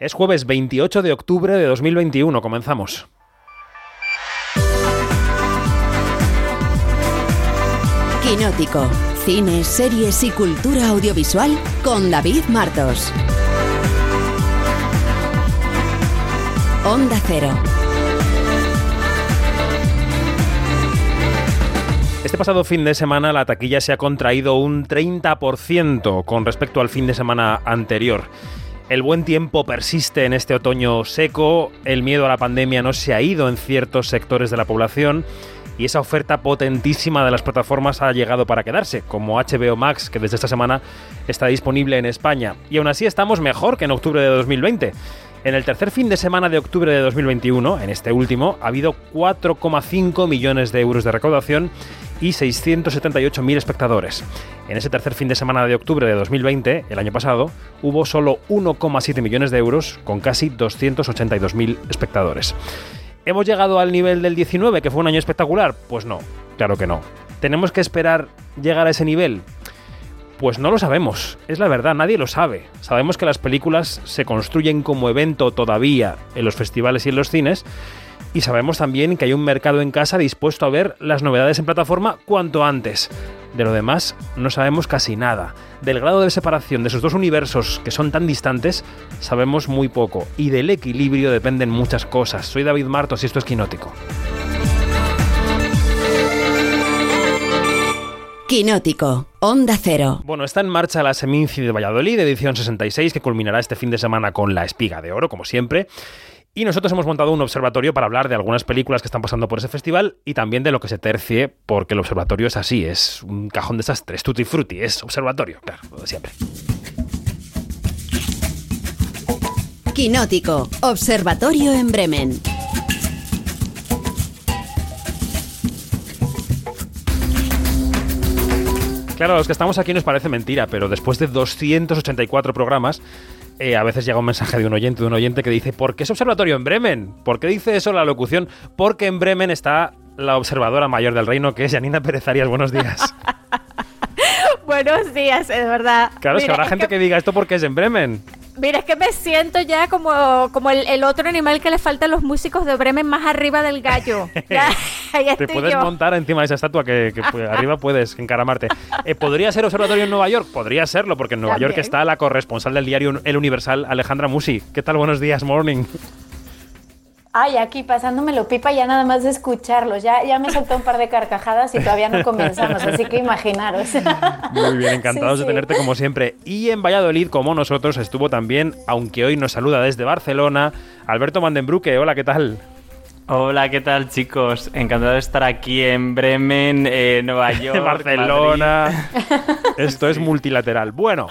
Es jueves 28 de octubre de 2021. Comenzamos. Quinótico. Cine, series y cultura audiovisual con David Martos. Onda Cero. Este pasado fin de semana la taquilla se ha contraído un 30% con respecto al fin de semana anterior. El buen tiempo persiste en este otoño seco, el miedo a la pandemia no se ha ido en ciertos sectores de la población y esa oferta potentísima de las plataformas ha llegado para quedarse, como HBO Max, que desde esta semana está disponible en España. Y aún así estamos mejor que en octubre de 2020. En el tercer fin de semana de octubre de 2021, en este último, ha habido 4,5 millones de euros de recaudación y 678.000 espectadores. En ese tercer fin de semana de octubre de 2020, el año pasado, hubo solo 1,7 millones de euros con casi 282.000 espectadores. ¿Hemos llegado al nivel del 19, que fue un año espectacular? Pues no, claro que no. ¿Tenemos que esperar llegar a ese nivel? Pues no lo sabemos, es la verdad, nadie lo sabe. Sabemos que las películas se construyen como evento todavía en los festivales y en los cines, y sabemos también que hay un mercado en casa dispuesto a ver las novedades en plataforma cuanto antes. De lo demás no sabemos casi nada. Del grado de separación de esos dos universos que son tan distantes sabemos muy poco y del equilibrio dependen muchas cosas. Soy David Martos y esto es Quinótico. Quinótico, Onda Cero. Bueno, está en marcha la Seminci de Valladolid, edición 66, que culminará este fin de semana con la espiga de oro, como siempre. Y nosotros hemos montado un observatorio para hablar de algunas películas que están pasando por ese festival y también de lo que se tercie, porque el observatorio es así, es un cajón de desastres, tutti frutti, es observatorio, claro, siempre. Quinótico, Observatorio en Bremen. Claro, a los que estamos aquí nos parece mentira, pero después de 284 programas, eh, a veces llega un mensaje de un oyente, de un oyente que dice, ¿por qué es observatorio en Bremen? ¿Por qué dice eso la locución? Porque en Bremen está la observadora mayor del reino, que es Janina Pérez Arias. Buenos días. Buenos días, es verdad. Claro, es que habrá gente que... diga esto porque es en Bremen. Mira, es que me siento ya como, como el, otro animal que le falta a los músicos de Bremen más arriba del gallo. Te puedes montar encima de esa estatua que, arriba puedes encaramarte. Eh, ¿Podría ser observatorio en Nueva York? Podría serlo, porque en Nueva York está la corresponsal del diario El Universal, Alejandra Musi. ¿Qué tal? Buenos días, morning. Ay, aquí pasándomelo pipa ya nada más de escucharlos. Ya, ya me soltó un par de carcajadas y todavía no comenzamos, así que imaginaros. Muy bien, encantados de tenerte como siempre. Y en Valladolid, como nosotros, estuvo también, aunque hoy nos saluda desde Barcelona, Alberto Mandenbruque. Hola, ¿qué tal? Hola, ¿qué tal chicos? Encantado de estar aquí en Bremen, eh, Nueva York, Barcelona. Esto es multilateral. Bueno,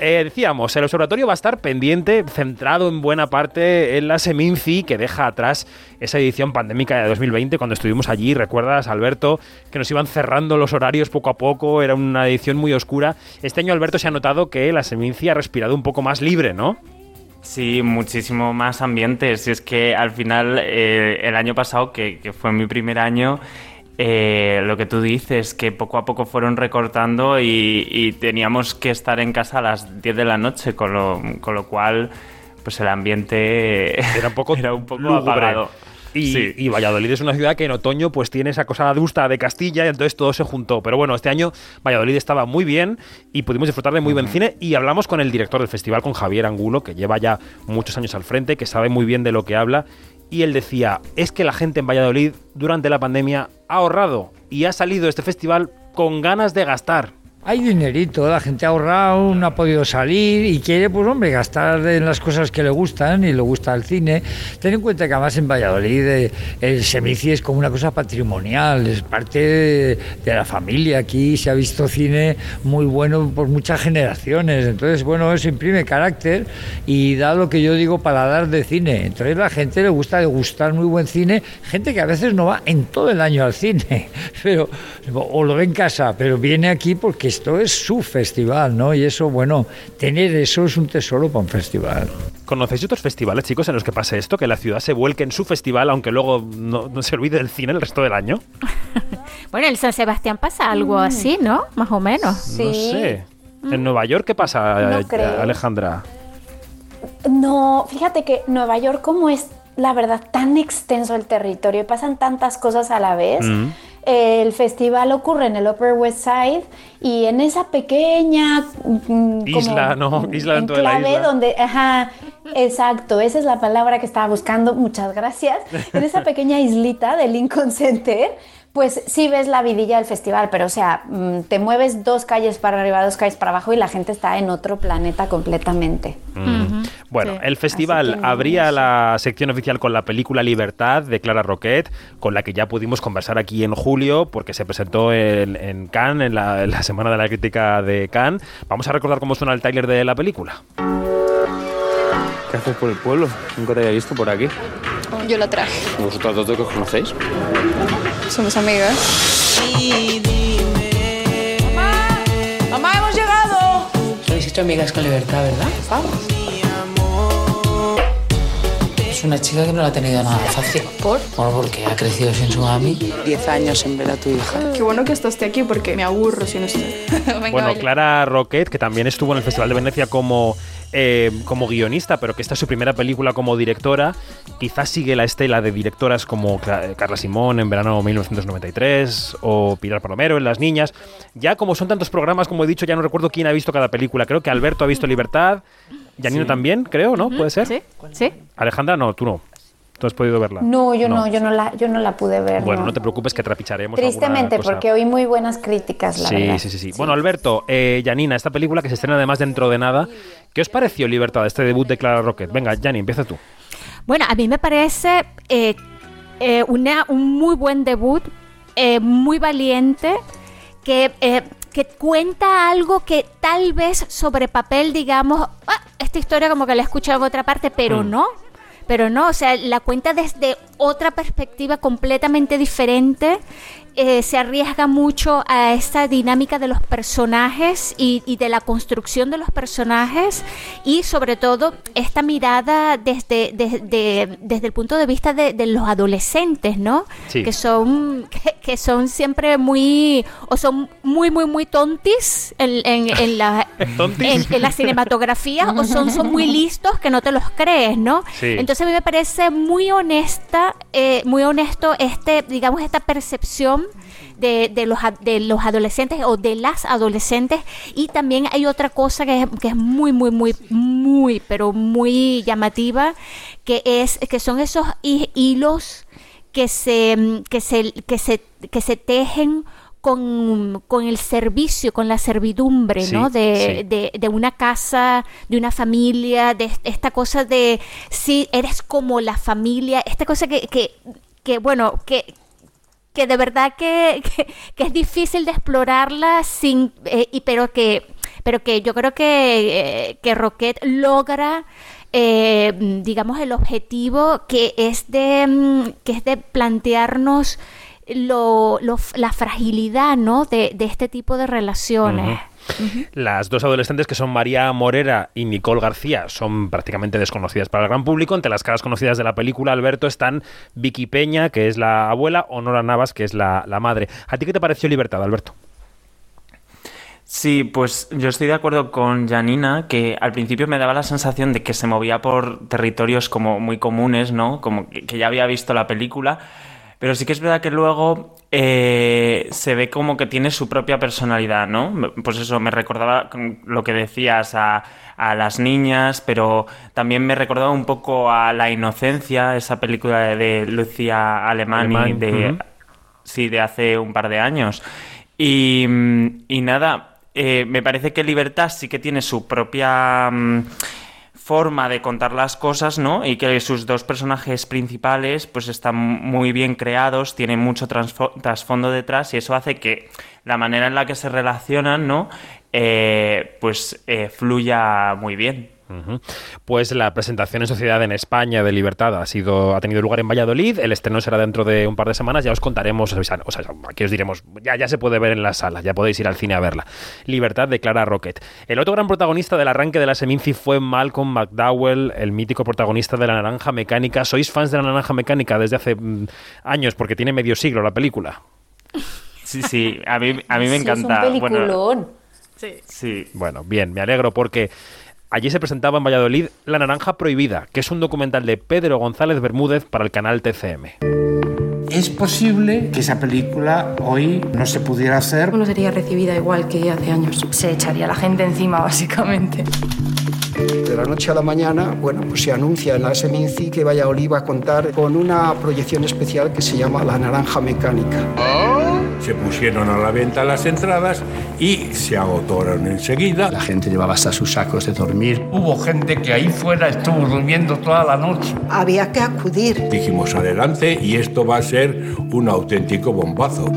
eh, decíamos, el observatorio va a estar pendiente, centrado en buena parte en la Seminci, que deja atrás esa edición pandémica de 2020, cuando estuvimos allí, recuerdas, Alberto, que nos iban cerrando los horarios poco a poco, era una edición muy oscura. Este año, Alberto, se ha notado que la Seminci ha respirado un poco más libre, ¿no? Sí, muchísimo más ambiente. Si es que al final, eh, el año pasado, que, que fue mi primer año, eh, lo que tú dices, que poco a poco fueron recortando y, teníamos que estar en casa a las 10 de la noche, con lo, con lo cual pues el ambiente era un poco, era un poco apagado. Y, Valladolid es una ciudad que en otoño pues tiene esa cosa adusta de Castilla y entonces todo se juntó. Pero bueno, este año Valladolid estaba muy bien y pudimos disfrutar de muy buen cine y hablamos con el director del festival, con Javier Angulo, que lleva ya muchos años al frente, que sabe muy bien de lo que habla y él decía, es que la gente en Valladolid durante la pandemia ha ahorrado y ha salido este festival con ganas de gastar. Hay dinerito, la gente ha ahorrado, no ha podido salir y quiere, pues hombre, gastar en las cosas que le gustan y le gusta el cine. Ten en cuenta que además en Valladolid eh, el Semici es como una cosa patrimonial, es parte de, la familia. Aquí se ha visto cine muy bueno por muchas generaciones. Entonces, bueno, eso imprime carácter y da lo que yo digo para dar de cine. Entonces la gente le gusta degustar muy buen cine, gente que a veces no va en todo el año al cine, pero o lo ve en casa, pero viene aquí porque esto es su festival, ¿no? Y eso, bueno, tener eso es un tesoro para un festival. ¿Conocéis otros festivales, chicos, en los que pase esto? Que la ciudad se vuelque en su festival, aunque luego no, se olvide del cine el resto del año. bueno, en San Sebastián pasa algo mm. así, ¿no? Más o menos. No sé. ¿En Nueva York qué pasa, Alejandra? No, fíjate que Nueva York como es la verdad tan extenso el territorio y pasan tantas cosas a la vez. Mm. El festival ocurre en el Upper West Side y en esa pequeña mm, Isla, ¿no? Isla dentro de la isla. donde, ajá, exacto, esa es la palabra que estaba buscando. Muchas gracias. En esa pequeña islita de Lincoln Center, pues sí ves la vidilla del festival, pero o sea, mm, te mueves dos calles para arriba, dos calles para abajo y la gente está en otro planeta completamente. Mm. Bueno, Sí. el festival abría la sección oficial con la película Libertad de Clara Roquet, con la que ya pudimos conversar aquí en julio, porque se presentó en, en Cannes, en la, en la Semana de la Crítica de Cannes. Vamos a recordar cómo suena el tráiler de la película. ¿Qué haces por el pueblo? Nunca te había visto por aquí. Yo la traje. ¿Vosotras dos de que os conocéis? Somos amigas. ¡Mamá, hemos llegado! Habéis hecho amigas con libertad, ¿verdad? Vamos. Es una chica que no la ha tenido nada fácil. ¿Por? Bueno, porque ha crecido sin su mami. Diez años en ver a tu hija. Qué bueno que estás aquí porque me aburro si no estoy. Venga, bueno. Clara Roquet, que también estuvo en el Festival de Venecia como, eh, como guionista, pero que esta es su primera película como directora, quizás sigue la estela de directoras como Carla Simón en verano 1993 o Pilar Palomero en Las Niñas. Ya como son tantos programas, como he dicho, ya no recuerdo quién ha visto cada película. Creo que Alberto ha visto Libertad, Janino también, creo, ¿no? ¿Puede ser? Sí, sí. Alejandra, no, tú no. Tú has podido verla. No, yo no, yo no la, yo no la pude ver. Bueno, no. no te preocupes que trapicharemos. Tristemente, cosa. porque oí muy buenas críticas, la Sí, verdad. sí, sí, sí. Bueno, Alberto, eh, Janina, esta película que se estrena además dentro de nada, ¿qué os pareció Libertad, este debut de Clara Rocket? Venga, Jani, empieza tú. Bueno, a mí me parece eh, eh, una, un muy buen debut, eh, muy valiente, que, eh, que cuenta algo que tal vez sobre papel, digamos, "Ah, esta historia como que la he escuchado en otra parte, pero Mm. no. Pero no, o sea, la cuenta desde otra perspectiva completamente diferente. Eh, se arriesga mucho a esta dinámica de los personajes y, y de la construcción de los personajes y sobre todo esta mirada desde, desde, desde el punto de vista de, de los adolescentes, ¿no? Sí. Que son que, que son siempre muy o son muy muy muy tontis en, en- en la ¿Tontis? en, en la cinematografía o son, son muy listos que no te los crees, ¿no? Sí. Entonces a mí me parece muy honesta, eh, muy honesto este, digamos, esta percepción de, de los, de los adolescentes o de las adolescentes. Y también hay otra cosa que es, que es muy, muy, muy, muy, pero muy llamativa, que es que son esos hi- hilos que se, que se, que se, que se tejen con, con el servicio, con la servidumbre, Sí, ¿no? De, sí. de, de una casa, de una familia, de esta cosa de si eres como la familia, esta cosa que, que, que bueno, que, que de verdad que, que, es difícil de explorarla sin eh, y pero que pero que yo creo que, eh, que Rocket logra eh, digamos el objetivo que es de mm, que es de plantearnos lo, lo- la fragilidad ¿no? de, de este tipo de relaciones. Las dos adolescentes que son María Morera y Nicole García son prácticamente desconocidas para el gran público. Entre las caras conocidas de la película, Alberto, están Vicky Peña, que es la abuela, o Nora Navas, que es la, la madre. ¿A ti qué te pareció Libertad, Alberto? Sí, pues yo estoy de acuerdo con Janina, que al principio me daba la sensación de que se movía por territorios como muy comunes, ¿no? Como que, que ya había visto la película. Pero sí que es verdad que luego eh, se ve como que tiene su propia personalidad, ¿no? Pues eso, me recordaba lo que decías a, a las niñas, pero también me recordaba un poco a La Inocencia, esa película de, Lucía Alemani, Alemán, de, sí, de hace un par de años. Y, mm, y nada, eh, me parece que Libertad sí que tiene su propia mm, forma de contar las cosas, ¿no? Y que sus dos personajes principales pues están muy bien creados, tienen mucho trasfondo detrás y eso hace que la manera en la que se relacionan, ¿no? Eh, pues eh, fluya muy bien. Pues la presentación en sociedad en España de Libertad ha sido ha tenido lugar en Valladolid. El estreno será dentro de un par de semanas. Ya os contaremos, o sea, aquí os diremos, ya, ya se puede ver en las salas, ya podéis ir al cine a verla. Libertad de Clara Rocket. El otro gran protagonista del arranque de la Seminci fue Malcolm McDowell, el mítico protagonista de La Naranja Mecánica. ¿Sois fans de La Naranja Mecánica desde hace mm, años? Porque tiene medio siglo la película. Sí, sí, a mí, a mí me Sí, encanta. Es un Bueno, peliculón. sí. Bueno, bien, me alegro porque allí se presentaba en Valladolid La Naranja Prohibida, que es un documental de Pedro González Bermúdez para el canal TCM. Es posible que esa película hoy no se pudiera hacer. No sería recibida igual que hace años. Se echaría la gente encima, básicamente. De la noche a la mañana, bueno, pues se anuncia en la Seminci que Valladolid va a contar con una proyección especial que se llama La Naranja Mecánica. Se pusieron a la venta las entradas y se agotaron enseguida. La gente llevaba hasta sus sacos de dormir. Hubo gente que ahí fuera estuvo durmiendo toda la noche. Había que acudir. Dijimos adelante y esto va a ser un auténtico bombazo.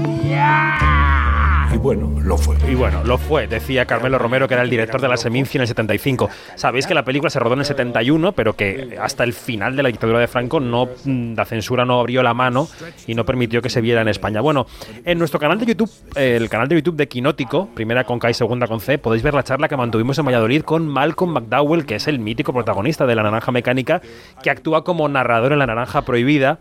Y bueno, lo fue. Y bueno, lo fue, decía Carmelo Romero, que era el director de la Seminci en el 75. Sabéis que la película se rodó en el 71, pero que hasta el final de la dictadura de Franco no, mm, la censura no abrió la mano y no permitió que se viera en España. Bueno, en nuestro canal de YouTube, el canal de YouTube de Quinótico, primera con K y segunda con C, podéis ver la charla que mantuvimos en Valladolid con Malcolm McDowell, que es el mítico protagonista de La Naranja Mecánica, que actúa como narrador en La Naranja Prohibida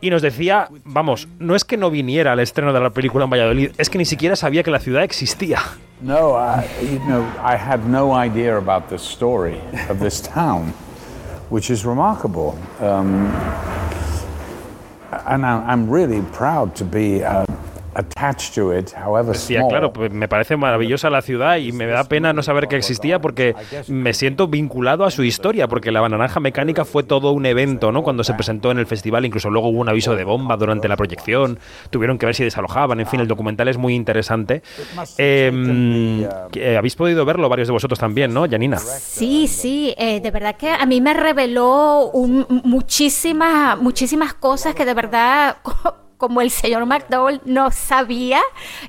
y nos decía, vamos, no es que no viniera al estreno de la película en Valladolid, es que ni siquiera sabía que la ciudad existía. No, I, you know, I had no idea about the story of this town, which is remarkable. Um, and I'm really proud to be uh, attached to it, however Decía, small. claro, pues me parece maravillosa la ciudad y me da pena no saber que existía porque me siento vinculado a su historia, porque la Naranja Mecánica fue todo un evento, ¿no? Cuando se presentó en el festival, incluso luego hubo un aviso de bomba durante la proyección, tuvieron que ver si desalojaban, en fin, el documental es muy interesante. Eh, que, eh, Habéis podido verlo varios de vosotros también, ¿no, Janina? Sí, sí, eh, de verdad que a mí me reveló un- muchísimas, muchísimas cosas que de verdad, como el señor McDowell no sabía,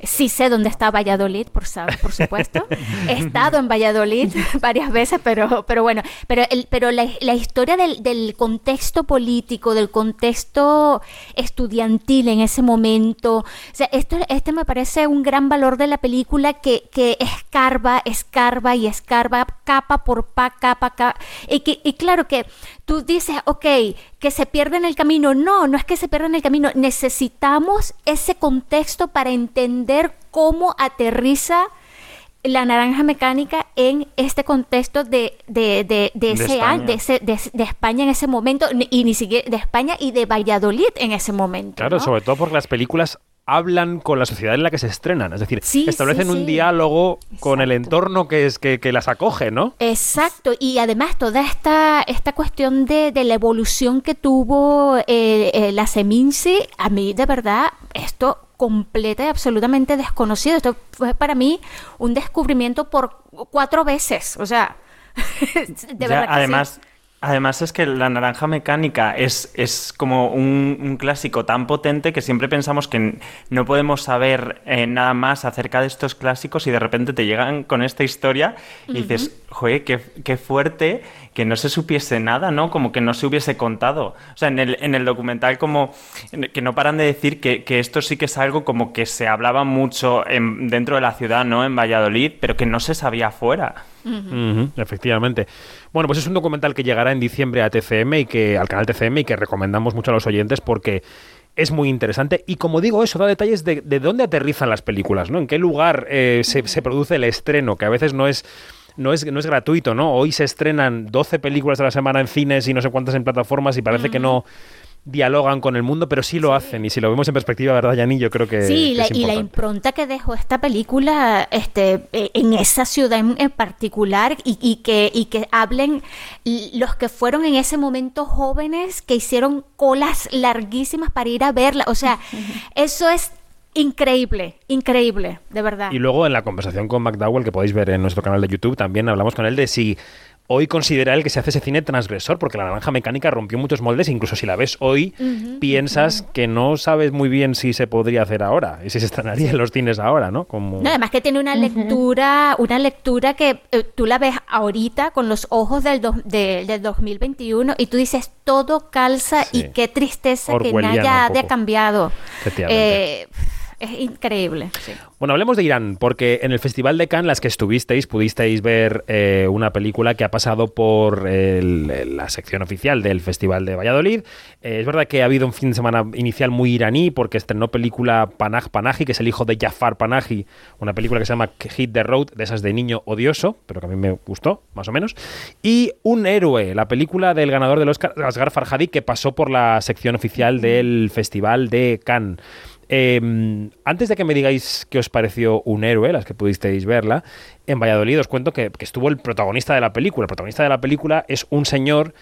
sí sé dónde está Valladolid, por, supuesto. He estado en Valladolid varias veces, pero, pero bueno, pero, el, pero la, la historia del, del contexto político, del contexto estudiantil en ese momento, o sea, esto, este me parece un gran valor de la película que, que escarba, escarba y escarba capa por pa, capa, capa. Y, que, y claro que tú dices, ok, que se pierde en el camino. No, no es que se pierda en el camino. Necesitamos ese contexto para entender cómo aterriza la naranja mecánica en este contexto de, de, de, de ese España. ese- de- España en ese momento, y ni siquiera de España y de Valladolid en ese momento. Claro, ¿no? sobre todo porque las películas hablan con la sociedad en la que se estrenan, es decir, Sí, establecen sí, un diálogo con el entorno que es que, que las acoge, ¿no? Exacto, y además toda esta, esta cuestión de, de la evolución que tuvo eh, eh, la Seminci, a mí de verdad esto completa y absolutamente desconocido. Esto fue para mí un descubrimiento por cuatro veces, o sea, de Ya, verdad que sí. además, además es que la naranja mecánica es, es como un, un clásico tan potente que siempre pensamos que no podemos saber eh, nada más acerca de estos clásicos y de repente te llegan con esta historia y dices, joder, qué, qué fuerte que no se supiese nada, ¿no? Como que no se hubiese contado. O sea, en el, en el documental como que no paran de decir que, que esto sí que es algo como que se hablaba mucho en- dentro de la ciudad, ¿no? En Valladolid, pero que no se sabía afuera. Efectivamente. Bueno, pues es un documental que llegará en diciembre a TCM y que al canal TCM y que recomendamos mucho a los oyentes porque es muy interesante y como digo eso da detalles de, de dónde aterrizan las películas, ¿no? En qué lugar eh, se, se produce el estreno, que a veces no es no es, no es gratuito, ¿no? Hoy se estrenan 12 películas a la semana en cines y no sé cuántas en plataformas y parece que no dialogan con el mundo, pero sí lo hacen y si lo vemos en perspectiva, ¿verdad, Yani? Yo creo que, Sí, que la- es y la impronta que dejó esta película este, eh, en esa ciudad en, particular y, y que, y que hablen los que fueron en ese momento jóvenes que hicieron colas larguísimas para ir a verla. O sea, eso es increíble, increíble, de verdad. Y luego en la conversación con McDowell, que podéis ver en nuestro canal de YouTube, también hablamos con él de si hoy considera él que se hace ese cine transgresor, porque la naranja mecánica rompió muchos moldes, incluso si la ves hoy, piensas que no sabes muy bien si se podría hacer ahora, y si se estrenaría en los cines ahora, ¿no? Como... No, además que tiene una lectura, una lectura que eh, tú la ves ahorita con los ojos del, dos- de- del 2021 y tú dices todo calza y qué tristeza que nada haya cambiado. Efectivamente. Eh, es increíble. Bueno, hablemos de Irán, porque en el Festival de Cannes, las que estuvisteis, pudisteis ver eh, una película que ha pasado por la sección oficial del Festival de Valladolid. Eh, es verdad que ha habido un fin de semana inicial muy iraní, porque estrenó película Panaj Panahi, que es el hijo de Jafar Panahi, una película que se llama Hit the Road, de esas de niño odioso, pero que a mí me gustó, más o menos. Y Un héroe, la película del ganador del Oscar, Asghar Farhadi, que pasó por la sección oficial del Festival de Cannes. Eh, antes de que me digáis qué os pareció un héroe, las que pudisteis verla, en Valladolid os cuento que, que estuvo el protagonista de la película. El protagonista de la película es un señor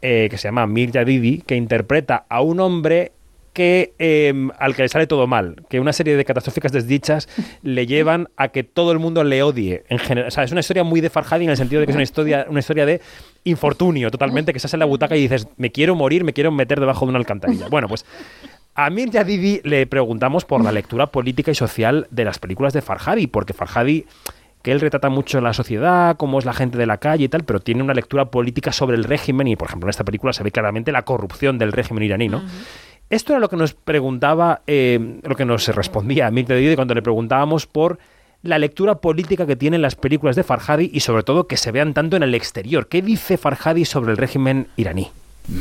eh, que se llama Mir Yadidi, que interpreta a un hombre que eh, al que le sale todo mal, que una serie de catastróficas desdichas le llevan a que todo el mundo le odie. En general, o sea, es una historia muy de Farhadi en el sentido de que es una historia, una historia de infortunio totalmente, que estás en la butaca y dices, me quiero morir, me quiero meter debajo de una alcantarilla. Bueno, pues a Mir Yadidi le preguntamos por la lectura política y social de las películas de Farhadi, porque Farhadi, que él retrata mucho la sociedad, cómo es la gente de la calle y tal, pero tiene una lectura política sobre el régimen y, por ejemplo, en esta película se ve claramente la corrupción del régimen iraní, ¿no? Esto era lo que nos preguntaba, eh, lo que nos respondía a Mir Yadidi cuando le preguntábamos por la lectura política que tienen las películas de Farhadi y sobre todo que se vean tanto en el exterior. ¿Qué dice Farhadi sobre el régimen iraní?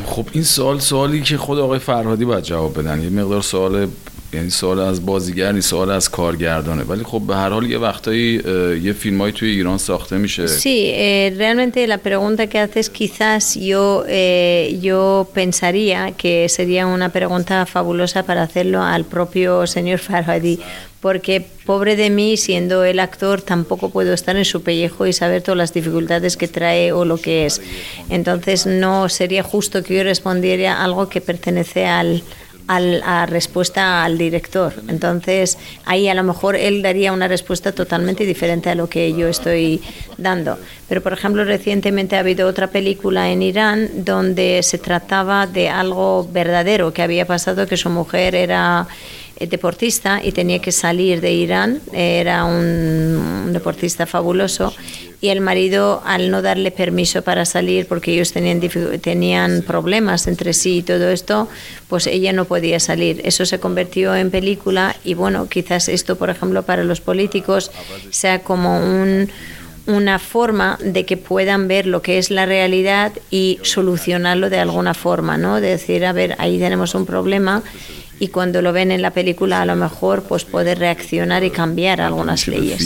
خب این سوال سوالی که خود آقای فرهادی باید جواب بدن. یه مقدار سوال یعنی سوال از بازیگر نیست سوال از کارگردانه ولی خب به هر حال یه وقتایی اه، یه فیلمایی توی ایران ساخته میشه Sí, eh, realmente la pregunta que haces quizás yo, eh, yo pensaría que sería una pregunta fabulosa para hacerlo al propio señor Farhadi, porque pobre de mí, siendo el actor, tampoco puedo estar en su pellejo y saber todas las dificultades que trae o lo que es. Entonces no sería justo que yo respondiera algo que pertenece al, al- a respuesta al director. Entonces, ahí a lo mejor él daría una respuesta totalmente diferente a lo que yo estoy dando. Pero, por ejemplo, recientemente ha habido otra película en Irán donde se trataba de algo verdadero que había pasado, que su mujer era eh, deportista y tenía que salir de Irán, era un, un deportista fabuloso y el marido al no darle permiso para salir porque ellos tenían, tenían problemas entre sí y todo esto, pues ella no podía salir. Eso se convirtió en película y bueno, quizás esto, por ejemplo, para los políticos sea como un una forma de que puedan ver lo que es la realidad y solucionarlo de alguna forma, ¿no? De decir, a ver, ahí tenemos un problema y cuando lo ven en la película a lo mejor pues poder reaccionar y cambiar algunas leyes.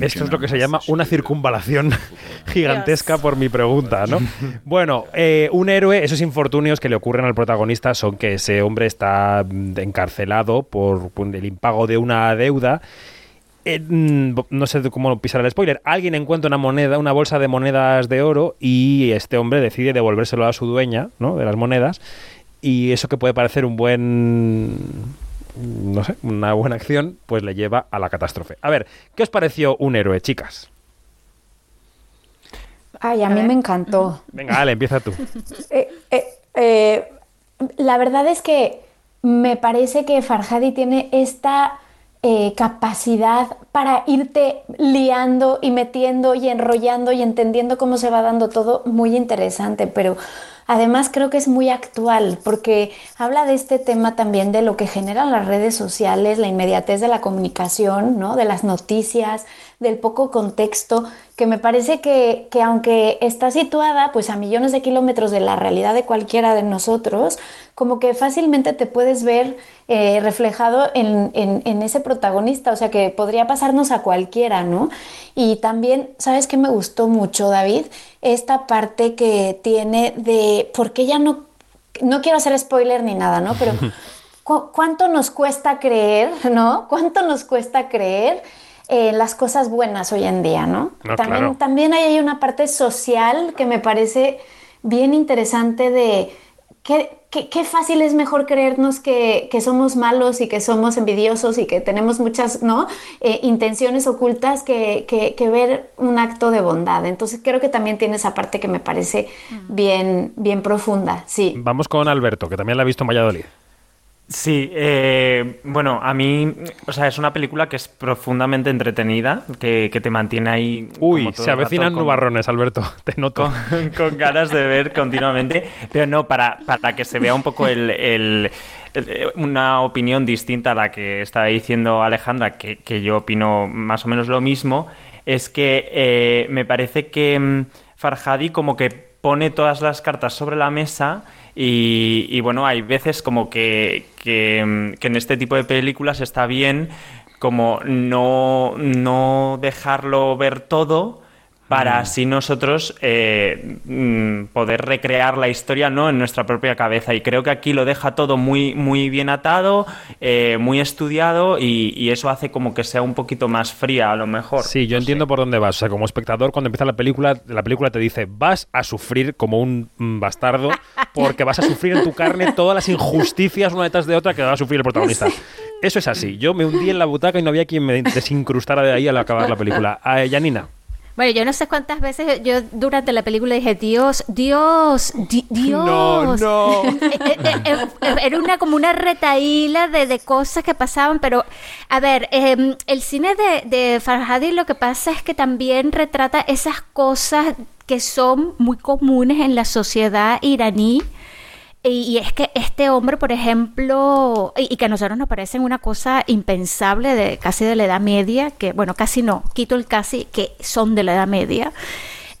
Esto es lo que se llama una circunvalación gigantesca por mi pregunta, ¿no? Bueno, eh, un héroe, esos infortunios que le ocurren al protagonista son que ese hombre está mm, encarcelado por el impago de una deuda. Eh, mm, no sé cómo pisar el spoiler. Alguien encuentra una moneda, una bolsa de monedas de oro y este hombre decide devolvérselo a su dueña, ¿no? De las monedas y eso que puede parecer un buen no sé, una buena acción, pues le lleva a la catástrofe. A ver, ¿qué os pareció un héroe, chicas? Ay, a mí me encantó. Venga, Ale, empieza tú. Eh, eh, eh, la verdad es que me parece que Farhadi tiene esta eh, capacidad para irte liando y metiendo y enrollando y entendiendo cómo se va dando todo muy interesante, pero además creo que es muy actual porque habla de este tema también de lo que generan las redes sociales, la inmediatez de la comunicación, ¿no? de las noticias, del poco contexto, que me parece que, que aunque está situada pues a millones de kilómetros de la realidad de cualquiera de nosotros, como que fácilmente te puedes ver eh, reflejado en, en- en ese protagonista, o sea que podría pasarnos a cualquiera, ¿no? Y también, ¿sabes qué me gustó mucho, David? Esta parte que tiene de, porque ya no, no quiero hacer spoiler ni nada, ¿no? Pero ¿cu- ¿cuánto nos cuesta creer, ¿no? ¿Cuánto nos cuesta creer? En las cosas buenas hoy en día, ¿no? No, también, claro. también hay una parte social que me parece bien interesante de qué, qué- qué fácil es mejor creernos que, que somos malos y que somos envidiosos y que tenemos muchas ¿no? Eh, intenciones ocultas que, que- que ver un acto de bondad. Entonces creo que también tiene esa parte que me parece bien, bien profunda, sí. Vamos con Alberto, que también la ha visto en Valladolid. Sí, eh, bueno, a mí, o sea, es una película que es profundamente entretenida, que, que te mantiene ahí. Uy, se avecinan con- nubarrones, Alberto. Te noto. con, con ganas de ver continuamente, pero no, para, para que se vea un poco el, el- el- una opinión distinta a la que estaba diciendo Alejandra, que, que yo opino más o menos lo mismo, es que eh, me parece que mm, Farhadi como que pone todas las cartas sobre la mesa y, bueno, hay veces como que, que, que en este tipo de películas está bien como no, no dejarlo ver todo para Mm. así nosotros eh, mm, poder recrear la historia no en nuestra propia cabeza y creo que aquí lo deja todo muy muy bien atado eh, muy estudiado y, y eso hace como que sea un poquito más fría a lo mejor Sí, yo entiendo por dónde vas. O sea, como espectador, cuando empieza la película, la película te dice, vas a sufrir como un mm, bastardo, porque vas a sufrir en tu carne todas las injusticias una detrás de otra que va a sufrir el protagonista. Eso es así. Yo me hundí en la butaca y no había quien me desincrustara de ahí al acabar la película. Ah, Janina. Bueno, yo no sé cuántas veces yo durante la película dije, Dios, Dios, di- Dios. No, no. Eh, eh, eh, Era una como una retaíla de, de cosas que pasaban, pero a ver, eh, el cine de, de Farhadi lo que pasa es que también retrata esas cosas que son muy comunes en la sociedad iraní. Y, es que este hombre, por ejemplo, y, que a nosotros nos parece una cosa impensable de casi de la Edad Media, que bueno, casi no, quito el casi, que son de la Edad Media.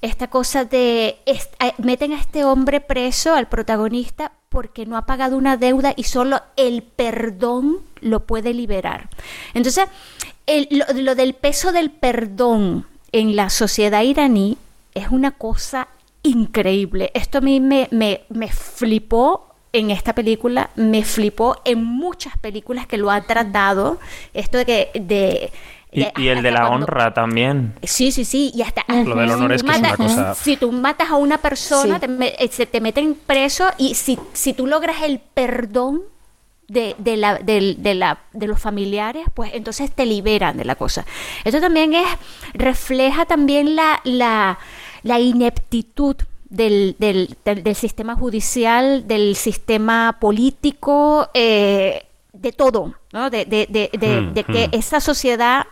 Esta cosa de es- meten a este hombre preso, al protagonista, porque no ha pagado una deuda y solo el perdón lo puede liberar. Entonces, el- lo, lo del peso del perdón en la sociedad iraní es una cosa increíble. Esto a mí me, me, me flipó en esta película, me flipó en muchas películas que lo ha tratado. Esto de que... De, y, el de la cuando- honra también Sí, sí, sí, y hasta Lo del honor si es tú que es una matas- cosa- Si tú matas a una persona, Sí. te, me- eh, se te meten preso y si, si tú logras el perdón de, de, la, de, la, de los familiares, pues entonces te liberan de la cosa. Esto también es, refleja también la, la, la ineptitud del, del, del- del sistema judicial, del sistema político, eh, de todo, ¿no? De, de, de, de- Mm, de que mm. esa sociedad,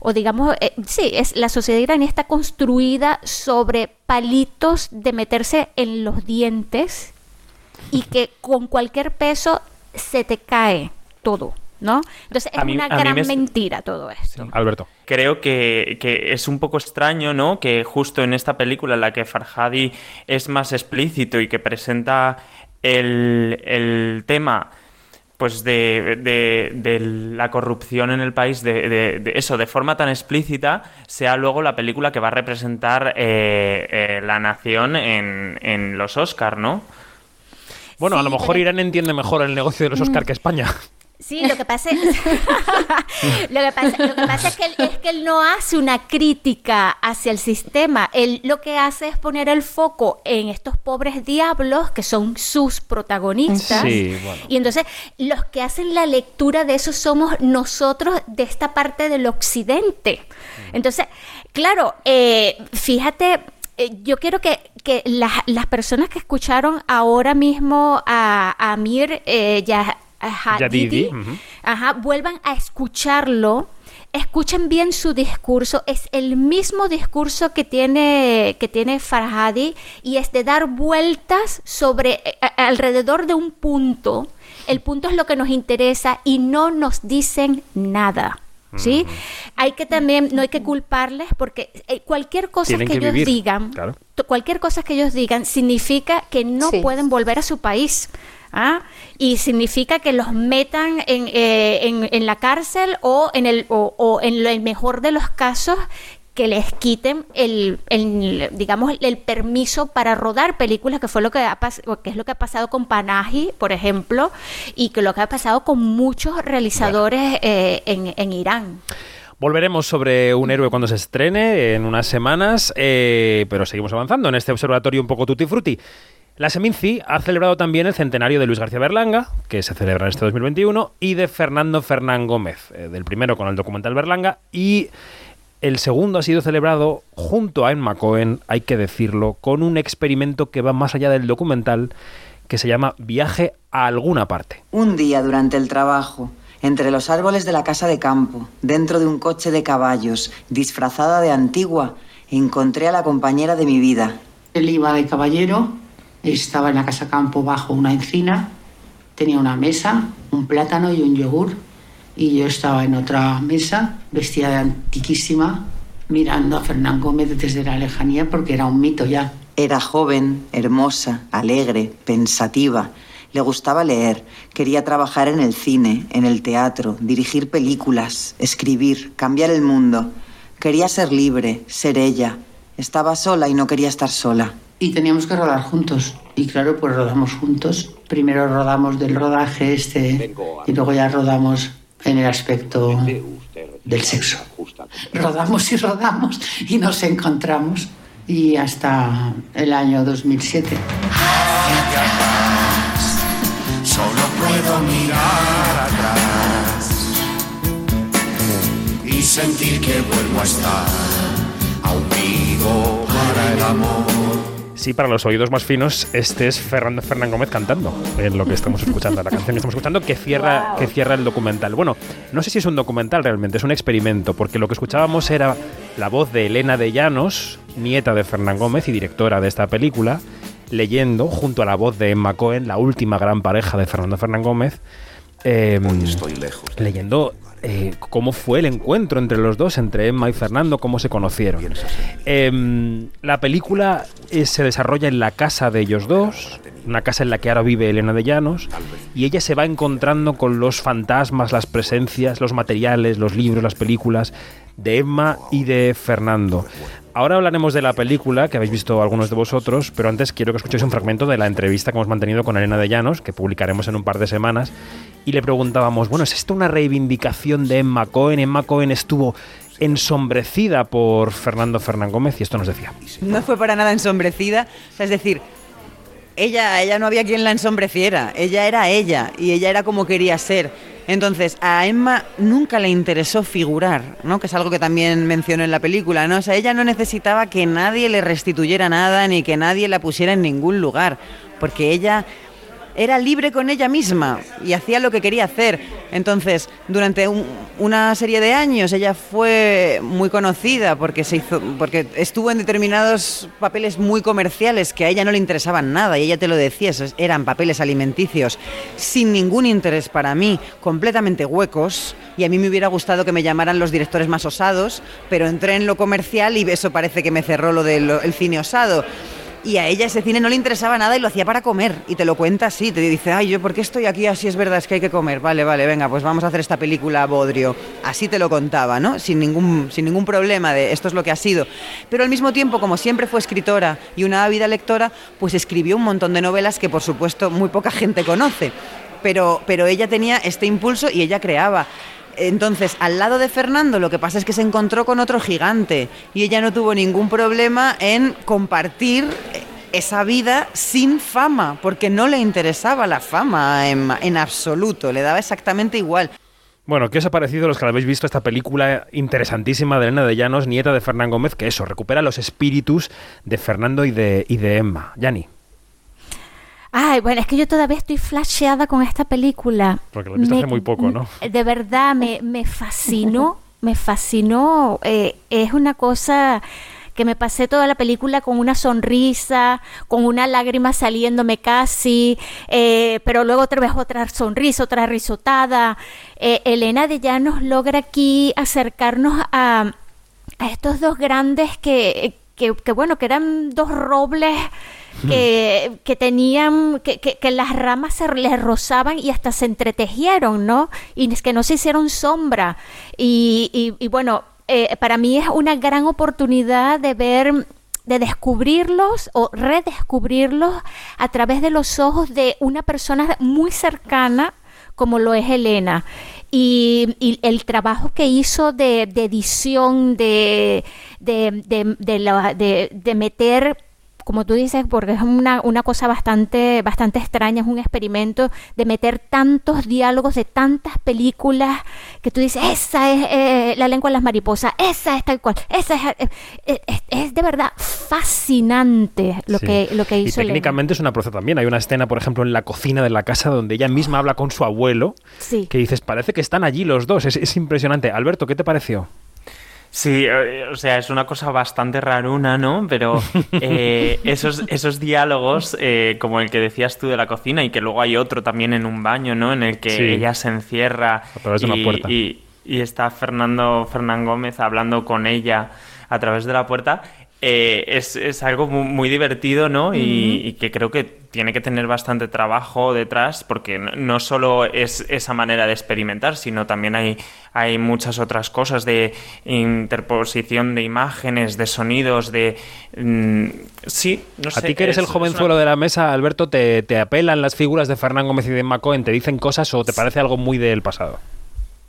o digamos, eh, sí, es, la sociedad iraní está construida sobre palitos de meterse en los dientes y que con cualquier peso se te cae todo, ¿no? Entonces es mí- una gran me- mentira todo esto. Alberto. Creo que, que es un poco extraño, ¿no? Que justo en esta película en la que Farhadi es más explícito y que presenta el, el tema pues de, de- de la corrupción en el país, de, de- de eso, de forma tan explícita, sea luego la película que va a representar eh, eh, la nación en, en los Oscar, ¿no? Bueno, a lo mejor pero- Irán entiende mejor el negocio de los Oscar que España. Sí, lo que pasa es, lo que pasa, lo que pasa es, que él, es que él no hace una crítica hacia el sistema. Él lo que hace es poner el foco en estos pobres diablos que son sus protagonistas. Sí, bueno. Y entonces los que hacen la lectura de eso somos nosotros de esta parte del occidente. Entonces, claro, eh, fíjate, eh, yo quiero que, que las, las personas que escucharon ahora mismo a, a Amir eh, Ya- Yadidi, Hadidi, ujú. ajá, vuelvan a escucharlo. Escuchen bien su discurso, es el mismo discurso que tiene, que tiene Farhadi y es de dar vueltas sobre eh, a- alrededor de un punto. El punto es lo que nos interesa y no nos dicen nada. ¿Sí? Hay que también, no hay que culparles porque eh, cualquier cosa que, que ellos vivir, digan, claro. cualquier cosa que ellos digan significa que no Sí. pueden volver a su país. ¿Ah? Y significa que los metan en, eh, en, en la cárcel o en el, o, o en el mejor de los casos que les quiten el, el, digamos el permiso para rodar películas que fue lo que ha que es lo que ha pasado con Panahi por ejemplo y que lo que ha pasado con muchos realizadores eh, en, en Irán Volveremos sobre un héroe cuando se estrene en unas semanas, eh, pero seguimos avanzando en este observatorio un poco tutti frutti. La Seminci ha celebrado también el centenario de Luis García Berlanga, que se celebra en este 2021, y de Fernando Fernán Gómez, eh, del primero con el documental Berlanga, y el segundo ha sido celebrado junto a Emma Cohen, hay que decirlo, con un experimento que va más allá del documental, que se llama Viaje a alguna parte. Un día durante el trabajo, entre los árboles de la casa de campo, dentro de un coche de caballos, disfrazada de antigua, encontré a la compañera de mi vida. Él iba de caballero, estaba en la casa campo bajo una encina, tenía una mesa, un plátano y un yogur, y yo estaba en otra mesa, vestida de antiquísima, mirando a Fernán Gómez desde la lejanía porque era un mito ya. Era joven, hermosa, alegre, pensativa. Le gustaba leer, quería trabajar en el cine, en el teatro, dirigir películas, escribir, cambiar el mundo. Quería ser libre, ser ella. Estaba sola y no quería estar sola. Y teníamos que rodar juntos. Y claro, pues rodamos juntos. Primero rodamos del rodaje este y luego ya rodamos en el aspecto del sexo. Rodamos y rodamos y nos encontramos. Y hasta el año 2007. Solo puedo mirar atrás y sentir que vuelvo a estar aún vivo para el amor. Sí, para los oídos más finos, este es Fernando Fernán Gómez cantando en lo que estamos escuchando, la canción que estamos escuchando que cierra, Wow. que cierra el documental. Bueno, no sé si es un documental realmente, es un experimento, porque lo que escuchábamos era la voz de Elena de Llanos, nieta de Fernán Gómez y directora de esta película, leyendo junto a la voz de Emma Cohen, la última gran pareja de Fernando Fernán Gómez, eh, leyendo eh, cómo fue el encuentro entre los dos, entre Emma y Fernando, cómo se conocieron. Em, la película eh, se desarrolla en la casa de ellos dos, una casa en la que ahora vive Elena de Llanos, y ella se va encontrando con los fantasmas, las presencias, los materiales, los libros, las películas de Emma y de Fernando. Ahora hablaremos de la película que habéis visto algunos de vosotros, pero antes quiero que escuchéis un fragmento de la entrevista que hemos mantenido con Elena de Llanos, que publicaremos en un par de semanas, y le preguntábamos, bueno, ¿es esto una reivindicación de Emma Cohen? Emma Cohen estuvo ensombrecida por Fernando Fernán Gómez y esto nos decía. No fue para nada ensombrecida, es decir, ella, ella no había quien la ensombreciera, ella era ella y ella era como quería ser. Entonces, a Emma nunca le interesó figurar, ¿no? Que es algo que también mencionó en la película, ¿no? O sea, ella no necesitaba que nadie le restituyera nada ni que nadie la pusiera en ningún lugar, porque ella era libre con ella misma y hacía lo que quería hacer. Entonces, durante un- una serie de años ella fue muy conocida porque estuvo en determinados papeles muy comerciales que a ella no le interesaban nada y ella te lo decía, esos eran papeles alimenticios sin ningún interés para mí, completamente huecos y a mí me hubiera gustado que me llamaran los directores más osados, pero entré en lo comercial y eso parece que me cerró lo del el cine osado. Y a ella ese cine no le interesaba nada y lo hacía para comer. Y te lo cuenta así, te dice, ay, yo, ¿por qué estoy aquí? Así es verdad, es que hay que comer. Vale, vale, venga, pues vamos a hacer esta película Bodrio. Así te lo contaba, ¿no? Sin ningún, sin ningún problema de esto es lo que ha sido. Pero al mismo tiempo, como siempre fue escritora y una ávida lectora, pues escribió un montón de novelas que, por supuesto, muy poca gente conoce. Pero, pero ella tenía este impulso y ella creaba. Entonces, al lado de Fernando, lo que pasa es que se encontró con otro gigante y ella no tuvo ningún problema en compartir esa vida sin fama, porque no le interesaba la fama en, en absoluto, le daba exactamente igual. Bueno, ¿qué os ha parecido los que habéis visto esta película interesantísima de Elena de Llanos, nieta de Fernán Gómez, que eso, recupera los espíritus de Fernando y de, y de Emma? Yani, Ay, bueno, es que yo todavía estoy flasheada con esta película. porque la Me- hace muy poco, ¿no? De verdad, me, me fascinó, me fascinó. eh, es una cosa que me pasé toda la película con una sonrisa, con una lágrima saliéndome casi, eh, pero luego otra vez otra sonrisa, otra risotada. Eh, Elena de Llanos logra aquí acercarnos a, a estos dos grandes que, que, que, bueno, que eran dos robles que, que tenían, que, que, que las ramas se les rozaban y hasta se entretejieron, ¿no? Y es que no se hicieron sombra. Y, y, y bueno, eh, para mí es una gran oportunidad de ver de descubrirlos o redescubrirlos a través de los ojos de una persona muy cercana como lo es Elena. Y, y el trabajo que hizo de, de edición, de, de, de, de la- de- de meter como tú dices, porque es una, una cosa bastante, bastante extraña, es un experimento de meter tantos diálogos de tantas películas que tú dices, esa es eh, la lengua de las mariposas, esa es tal cual, esa es, eh, eh, es, es de verdad fascinante lo Sí. que lo que Y hizo Elena. técnicamente es una proeza también. Hay una escena, por ejemplo, en la cocina de la casa donde ella misma habla con su abuelo, Sí. que dices, parece que están allí los dos. Es, es impresionante. Alberto, ¿qué te pareció? Sí, eh, o sea, es una cosa bastante raruna, ¿no? Pero eh, esos, esos diálogos, eh, como el que decías tú de la cocina, y que luego hay otro también en un baño, ¿no? En el que Sí. ella se encierra A través de una puerta. y- y está Fernando Fernán Gómez hablando con ella a través de la puerta. Eh, es, es algo mu- muy, divertido, ¿no? Y, y que creo que tiene que tener bastante trabajo detrás, porque no, no solo es esa manera de experimentar, sino también hay, hay muchas otras cosas de interposición de imágenes, de sonidos, de... mm, sí, no sé. A ti que eres es- el jovenzuelo de la mesa, Alberto, ¿te, te apelan las figuras de Fernán Gómez y de Emma Cohen? ¿Te dicen cosas o te parece algo muy del pasado?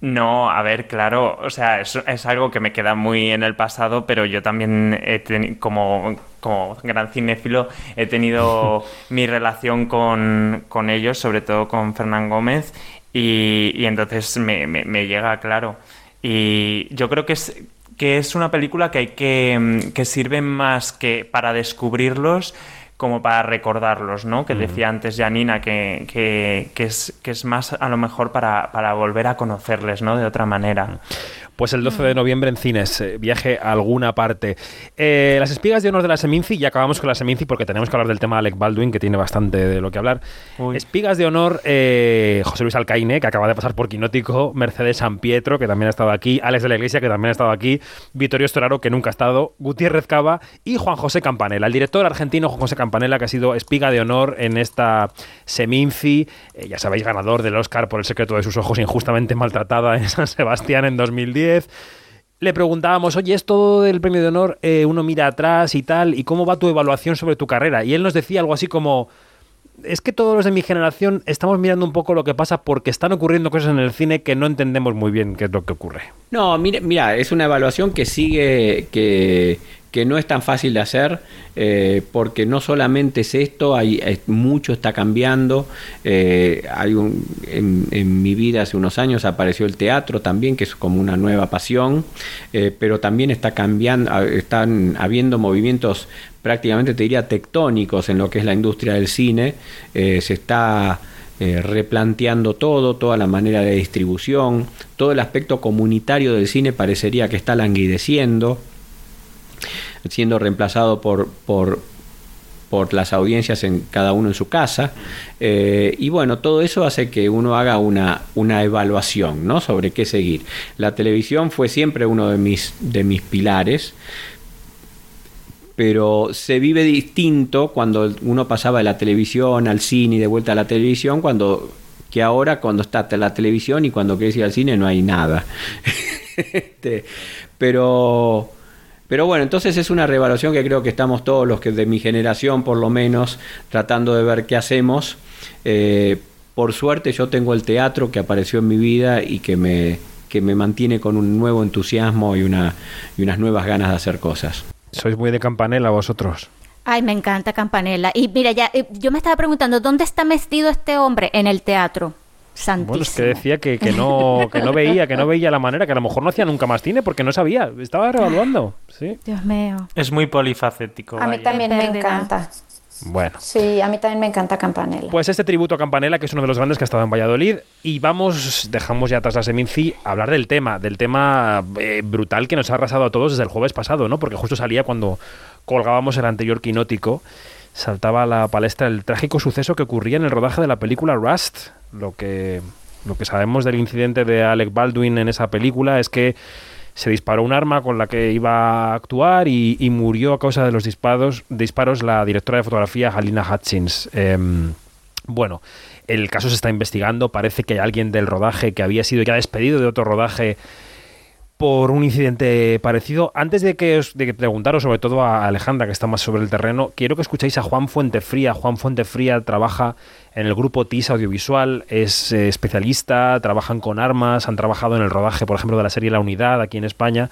No, a ver, claro, o sea, es, es algo que me queda muy en el pasado, pero yo también, he teni- como, como gran cinéfilo, he tenido mi relación con, con ellos, sobre todo con Fernán Gómez, y, y entonces me, me- me llega claro. Y yo creo que es, que es una película que hay que, que sirve más que para descubrirlos como para recordarlos, ¿no? Que decía antes Janina que, que, que es, que es más a lo mejor para, para volver a conocerles, ¿no? De otra manera. Pues el 12 de noviembre en cines, eh, viaje a alguna parte. Eh, las espigas de honor de la Seminci, y acabamos con la Seminci porque tenemos que hablar del tema de Alec Baldwin, que tiene bastante de lo que hablar. Espigas de honor, eh, José Luis Alcaine, que acaba de pasar por Quinótico, Mercedes San Pietro, que también ha estado aquí, Alex de la Iglesia, que también ha estado aquí, Vittorio Storaro, que nunca ha estado, Gutiérrez Cava y Juan José Campanella, el director argentino Juan José Campanella, que ha sido espiga de honor en esta Seminci, eh, ya sabéis, ganador del Oscar por El secreto de sus ojos, injustamente maltratada en San Sebastián en 2010. Le preguntábamos, oye, esto del premio de honor, eh, uno mira atrás y tal, ¿y cómo va tu evaluación sobre tu carrera? Y él nos decía algo así como, es que todos los de mi generación estamos mirando un poco lo que pasa porque están ocurriendo cosas en el cine que no entendemos muy bien qué es lo que ocurre. No, mira, mira, es una evaluación que sigue, que, que no es tan fácil de hacer, eh, porque no solamente es esto, hay, mucho está cambiando. eh, hay en, mi vida hace unos años apareció el teatro también, que es como una nueva pasión, eh, pero también está cambiando, están habiendo movimientos prácticamente te diría tectónicos en lo que es la industria del cine. se está replanteando todo, toda la manera de distribución, todo el aspecto comunitario del cine parecería que está languideciendo, siendo reemplazado por, por, por las audiencias en cada uno en su casa. Eh, y bueno, todo eso hace que uno haga una, una evaluación ¿no? sobre qué seguir. La televisión fue siempre uno de mis, de mis pilares pero se vive distinto cuando uno pasaba de la televisión al cine y de vuelta a la televisión cuando que ahora cuando está la televisión y cuando quieres ir al cine no hay nada Este, pero pero bueno entonces es una revaluación que creo que estamos todos los que de mi generación por lo menos tratando de ver qué hacemos Eh, por suerte yo tengo el teatro que apareció en mi vida y que me que me mantiene con un nuevo entusiasmo y una y unas nuevas ganas de hacer cosas Sois muy de campanela vosotros. Ay, me encanta Campanella. Y mira, ya eh, yo me estaba preguntando, ¿dónde está metido este hombre? En el teatro. Santísimo. Bueno, es que decía que, que no, que no veía, que no veía la manera, que a lo mejor no hacía nunca más cine porque no sabía, estaba revaluando. Sí. Dios mío. Es muy polifacético. A mí también me encanta. Bueno. Sí, a mí también me encanta Campanella. Pues este tributo a Campanella, que es uno de los grandes que ha estado en Valladolid, y vamos, dejamos ya atrás la Seminci, a hablar del tema, del tema eh, brutal que nos ha arrasado a todos desde el jueves pasado, ¿no? Porque justo salía cuando colgábamos el anterior quinótico, saltaba a la palestra el trágico suceso que ocurría en el rodaje de la película Rust. Lo que, lo que sabemos del incidente de Alec Baldwin en esa película es que se disparó un arma con la que iba a actuar y, y murió a causa de los disparos, disparos la directora de fotografía Halina Hutchins. Em, bueno, el caso se está investigando. Parece que hay alguien del rodaje que había sido ya despedido de otro rodaje por un incidente parecido. Antes de que os de preguntaros, sobre todo a Alejandra, que está más sobre el terreno, quiero que escuchéis a Juan Fuentefría. Juan Fuentefría trabaja en el grupo TIS Audiovisual, es eh, especialista, trabajan con armas, han trabajado en el rodaje, por ejemplo, de la serie La Unidad aquí en España.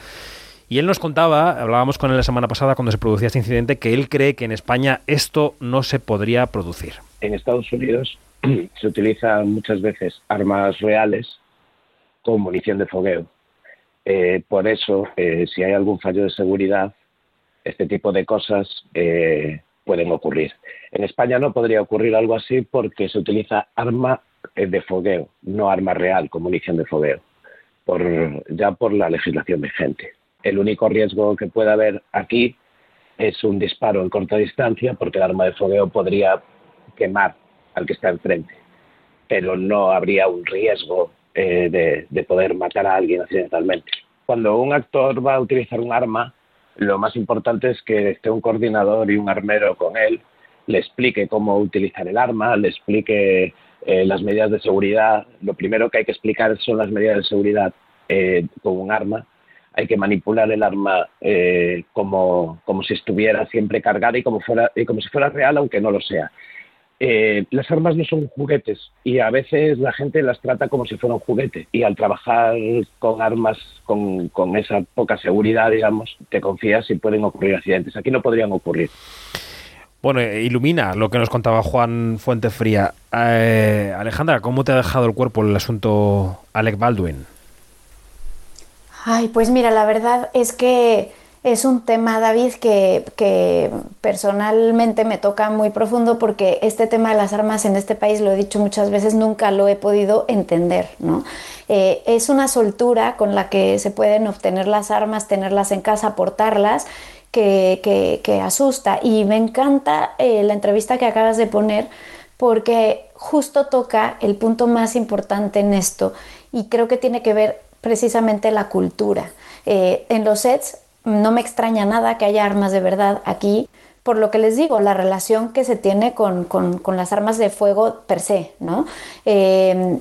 Y él nos contaba, hablábamos con él la semana pasada cuando se producía este incidente, que él cree que en España esto no se podría producir. En Estados Unidos se utilizan muchas veces armas reales con munición de fogueo. Eh, por eso, eh, si hay algún fallo de seguridad, este tipo de cosas eh, pueden ocurrir. En España no podría ocurrir algo así porque se utiliza arma de fogueo, no arma real con munición de fogueo, ya por la legislación vigente. El único riesgo que puede haber aquí es un disparo en corta distancia porque el arma de fogueo podría quemar al que está enfrente, pero no habría un riesgo eh, de, de poder matar a alguien accidentalmente. Cuando un actor va a utilizar un arma, lo más importante es que esté un coordinador y un armero con él, le explique cómo utilizar el arma, le explique eh, las medidas de seguridad. Lo primero que hay que explicar son las medidas de seguridad eh, con un arma. Hay que manipular el arma eh, como, como si estuviera siempre cargada y como, fuera, y como si fuera real, aunque no lo sea. Eh, las armas no son juguetes y a veces la gente las trata como si fuera un juguete y al trabajar con armas con, con esa poca seguridad, digamos, te confías y pueden ocurrir accidentes. Aquí no podrían ocurrir. Bueno, ilumina lo que nos contaba Juan Fuentefría. Eh, Alejandra, ¿cómo te ha dejado el cuerpo el asunto Alec Baldwin? Ay, pues mira, la verdad es que es un tema, David, que, personalmente me toca muy profundo porque este tema de las armas en este país, lo he dicho muchas veces, nunca lo he podido entender, ¿no? Eh, es una soltura con la que se pueden obtener las armas, tenerlas en casa, portarlas, que asusta. Y me encanta eh, la entrevista que acabas de poner porque justo toca el punto más importante en esto y creo que tiene que ver precisamente la cultura. Eh, en los sets no me extraña nada que haya armas de verdad aquí, por lo que les digo, la relación que se tiene con, con, con las armas de fuego per se, ¿no? Eh,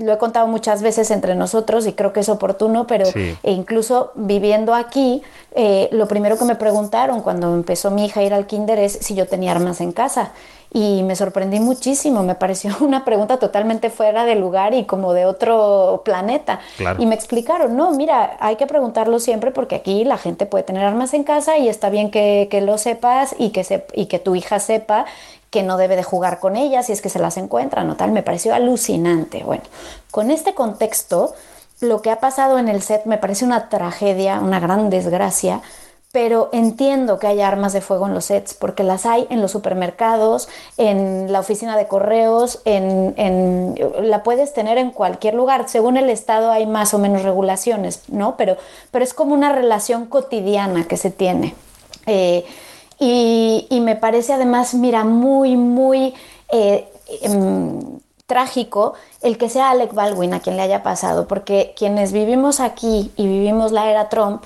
lo he contado muchas veces entre nosotros y creo que es oportuno, pero sí. e incluso viviendo aquí, eh, lo primero que me preguntaron cuando empezó mi hija a ir al kinder es si yo tenía armas en casa. Y me sorprendí muchísimo, me pareció una pregunta totalmente fuera de lugar y como de otro planeta. Claro. Y me explicaron, no, mira, hay que preguntarlo siempre porque aquí la gente puede tener armas en casa y está bien que, que lo sepas y que, se, y que tu hija sepa que no debe de jugar con ellas si es que se las encuentran o tal. Me pareció alucinante. Bueno, con este contexto, lo que ha pasado en el set me parece una tragedia, una gran desgracia, pero entiendo que haya armas de fuego en los sets, porque las hay en los supermercados, en la oficina de correos, en, la puedes tener en cualquier lugar. Según el estado hay más o menos regulaciones, ¿no? Pero, pero es como una relación cotidiana que se tiene. Eh, y, me parece además, mira, muy, muy eh, eh, trágico el que sea Alec Baldwin a quien le haya pasado, porque quienes vivimos aquí y vivimos la era Trump,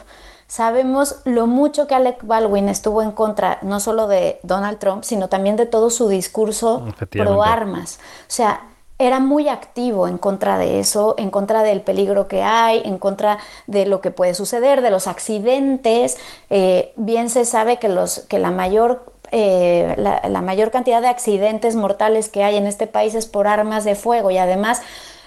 sabemos lo mucho que Alec Baldwin estuvo en contra no solo de Donald Trump, sino también de todo su discurso pro armas. O sea, era muy activo en contra de eso, en contra del peligro que hay, en contra de lo que puede suceder, de los accidentes. Eh, bien se sabe que, los, que la, mayor, eh, la, la mayor cantidad de accidentes mortales que hay en este país es por armas de fuego y además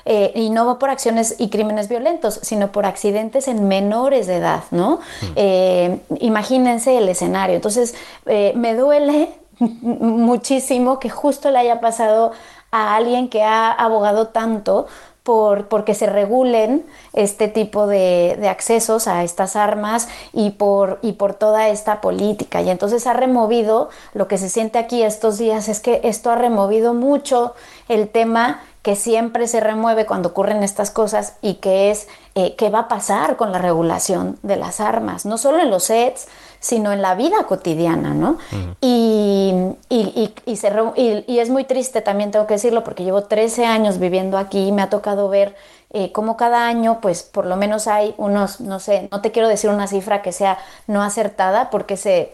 eh, y no por acciones y crímenes violentos, sino por accidentes en menores de edad, ¿no? Mm. Eh, imagínense el escenario. Entonces, eh, me duele muchísimo que justo le haya pasado a alguien que ha abogado tanto por, porque se regulen este tipo de, de, accesos a estas armas y por, y por toda esta política. Y entonces ha removido, lo que se siente aquí estos días es que esto ha removido mucho el tema que siempre se remueve cuando ocurren estas cosas y que es eh, qué va a pasar con la regulación de las armas, no solo en los sets, sino en la vida cotidiana, ¿no? Uh -huh. y, y, y, se, y, es muy triste también, tengo que decirlo, porque llevo 13 años viviendo aquí y me ha tocado ver eh, cómo cada año, pues por lo menos hay unos, no sé, no te quiero decir una cifra que sea no acertada, porque se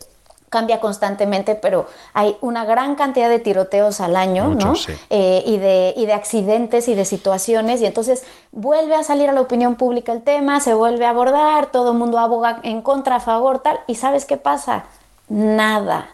cambia constantemente, pero hay una gran cantidad de tiroteos al año, Mucho, ¿no? Sí. Eh, y, de, y de accidentes y de situaciones, y entonces vuelve a salir a la opinión pública el tema, se vuelve a abordar, todo el mundo aboga en contra, a favor, tal, y ¿sabes qué pasa? Nada.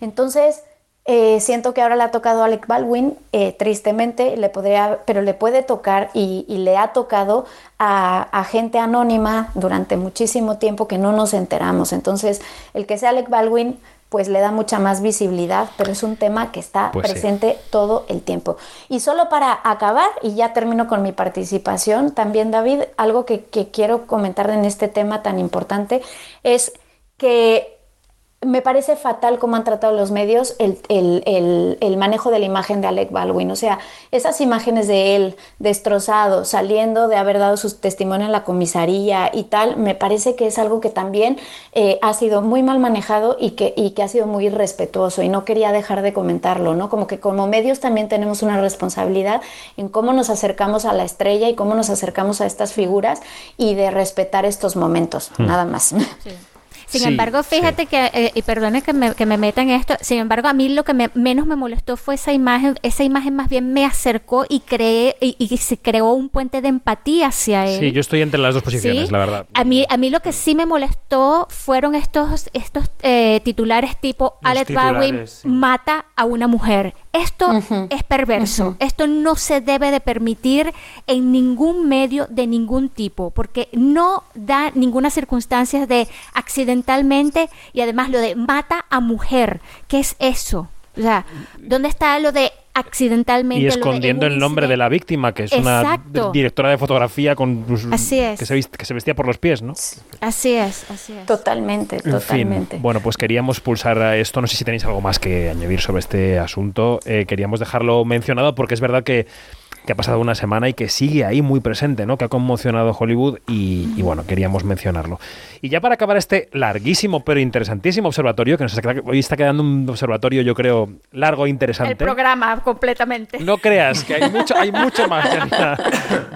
Entonces, Eh, siento que ahora le ha tocado a Alec Baldwin, eh, tristemente, le podría, pero le puede tocar y, y le ha tocado a, a, gente anónima durante muchísimo tiempo que no nos enteramos. Entonces, el que sea Alec Baldwin, pues le da mucha más visibilidad, pero es un tema que está Pues sí. presente todo el tiempo. Y solo para acabar, y ya termino con mi participación, también David, algo que, que quiero comentar en este tema tan importante es que me parece fatal cómo han tratado los medios el, el, el, el, manejo de la imagen de Alec Baldwin. O sea, esas imágenes de él destrozado, saliendo de haber dado su testimonio en la comisaría y tal, me parece que es algo que también eh, ha sido muy mal manejado y que, y que ha sido muy irrespetuoso. Y no quería dejar de comentarlo, ¿no? Como que como medios también tenemos una responsabilidad en cómo nos acercamos a la estrella y cómo nos acercamos a estas figuras y de respetar estos momentos, Hmm. nada más. Sin Sí, embargo, fíjate que, eh, y perdone que me, que me meta en esto, sin embargo, a mí lo que me- menos me molestó fue esa imagen, esa imagen más bien me acercó y creé, y, y se creó un puente de empatía hacia él. Sí, yo estoy entre las dos posiciones, ¿Sí? la verdad. A mí, a mí lo que sí me molestó fueron estos, estos eh, titulares tipo Alec titulares, Baldwin mata a una mujer. Esto es perverso. Esto no se debe de permitir en ningún medio de ningún tipo, porque no da ninguna circunstancia de accidentalmente y además lo de mata a mujer. ¿Qué es eso? O sea, ¿dónde está lo de accidentalmente? Y lo de escondiendo el nombre de la víctima, que es una Exacto. directora de fotografía con sus- Así es. Que, se vist- que se vestía por los pies, ¿no? Así es, así es. Totalmente, En totalmente. fin, bueno, pues queríamos pulsar a esto. No sé si tenéis algo más que añadir sobre este asunto. Eh, queríamos dejarlo mencionado porque es verdad que, que ha pasado una semana y que sigue ahí muy presente, ¿no? Que ha conmocionado Hollywood y, y bueno, queríamos mencionarlo. Y ya para acabar este larguísimo pero interesantísimo observatorio, que nos está, hoy está quedando un observatorio, yo creo, largo e interesante. El programa completamente. No creas que hay mucho, hay mucho más. Janina.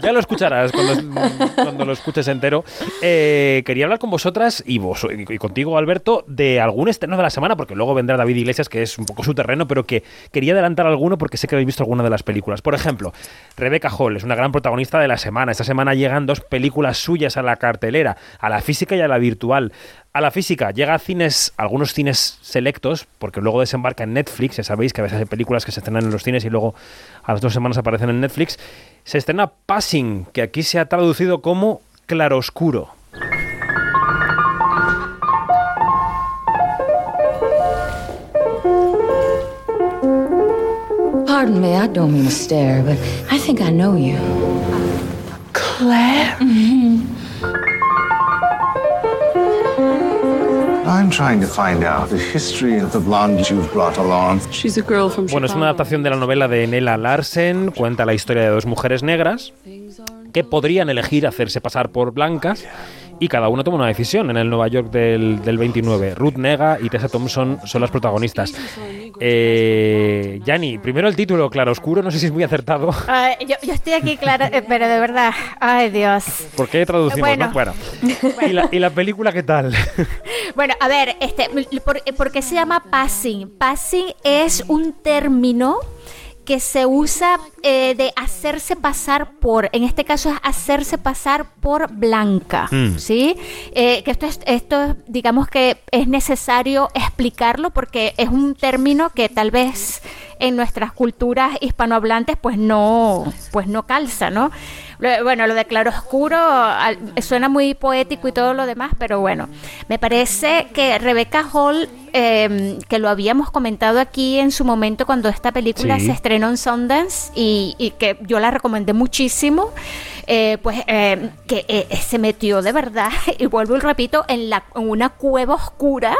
Ya lo escucharás cuando, cuando lo escuches entero. Eh, quería hablar con vosotras y, vos, y contigo, Alberto, de algún estreno de la semana, porque luego vendrá David Iglesias, que es un poco su terreno, pero que quería adelantar alguno porque sé que habéis visto alguna de las películas. Por ejemplo, Rebecca Hall es una gran protagonista de la semana. Esta semana llegan dos películas suyas a la cartelera, a la física y a la virtual. A la física llega a cines, algunos cines selectos, porque luego desembarca en Netflix, ya sabéis que a veces hay películas que se estrenan en los cines y luego a las dos semanas aparecen en Netflix. Se estrena Passing, que aquí se ha traducido como claroscuro. Pardon me, I don't mean to stare, but I think I know you. Claire? I'm trying to find out the history of the blonde you've brought along. She's a girl from Bueno, es una adaptación de la novela de Nella Larsen, cuenta la historia de dos mujeres negras que podrían elegir hacerse pasar por blancas y cada una toma una decisión en el Nueva York del, del 29. Ruth Nega y Tessa Thompson son las protagonistas. Eh, primero el título, Claroscuro, no sé si es muy acertado. Yo, yo estoy aquí, clara, eh, pero de verdad, ay Dios. ¿Por qué traducimos? Bueno. no? bueno. ¿Y, la, y la película qué tal? Bueno, a ver, este, ¿por, por qué se llama passing? Passing es un término que se usa eh, de hacerse pasar por, en este caso es hacerse pasar por blanca, Mm. ¿sí? Eh, que esto es, esto digamos que es necesario explicarlo porque es un término que tal vez en nuestras culturas hispanohablantes pues no, pues no calza, ¿no? Bueno, lo de claroscuro al- suena muy poético y todo lo demás, pero bueno, me parece que Rebecca Hall, eh, que lo habíamos comentado aquí en su momento cuando esta película Sí. se estrenó en Sundance y, y que yo la recomendé muchísimo, eh, pues eh, que se metió de verdad, y vuelvo y repito, en, la, en una cueva oscura.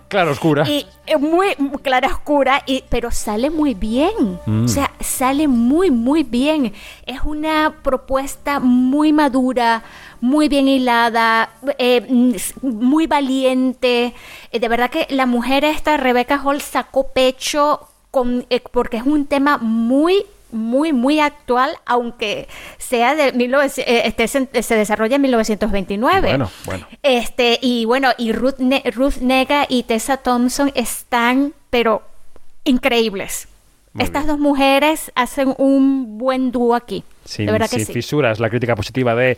Claroscura. Y eh, muy muy clara oscura, y, pero sale muy bien. Mm. O sea, sale muy, muy bien. Es una propuesta muy madura, muy bien hilada, eh, mm, muy valiente. Eh, de verdad que la mujer esta, Rebecca Hall, sacó pecho con, eh, porque es un tema muy muy muy actual aunque sea de 1900, eh, este se, se desarrolla en 1929 Bueno, bueno. este, y bueno, y Ruth, Ne- Ruth Nega y Tessa Thompson están, pero increíbles. Muy Estas dos mujeres hacen un buen dúo aquí. Sin, de verdad que sin sí. fisuras, la crítica positiva de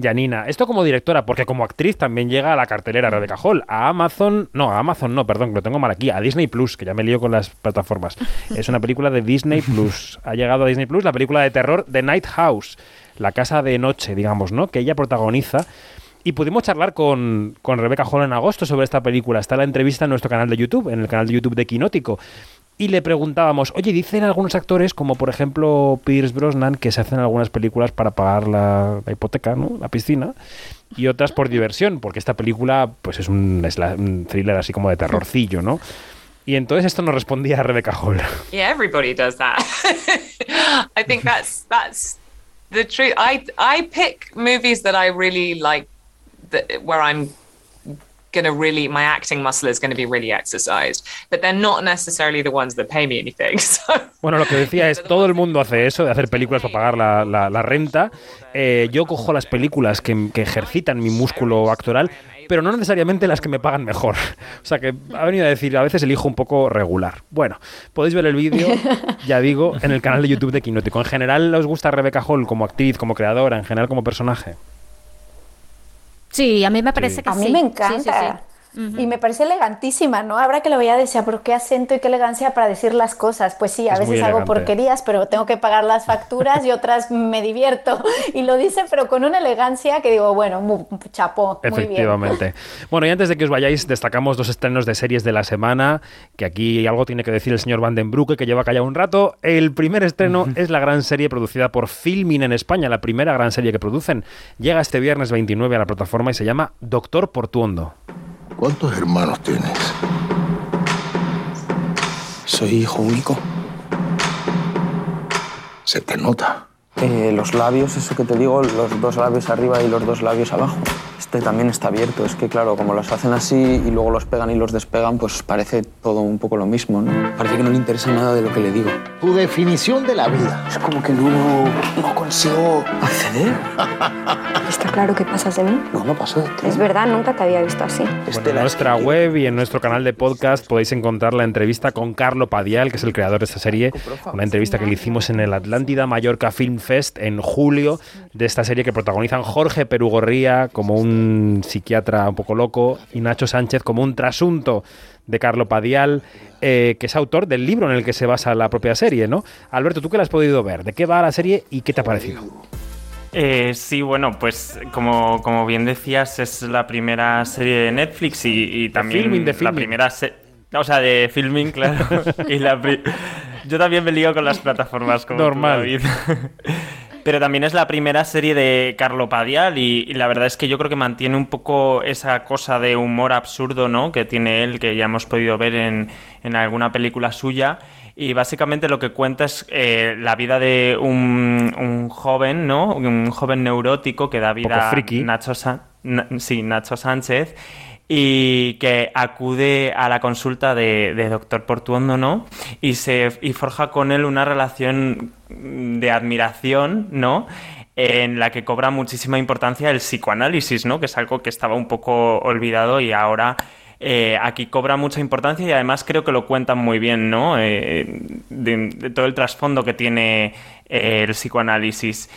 Janina. Esto como directora, porque como actriz también llega a la cartelera Rebeca Hall, a Amazon, no, a Amazon no, perdón, lo tengo mal aquí, a Disney Plus, que ya me lío con las plataformas. Es una película de Disney Plus. Ha llegado a Disney Plus la película de terror The Night House, la casa de noche, digamos, ¿no? Que ella protagoniza. Y pudimos charlar con, con Rebeca Hall en agosto sobre esta película. Está la entrevista en nuestro canal de YouTube, en el canal de YouTube de Quinótico. Y le preguntábamos, oye, dicen algunos actores, como por ejemplo Pierce Brosnan, que se hacen algunas películas para pagar la, hipoteca, ¿no? La piscina, y otras por diversión, porque esta película pues es un, thriller así como de terrorcillo, ¿no? Y entonces esto nos respondía Rebeca Hall. Yeah, everybody does that. I think that's that's the truth. I I pick movies that I really like, where I'm gonna really my acting muscle is gonna be really exercised. But they're not necessarily the ones that pay me anything. So Bueno, lo que decía es, todo el mundo hace eso, de hacer películas para pagar la, la- la renta. Eh, yo cojo las películas que, que ejercitan mi músculo actoral, pero no necesariamente las que me pagan mejor. O sea que ha venido a decir, a veces elijo un poco regular. Bueno, podéis ver el vídeo, ya digo, en el canal de YouTube de Quinótico. En general, ¿os gusta Rebecca Hall como actriz, como creadora, en general como personaje? Sí, a mí me parece que a sí. mí me Sí, encanta. sí, Y me parece elegantísima, ¿no? Habrá que lo vea decía, pero qué acento y qué elegancia para decir las cosas. Pues sí, a Es muy veces hago porquerías, pero tengo que pagar las facturas y otras me divierto. Y lo dice, pero con una elegancia que digo, bueno, mu- chapó, muy bien. Efectivamente. Bueno, y antes de que os vayáis, destacamos dos estrenos de series de la semana, que aquí algo tiene que decir el señor Van den Broeke, que lleva callado un rato. El primer estreno es la gran serie producida por Filmin en España, la primera gran serie que producen. Llega este viernes 29 a la plataforma y se llama Doctor Portuondo. ¿Cuántos hermanos tienes? Soy hijo único. Se te nota. Eh, los labios, eso que te digo, los dos labios arriba y los dos labios abajo. Este también está abierto. Es que, claro, como los hacen así y luego los pegan y los despegan, pues parece todo un poco lo mismo, ¿no? Parece que no le interesa nada de lo que le digo. Tu definición de la vida. Es como que no, no consigo acceder. ¿Está claro que pasas de mí? No, no paso de ti. Es verdad, nunca te había visto así. Bueno, en nuestra web y en nuestro canal de podcast podéis encontrar la entrevista con Carlo Padial, que es el creador de esta serie. Una entrevista que le hicimos en el Atlántida Mallorca Film Fest en julio de esta serie que protagonizan Jorge Perugorría como un psiquiatra un poco loco y Nacho Sánchez como un trasunto de Carlo Padial, eh, que es autor del libro en el que se basa la propia serie, ¿no? Alberto, ¿tú qué la has podido ver? ¿De qué va la serie y qué te ha parecido? Eh, sí, bueno, pues como, como bien decías, es la primera serie de Netflix y, y también filming, la filming. primera se- o sea, de filming, claro. y la pri- Yo también me lío con las plataformas como tú, Normal. David. Pero también es la primera serie de Carlo Padial y, y la verdad es que yo creo que mantiene un poco esa cosa de humor absurdo, ¿no? Que tiene él, que ya hemos podido ver en, en alguna película suya. Y básicamente lo que cuenta es eh, la vida de un, un joven, ¿no? Un joven neurótico que da vida a. Nacho, Sa- Na- sí, Nacho Sánchez y que acude a la consulta de, de doctor Portuondo, ¿no? Y se y forja con él una relación de admiración, ¿no? En la que cobra muchísima importancia el psicoanálisis, ¿no? Que es algo que estaba un poco olvidado y ahora eh, aquí cobra mucha importancia y además creo que lo cuentan muy bien, ¿no? Eh, de, de todo el trasfondo que tiene eh, el psicoanálisis.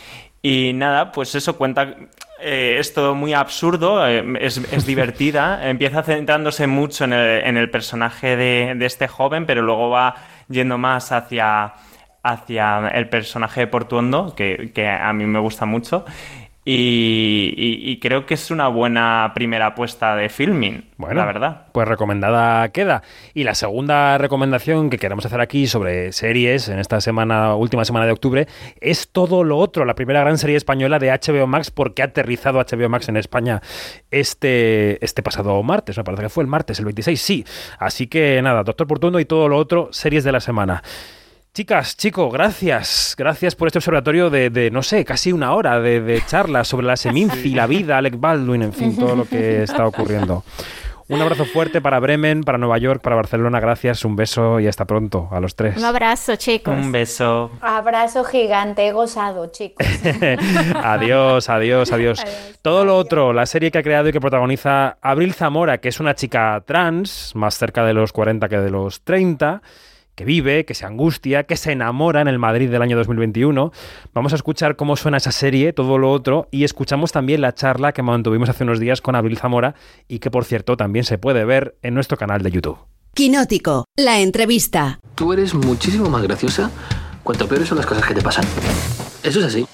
Y nada, pues eso cuenta. es todo muy absurdo, es, es divertida. Empieza centrándose mucho en el, en el personaje de, de este joven, pero luego va yendo más hacia, hacia el personaje de Portuondo, que, que a mí me gusta mucho. Y, y- y creo que es una buena primera apuesta de filming, Bueno, la verdad. Pues recomendada queda. Y la segunda recomendación que queremos hacer aquí sobre series en esta semana, última semana de octubre, es todo lo otro, la primera gran serie española de HBO Max, porque ha aterrizado HBO Max en España este, este pasado martes, me parece que fue el martes, el 26, sí. Así que nada, Doctor Portuondo y todo lo otro, series de la semana. Chicas, chico, gracias. Gracias por este observatorio de, de, no sé, casi una hora de, de charlas sobre la Seminci, la vida, Alec Baldwin, en fin, todo lo que está ocurriendo. Un abrazo fuerte para Bremen, para Nueva York, para Barcelona. Gracias, un beso y hasta pronto a los tres. Un abrazo, chicos. Un beso. Abrazo gigante, he gozado, chicos. adiós, adiós, adiós. Todo lo otro, la serie que ha creado y que protagoniza Abril Zamora, que es una chica trans, más cerca de los 40 que de los 30, que vive, que se angustia, que se enamora en el Madrid del año 2021. Vamos a escuchar cómo suena esa serie, todo lo otro, y escuchamos también la charla que mantuvimos hace unos días con Abril Zamora y que, por cierto, también se puede ver en nuestro canal de YouTube. Quinótico, la entrevista. Tú eres muchísimo más graciosa cuanto peores son las cosas que te pasan. Eso es así.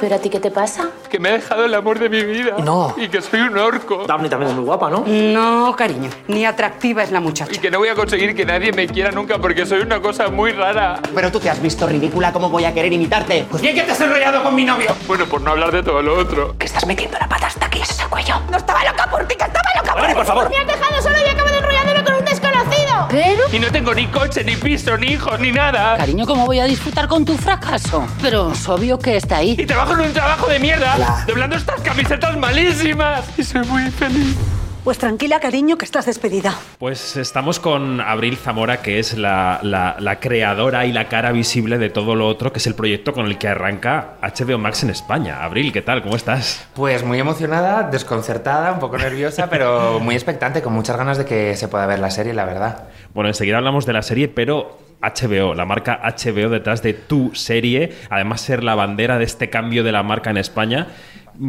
¿Pero a ti qué te pasa? Que me ha dejado el amor de mi vida. No. Y que soy un orco. Daphne también es muy guapa, ¿no? No, cariño, ni atractiva es la muchacha. Y que no voy a conseguir que nadie me quiera nunca porque soy una cosa muy rara. Pero tú te has visto ridícula, ¿cómo voy a querer imitarte? Pues bien que te has enrollado con mi novio. Bueno, por no hablar de todo lo otro. Que estás metiendo la pata hasta aquí, ese cuello. No estaba loca por ti, que estaba loca por Vale, por favor. Me has dejado solo y acabo de desconocido. ¿Pero? Y no tengo ni coche, ni piso, ni hijos, ni nada. Cariño, ¿cómo voy a disfrutar con tu fracaso? Pero es obvio que está ahí. Y trabajo en un trabajo de mierda, doblando estas camisetas malísimas. Y soy muy feliz. Pues tranquila, cariño, que estás despedida. Pues estamos con Abril Zamora, que es la, la- la creadora y la cara visible de todo lo otro, que es el proyecto con el que arranca HBO Max en España. Abril, ¿qué tal? ¿Cómo estás? Pues muy emocionada, desconcertada, un poco nerviosa, pero muy expectante, con muchas ganas de que se pueda ver la serie, la verdad. Bueno, enseguida hablamos de la serie, pero HBO, la marca HBO detrás de tu serie, además ser la bandera de este cambio de la marca en España.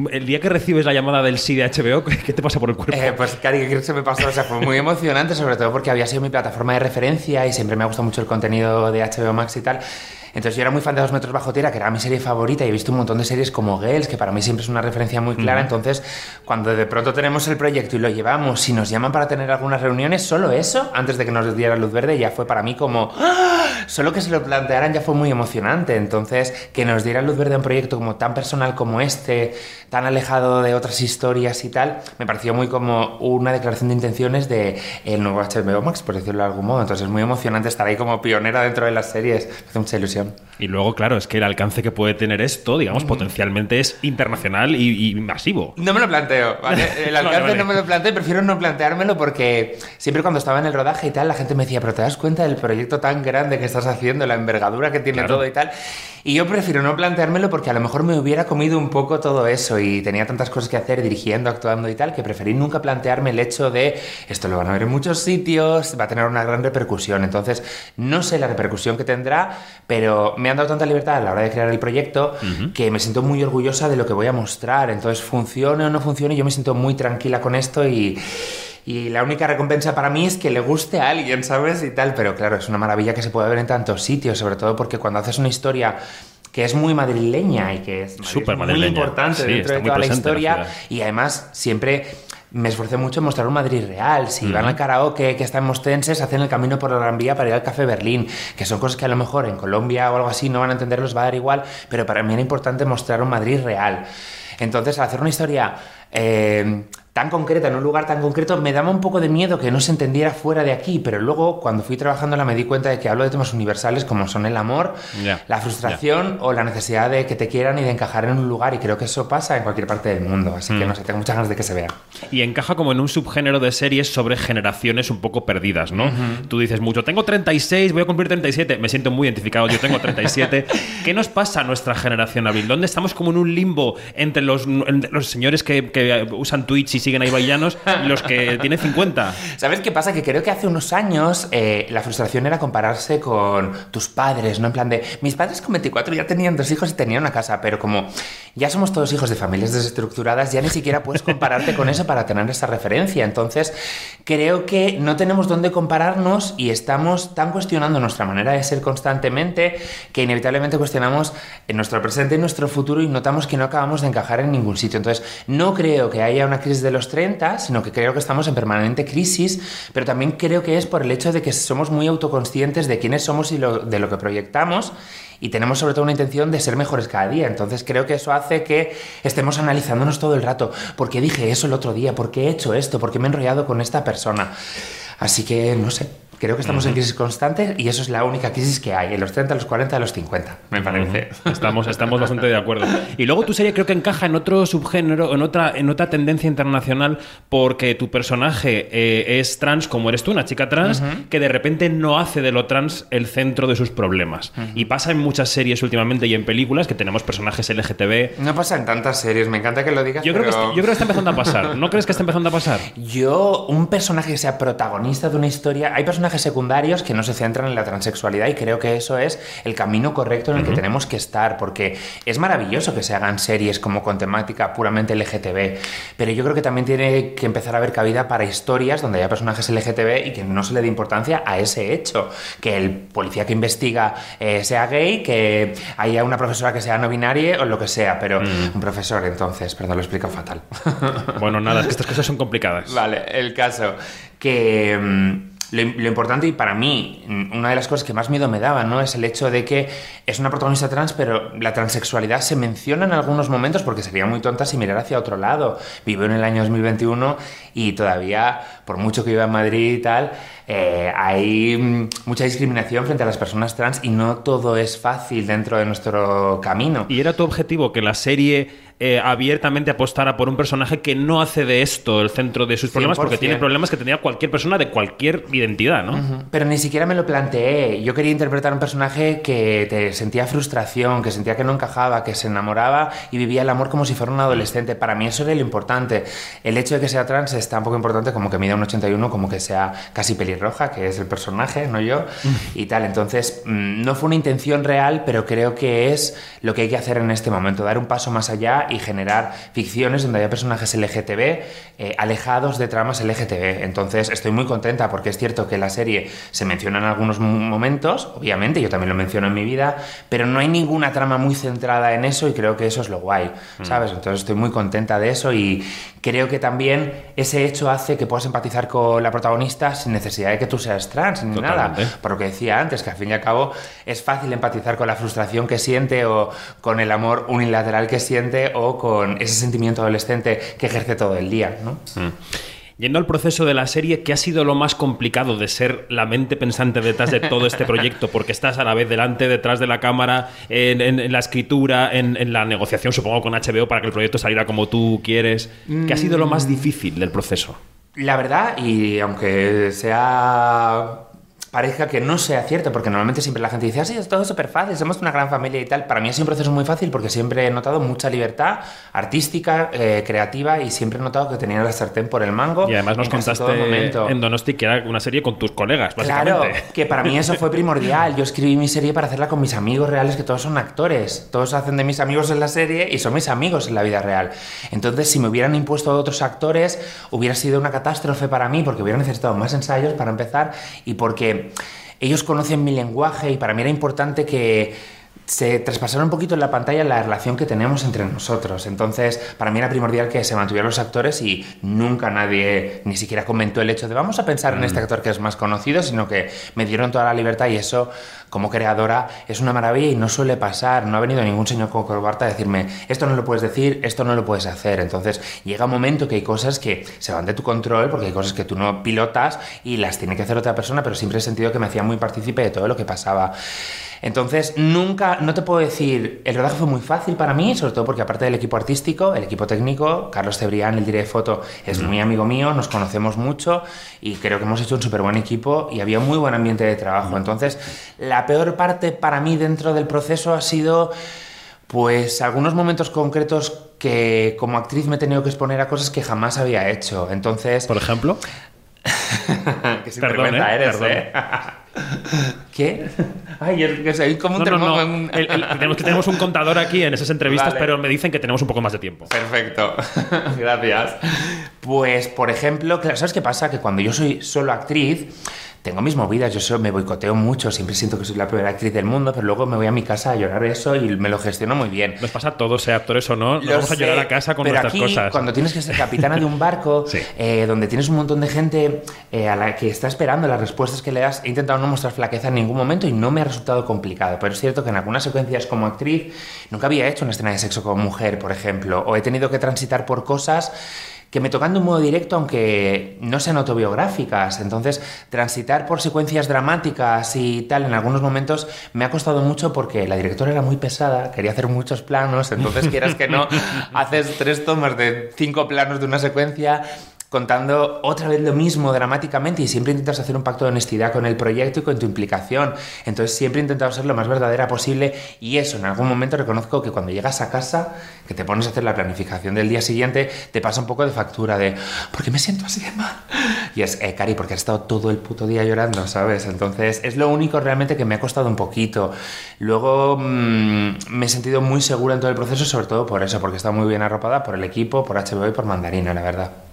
El día que recibes la llamada del sí de HBO, ¿qué te pasa por el cuerpo? Eh, pues, Cari, ¿qué crees que se me pasó? O sea, fue muy emocionante, sobre todo porque había sido mi plataforma de referencia y siempre me ha gustado mucho el contenido de HBO Max y tal. Entonces yo era muy fan de Dos metros bajo tierra, que era mi serie favorita, y he visto un montón de series como Girls, que para mí siempre es una referencia muy clara. Ujú. Entonces, cuando de pronto tenemos el proyecto y lo llevamos, si nos llaman para tener algunas reuniones, solo eso, antes de que nos diera luz verde, ya fue para mí como... ¡ah! Solo que se lo plantearan ya fue muy emocionante. Entonces, que nos dieran luz verde a un proyecto como tan personal como este, tan alejado de otras historias y tal, me pareció muy como una declaración de intenciones de el nuevo HBO Max, por decirlo de algún modo. Entonces, es muy emocionante estar ahí como pionera dentro de las series. Me hace mucha ilusión. всем. Y luego, claro, es que el alcance que puede tener esto, digamos, potencialmente es internacional y, y masivo. No me lo planteo, ¿vale? El Vale, alcance vale. no me lo planteo y prefiero no planteármelo porque siempre cuando estaba en el rodaje y tal, la gente me decía, pero te das cuenta del proyecto tan grande que estás haciendo, la envergadura que tiene Claro. todo y tal. Y yo prefiero no planteármelo porque a lo mejor me hubiera comido un poco todo eso y tenía tantas cosas que hacer dirigiendo, actuando y tal, que preferí nunca plantearme el hecho de esto lo van a ver en muchos sitios, va a tener una gran repercusión. Entonces, no sé la repercusión que tendrá, pero me han dado tanta libertad a la hora de crear el proyecto que me siento muy orgullosa de lo que voy a mostrar. Entonces, funcione o no funcione, yo me siento muy tranquila con esto y, y la única recompensa para mí es que le guste a alguien, ¿sabes? Y tal, pero claro, es una maravilla que se puede ver en tantos sitios, sobre todo porque cuando haces una historia que es muy madrileña y que es, muy importante Sí, dentro de toda la historia y además siempre me esforcé mucho en mostrar un Madrid real. Si van al karaoke que está en Mostenses, hacen el camino por la Gran Vía para ir al Café Berlín, que son cosas que a lo mejor en Colombia o algo así no van a entender, les va a dar igual, pero para mí era importante mostrar un Madrid real. Entonces, al hacer una historia eh, tan concreta, en un lugar tan concreto, me daba un poco de miedo que no se entendiera fuera de aquí, pero luego cuando fui trabajándola me di cuenta de que hablo de temas universales como son el amor, Ya, la frustración o la necesidad de que te quieran y de encajar en un lugar, y creo que eso pasa en cualquier parte del mundo, así que Mm. no sé, tengo muchas ganas de que se vea. Y encaja como en un subgénero de series sobre generaciones un poco perdidas, ¿no? Tú dices mucho, tengo 36, voy a cumplir 37, me siento muy identificado, yo tengo 37. ¿Qué nos pasa a nuestra generación, Abril? ¿Dónde estamos como en un limbo entre los, entre los señores que, que usan Twitch y siguen ahí bailanos los que tienen 50? ¿Sabes qué pasa? Que creo que hace unos años eh, la frustración era compararse con tus padres, ¿no? En plan de, mis padres con 24 ya tenían dos hijos y tenían una casa, pero como ya somos todos hijos de familias desestructuradas, ya ni siquiera puedes compararte con eso para tener esa referencia. Entonces, creo que no tenemos dónde compararnos y estamos tan cuestionando nuestra manera de ser constantemente que inevitablemente cuestionamos en nuestro presente y nuestro futuro y notamos que no acabamos de encajar en ningún sitio. Entonces, no creo que haya una crisis de los 30, sino que creo que estamos en permanente crisis, pero también creo que es por el hecho de que somos muy autoconscientes de quiénes somos y de lo que proyectamos y tenemos sobre todo una intención de ser mejores cada día. Entonces creo que eso hace que estemos analizándonos todo el rato. ¿Por qué dije eso el otro día? ¿Por qué he hecho esto? ¿Por qué me he enrollado con esta persona? Así que no sé. Creo que estamos en crisis constante y eso es la única crisis que hay, en los 30, los 40, los 50, me parece. Estamos, estamos bastante de acuerdo. Y luego tu serie creo que encaja en otro subgénero, en otra, en otra tendencia internacional, porque tu personaje eh, es trans, como eres tú, una chica trans, que de repente no hace de lo trans el centro de sus problemas. Y pasa en muchas series últimamente y en películas que tenemos personajes LGTB. No pasa en tantas series, me encanta que lo digas. Yo creo, que, está- yo creo que está empezando a pasar. ¿No crees que está empezando a pasar? Yo, un personaje que sea protagonista de una historia. Hay personajes personajes secundarios que no se centran en la transexualidad y creo que eso es el camino correcto en el que tenemos que estar, porque es maravilloso que se hagan series como con temática puramente LGTB, pero yo creo que también tiene que empezar a haber cabida para historias donde haya personajes LGTB y que no se le dé importancia a ese hecho, que el policía que investiga eh, sea gay, que haya una profesora que sea no binaria o lo que sea, pero un profesor entonces, perdón, lo explico fatal. Bueno, nada, es que estas cosas son complicadas. Vale, el caso que mm, lo, importante y para mí mm, una de las cosas que más miedo me daba, ¿no? Es el hecho de que es una protagonista trans, pero la transexualidad se menciona en algunos momentos porque sería muy tonta si mirar hacia otro lado. Vivo en el año 2021 y todavía, por mucho que viva en Madrid y tal, eh, hay mm, mucha discriminación frente a las personas trans y no todo es fácil dentro de nuestro camino. ¿Y era tu objetivo que la serie eh, abiertamente apostara por un personaje que no hace de esto el centro de sus problemas? Porque 100%. tiene problemas que tendría cualquier persona de cualquier identidad, ¿no? Pero ni siquiera me lo planteé. Yo quería interpretar un personaje que te sentía frustración, que sentía que no encajaba, que se enamoraba y vivía el amor como si fuera un adolescente. Para mí eso era lo importante. El hecho de que sea trans es tan poco importante como que mida un 81, como que sea casi pelirroja, que es el personaje, no yo, y tal. Entonces, mm, no fue una intención real, pero creo que es lo que hay que hacer en este momento, dar un paso más allá y generar ficciones donde haya personajes LGTB eh, alejados de tramas LGTB. Entonces, estoy muy contenta porque es cierto que la serie se menciona en algunos mo- momentos, obviamente, yo también lo menciono en mi vida, pero no hay ninguna trama muy centrada en eso y creo que eso es lo guay, Mm. ¿sabes? Entonces, estoy muy contenta de eso y creo que también ese hecho hace que puedas empatizar con la protagonista sin necesidad de que tú seas trans ni nada. Por lo que decía antes, que al fin y al cabo es fácil empatizar con la frustración que siente o con el amor unilateral que siente o con ese sentimiento adolescente que ejerce todo el día, ¿no? Mm. Yendo al proceso de la serie, ¿qué ha sido lo más complicado de ser la mente pensante detrás de todo este proyecto? Porque estás a la vez delante, detrás de la cámara, en, en- en la escritura, en, en la negociación, supongo, con HBO para que el proyecto saliera como tú quieres. ¿Qué ha sido lo más difícil del proceso? La verdad, y aunque sea parezca que no sea cierto, porque normalmente siempre la gente dice, así es todo súper fácil, somos una gran familia y tal. Para mí ha sido un proceso muy fácil porque siempre he notado mucha libertad artística, eh, creativa y siempre he notado que tenía la sartén por el mango. Y además nos en contaste en Donosti que era una serie con tus colegas, Claro, básicamente. que para mí eso fue primordial. Yo escribí mi serie para hacerla con mis amigos reales, que todos son actores. Todos hacen de mis amigos en la serie y son mis amigos en la vida real. Entonces, si me hubieran impuesto otros actores, hubiera sido una catástrofe para mí, porque hubiera necesitado más ensayos para empezar y porque ellos conocen mi lenguaje y para mí era importante que se traspasara un poquito en la pantalla la relación que tenemos entre nosotros. Entonces, para mí era primordial que se mantuvieran los actores y nunca nadie ni siquiera comentó el hecho de vamos a pensar en este actor que es más conocido, sino que me dieron toda la libertad y eso, como creadora, es una maravilla y no suele pasar. No ha venido ningún señor con corbata a decirme esto no lo puedes decir, esto no lo puedes hacer. Entonces, llega un momento que hay cosas que se van de tu control porque hay cosas que tú no pilotas y las tiene que hacer otra persona, pero siempre he sentido que me hacía muy partícipe de todo lo que pasaba. Entonces, nunca, no te puedo decir, el rodaje fue muy fácil para mí, sobre todo porque aparte del equipo artístico, el equipo técnico, Carlos Cebrián, el director de foto, es muy amigo mío, nos conocemos mucho y creo que hemos hecho un súper buen equipo y había muy buen ambiente de trabajo. Entonces, la peor parte para mí dentro del proceso ha sido... Pues algunos momentos concretos que como actriz me he tenido que exponer a cosas que jamás había hecho. Entonces... Por ejemplo. que sinvergüenza Perdón, ¿eh? eres, Perdón. ¿eh? ¿Qué? Ay, es como un No, no, no. termo- El- el- tenemos, que tenemos un contador aquí en esas entrevistas, Vale. pero me dicen que tenemos un poco más de tiempo. Perfecto, gracias. Pues, por ejemplo, ¿sabes qué pasa? Que cuando yo soy solo actriz, tengo mis movidas, yo solo me boicoteo mucho, siempre siento que soy la peor actriz del mundo, pero luego me voy a mi casa a llorar eso y me lo gestiono muy bien. Nos pasa a todos, sea actores o no, nos vamos a llorar sé, a casa con pero nuestras aquí, cosas. Cuando tienes que ser capitana de un barco, eh, donde tienes un montón de gente eh, a la que está esperando las respuestas que le das, he intentado no mostrar flaqueza en ningún momento y no me ha resultado complicado. Pero es cierto que en algunas secuencias como actriz nunca había hecho una escena de sexo como mujer, por ejemplo, o he tenido que transitar por cosas que me tocan de un modo directo aunque no sean autobiográficas. Entonces, transitar por secuencias dramáticas y tal en algunos momentos me ha costado mucho porque la directora era muy pesada, quería hacer muchos planos, entonces quieras que no, haces tres tomas de cinco planos de una secuencia contando otra vez lo mismo dramáticamente y siempre intentas hacer un pacto de honestidad con el proyecto y con tu implicación. Entonces siempre he intentado ser lo más verdadera posible y eso, en algún momento reconozco que cuando llegas a casa, que te pones a hacer la planificación del día siguiente, te pasa un poco de factura de, ¿por qué me siento así de mal? Y es, eh, Cari, porque has estado todo el puto día llorando, ¿sabes? Entonces es lo único realmente que me ha costado un poquito. Luego mmm, me he sentido muy segura en todo el proceso, sobre todo por eso, porque está muy bien arropada por el equipo, por HBO y por Mandarina, la verdad.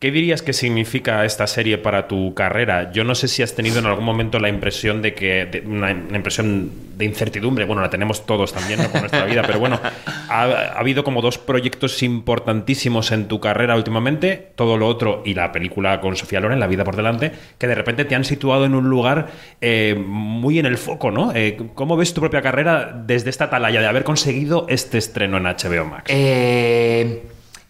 ¿Qué dirías que significa esta serie para tu carrera? Yo no sé si has tenido en algún momento la impresión de que. una, impresión de incertidumbre. Bueno, la tenemos todos también ¿no? con nuestra vida, pero bueno, ha, ha habido como dos proyectos importantísimos en tu carrera últimamente, todo lo otro y la película con Sofía Loren, La vida por delante, que de repente te han situado en un lugar eh, muy en el foco, ¿no? Eh, ¿Cómo ves tu propia carrera desde esta atalaya de haber conseguido este estreno en HBO Max? Eh,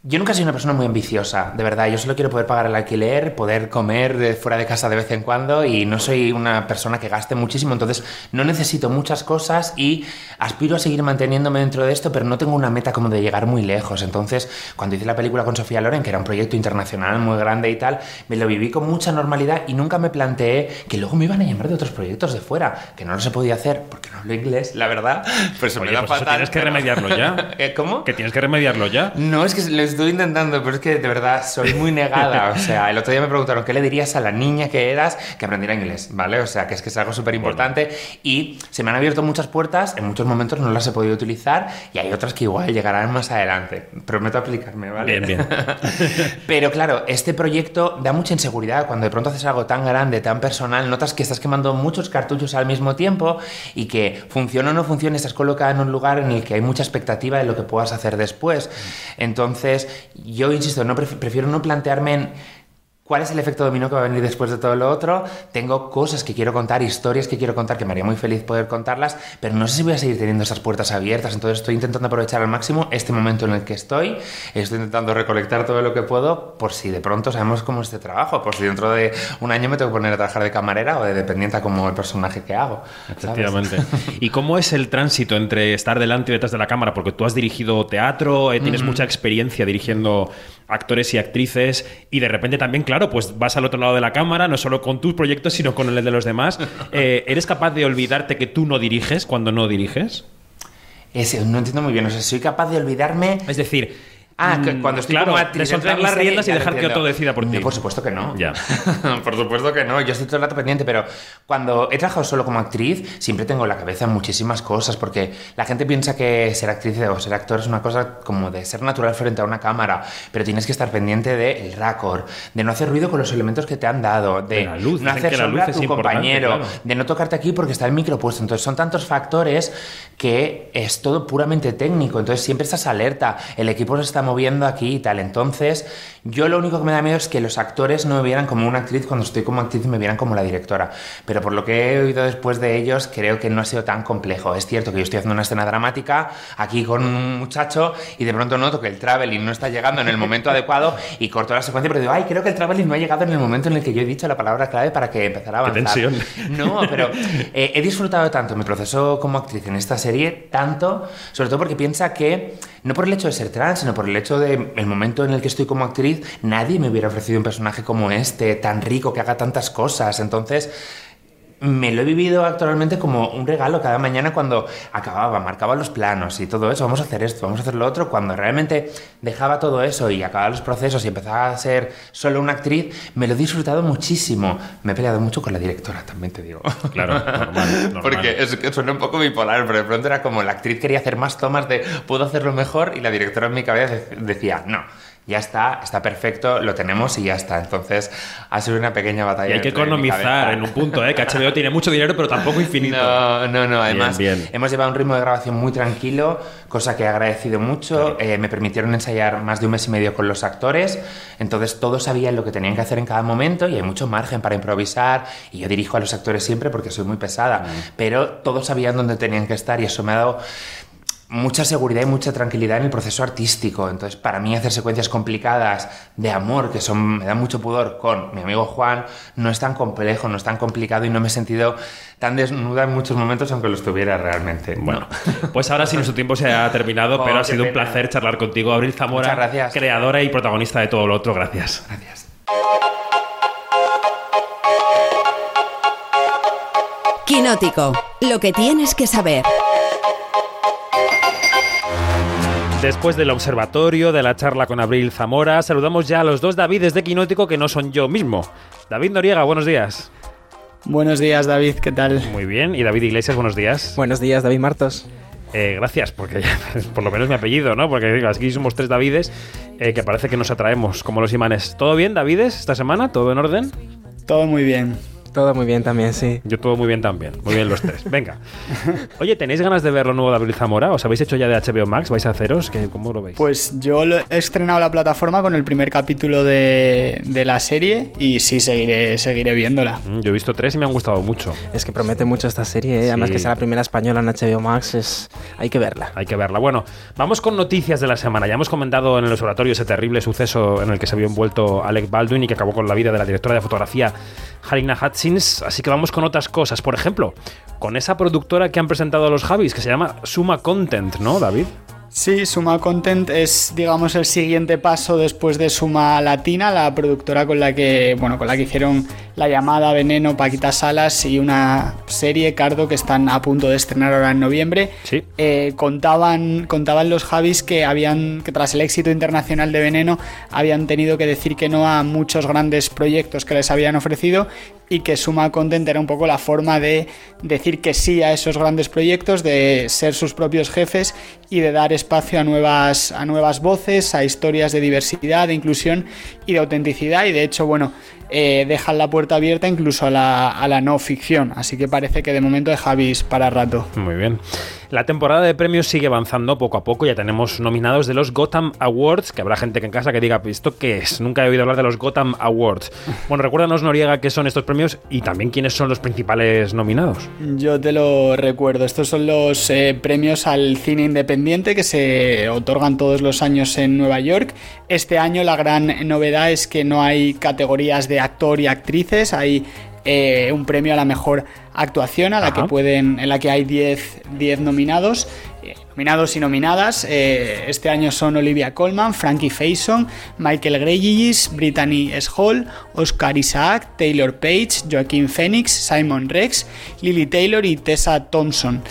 yo nunca he sido una persona muy ambiciosa, de verdad. Yo solo quiero poder pagar el alquiler, poder comer fuera de casa de vez en cuando y no soy una persona que gaste muchísimo, entonces no necesito muchas cosas y aspiro a seguir manteniéndome dentro de esto, pero no tengo una meta como de llegar muy lejos. Entonces, cuando hice la película con Sofía Loren, que era un proyecto internacional muy grande y tal, me lo viví con mucha normalidad y nunca me planteé que luego me iban a llamar de otros proyectos de fuera, que no los he podido hacer porque no hablo inglés, la verdad. Pues se me Oye, da pues fatal. tienes que pero- remediarlo ya. ¿Eh, ¿Cómo? Que tienes que remediarlo ya. No, es que lo estoy intentando, pero es que de verdad soy muy negada. O sea, el otro día me preguntaron qué le dirías a la niña que eras que aprendiera inglés, ¿vale? O sea, que es que es algo súper importante. Y se me han abierto muchas puertas, en muchos momentos no las he podido utilizar y hay otras que igual llegarán más adelante. Prometo aplicarme, ¿vale? Bien, bien. Pero claro, este proyecto da mucha inseguridad. Cuando de pronto haces algo tan grande, tan personal, notas que estás quemando muchos cartuchos al mismo tiempo y que funcione o no funcione, estás colocada en un lugar en el que hay mucha expectativa de lo que puedas hacer después. Entonces, yo insisto, no pref- prefiero no plantearme en ¿Cuál es el efecto dominó que va a venir después de todo lo otro? Tengo cosas que quiero contar, historias que quiero contar, que me haría muy feliz poder contarlas, pero no sé si voy a seguir teniendo esas puertas abiertas. Entonces estoy intentando aprovechar al máximo este momento en el que estoy. Estoy intentando recolectar todo lo que puedo por si de pronto sabemos cómo es este trabajo, por si dentro de un año me tengo que poner a trabajar de camarera o de dependiente como el personaje que hago. ¿sabes? Efectivamente. ¿Y cómo es el tránsito entre estar delante y detrás de la cámara? Porque tú has dirigido teatro, eh, tienes mucha experiencia dirigiendo actores y actrices y de repente también, claro, pues vas al otro lado de la cámara, no solo con tus proyectos, sino con el de los demás. Eh, ¿Eres capaz de olvidarte que tú no diriges cuando no diriges? Ese, no entiendo muy bien, o sea, soy capaz de olvidarme... Es decir... Ah, que mm, cuando estoy claro, como de actriz soltar de las mi serie, riendas y dejar que otro decida por ti. No, por supuesto que no. Ya. por supuesto que no. Yo estoy todo el rato pendiente, pero cuando he trabajado solo como actriz, siempre tengo en la cabeza muchísimas cosas, porque la gente piensa que ser actriz o ser actor es una cosa como de ser natural frente a una cámara, pero tienes que estar pendiente del raccord, de no hacer ruido con los elementos que te han dado, de, De la luz, no hacer sombra a tu compañero, claro. de no tocarte aquí porque está el micro puesto. Entonces son tantos factores que es todo puramente técnico. Entonces siempre estás alerta, el equipo se está moviendo aquí y tal. Entonces yo lo único que me da miedo es que los actores no me vieran como una actriz cuando estoy como actriz y me vieran como la directora. Pero por lo que he oído después de ellos, creo que no ha sido tan complejo. Es cierto que yo estoy haciendo una escena dramática aquí con un muchacho y de pronto noto que el traveling no está llegando en el momento adecuado y corto la secuencia, pero digo, ay, creo que el traveling no ha llegado en el momento en el que yo he dicho la palabra clave para que empezara a Qué avanzar. tensión. No, pero eh, he disfrutado tanto mi proceso como actriz en esta serie, tanto, sobre todo porque piensa que, no por el hecho de ser trans, sino por el hecho de el momento en el que estoy como actriz, nadie me hubiera ofrecido un personaje como este, tan rico, que haga tantas cosas. Entonces, me lo he vivido actualmente como un regalo cada mañana cuando acababa, marcaba los planos y todo eso, vamos a hacer esto, vamos a hacer lo otro, cuando realmente dejaba todo eso y acababa los procesos y empezaba a ser solo una actriz, me lo he disfrutado muchísimo. Me he peleado mucho con la directora, también te digo. Claro, normal, normal. Porque es que suena un poco bipolar, pero de pronto era como la actriz quería hacer más tomas de puedo hacerlo mejor y la directora en mi cabeza de- decía, no. Ya está, está perfecto, lo tenemos y ya está. Entonces, ha sido una pequeña batalla. Y hay que economizar en un punto, ¿eh? Que HBO tiene mucho dinero, pero tampoco infinito. No, no, no. Además, Bien, bien. hemos llevado un ritmo de grabación muy tranquilo, cosa que he agradecido mucho. Eh, me permitieron ensayar más de un mes y medio con los actores, entonces todos sabían lo que tenían que hacer en cada momento y hay mucho margen para improvisar. Y yo dirijo a los actores siempre porque soy muy pesada, Mm. pero todos sabían dónde tenían que estar y eso me ha dado mucha seguridad y mucha tranquilidad en el proceso artístico. Entonces, para mí hacer secuencias complicadas de amor, que son me dan mucho pudor, con mi amigo Juan, no es tan complejo, no es tan complicado y no me he sentido tan desnuda en muchos momentos, aunque lo estuviera realmente. Bueno, pues ahora sí nuestro tiempo se ha terminado, Oh, pero ha sido un placer charlar contigo, Abril Zamora, creadora y protagonista de todo lo otro. Gracias. Gracias. Quinótico. Lo que tienes que saber. Después del observatorio, de la charla con Abril Zamora, saludamos ya a los dos Davides de Quinótico que no son yo mismo. David Noriega, buenos días. Buenos días, David, ¿qué tal? Muy bien. Y David Iglesias, buenos días. Buenos días, David Martos. Eh, gracias, porque por lo menos mi apellido, ¿no? Porque digo, aquí somos tres Davides eh, que parece que nos atraemos como los imanes. ¿Todo bien, Davides, esta semana? ¿Todo en orden? Todo muy bien. Todo muy bien también, sí. Yo todo muy bien también. Muy bien los tres. Venga. Oye, ¿tenéis ganas de ver lo nuevo de Abril Zamora? ¿Os habéis hecho ya de HBO Max? ¿Vais a haceros? ¿Qué, ¿Cómo lo veis? Pues yo lo- he estrenado la plataforma con el primer capítulo de, de la serie y sí, seguiré, seguiré viéndola. Mm, Yo he visto tres y me han gustado mucho. Es que promete mucho esta serie, ¿eh? además Sí. que sea la primera española en HBO Max, es... hay que verla. Hay que verla. Bueno, vamos con noticias de la semana. Ya hemos comentado en el observatorio ese terrible suceso en el que se vio envuelto Alec Baldwin y que acabó con la vida de la directora de fotografía Halina Así que vamos con otras cosas. Por ejemplo, con esa productora que han presentado los Javis, que se llama Suma Content, ¿no, David? Sí, Suma Content es, digamos, el siguiente paso después de Suma Latina, la productora con la que, bueno, con la que hicieron La llamada, Veneno, Paquita Salas y una serie, Cardo, que están a punto de estrenar ahora en noviembre. Sí. Eh, contaban, contaban los Javis que habían, que tras el éxito internacional de Veneno, habían tenido que decir que no a muchos grandes proyectos que les habían ofrecido y que Suma Content era un poco la forma de decir que sí a esos grandes proyectos, de ser sus propios jefes y de dar espacio a nuevas, a nuevas voces, a historias de diversidad, de inclusión y de autenticidad. Y de hecho, bueno, eh, dejan la puerta abierta incluso a la, a la no ficción. Así que parece que de momento de Javis para rato. Muy bien. La temporada de premios sigue avanzando poco a poco. Ya tenemos nominados de los Gotham Awards, que habrá gente que en casa que diga, ¿esto qué es? Nunca he oído hablar de los Gotham Awards. Bueno, recuérdanos, Noriega, qué son estos premios y también quiénes son los principales nominados. Yo te lo recuerdo. Estos son los eh, premios al cine independiente que se otorgan todos los años en Nueva York. Este año la gran novedad es que no hay categorías de actor y actrices. Hay eh, un premio a la mejor actuación a la Ajá. que pueden, en la que hay 10 10 nominados. Eh, Nominados y nominadas, eh, este año son Olivia Colman, Frankie Faison, Michael Greygis, Brittany S. Hall, Oscar Isaac, Taylor Page, Joaquín Phoenix, Simon Rex, Lily Taylor y Tessa Thompson.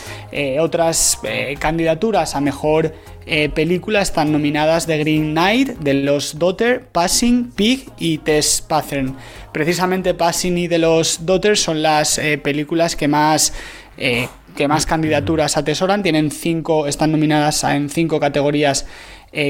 Otras candidaturas a mejor eh, película están nominadas The Green Knight, The Lost Daughter, Passing, Pig y Tess Pattern. Precisamente Passing y The Lost Daughter son las eh, películas que más eh, que más candidaturas atesoran. Tienen cinco, están nominadas en cinco categorías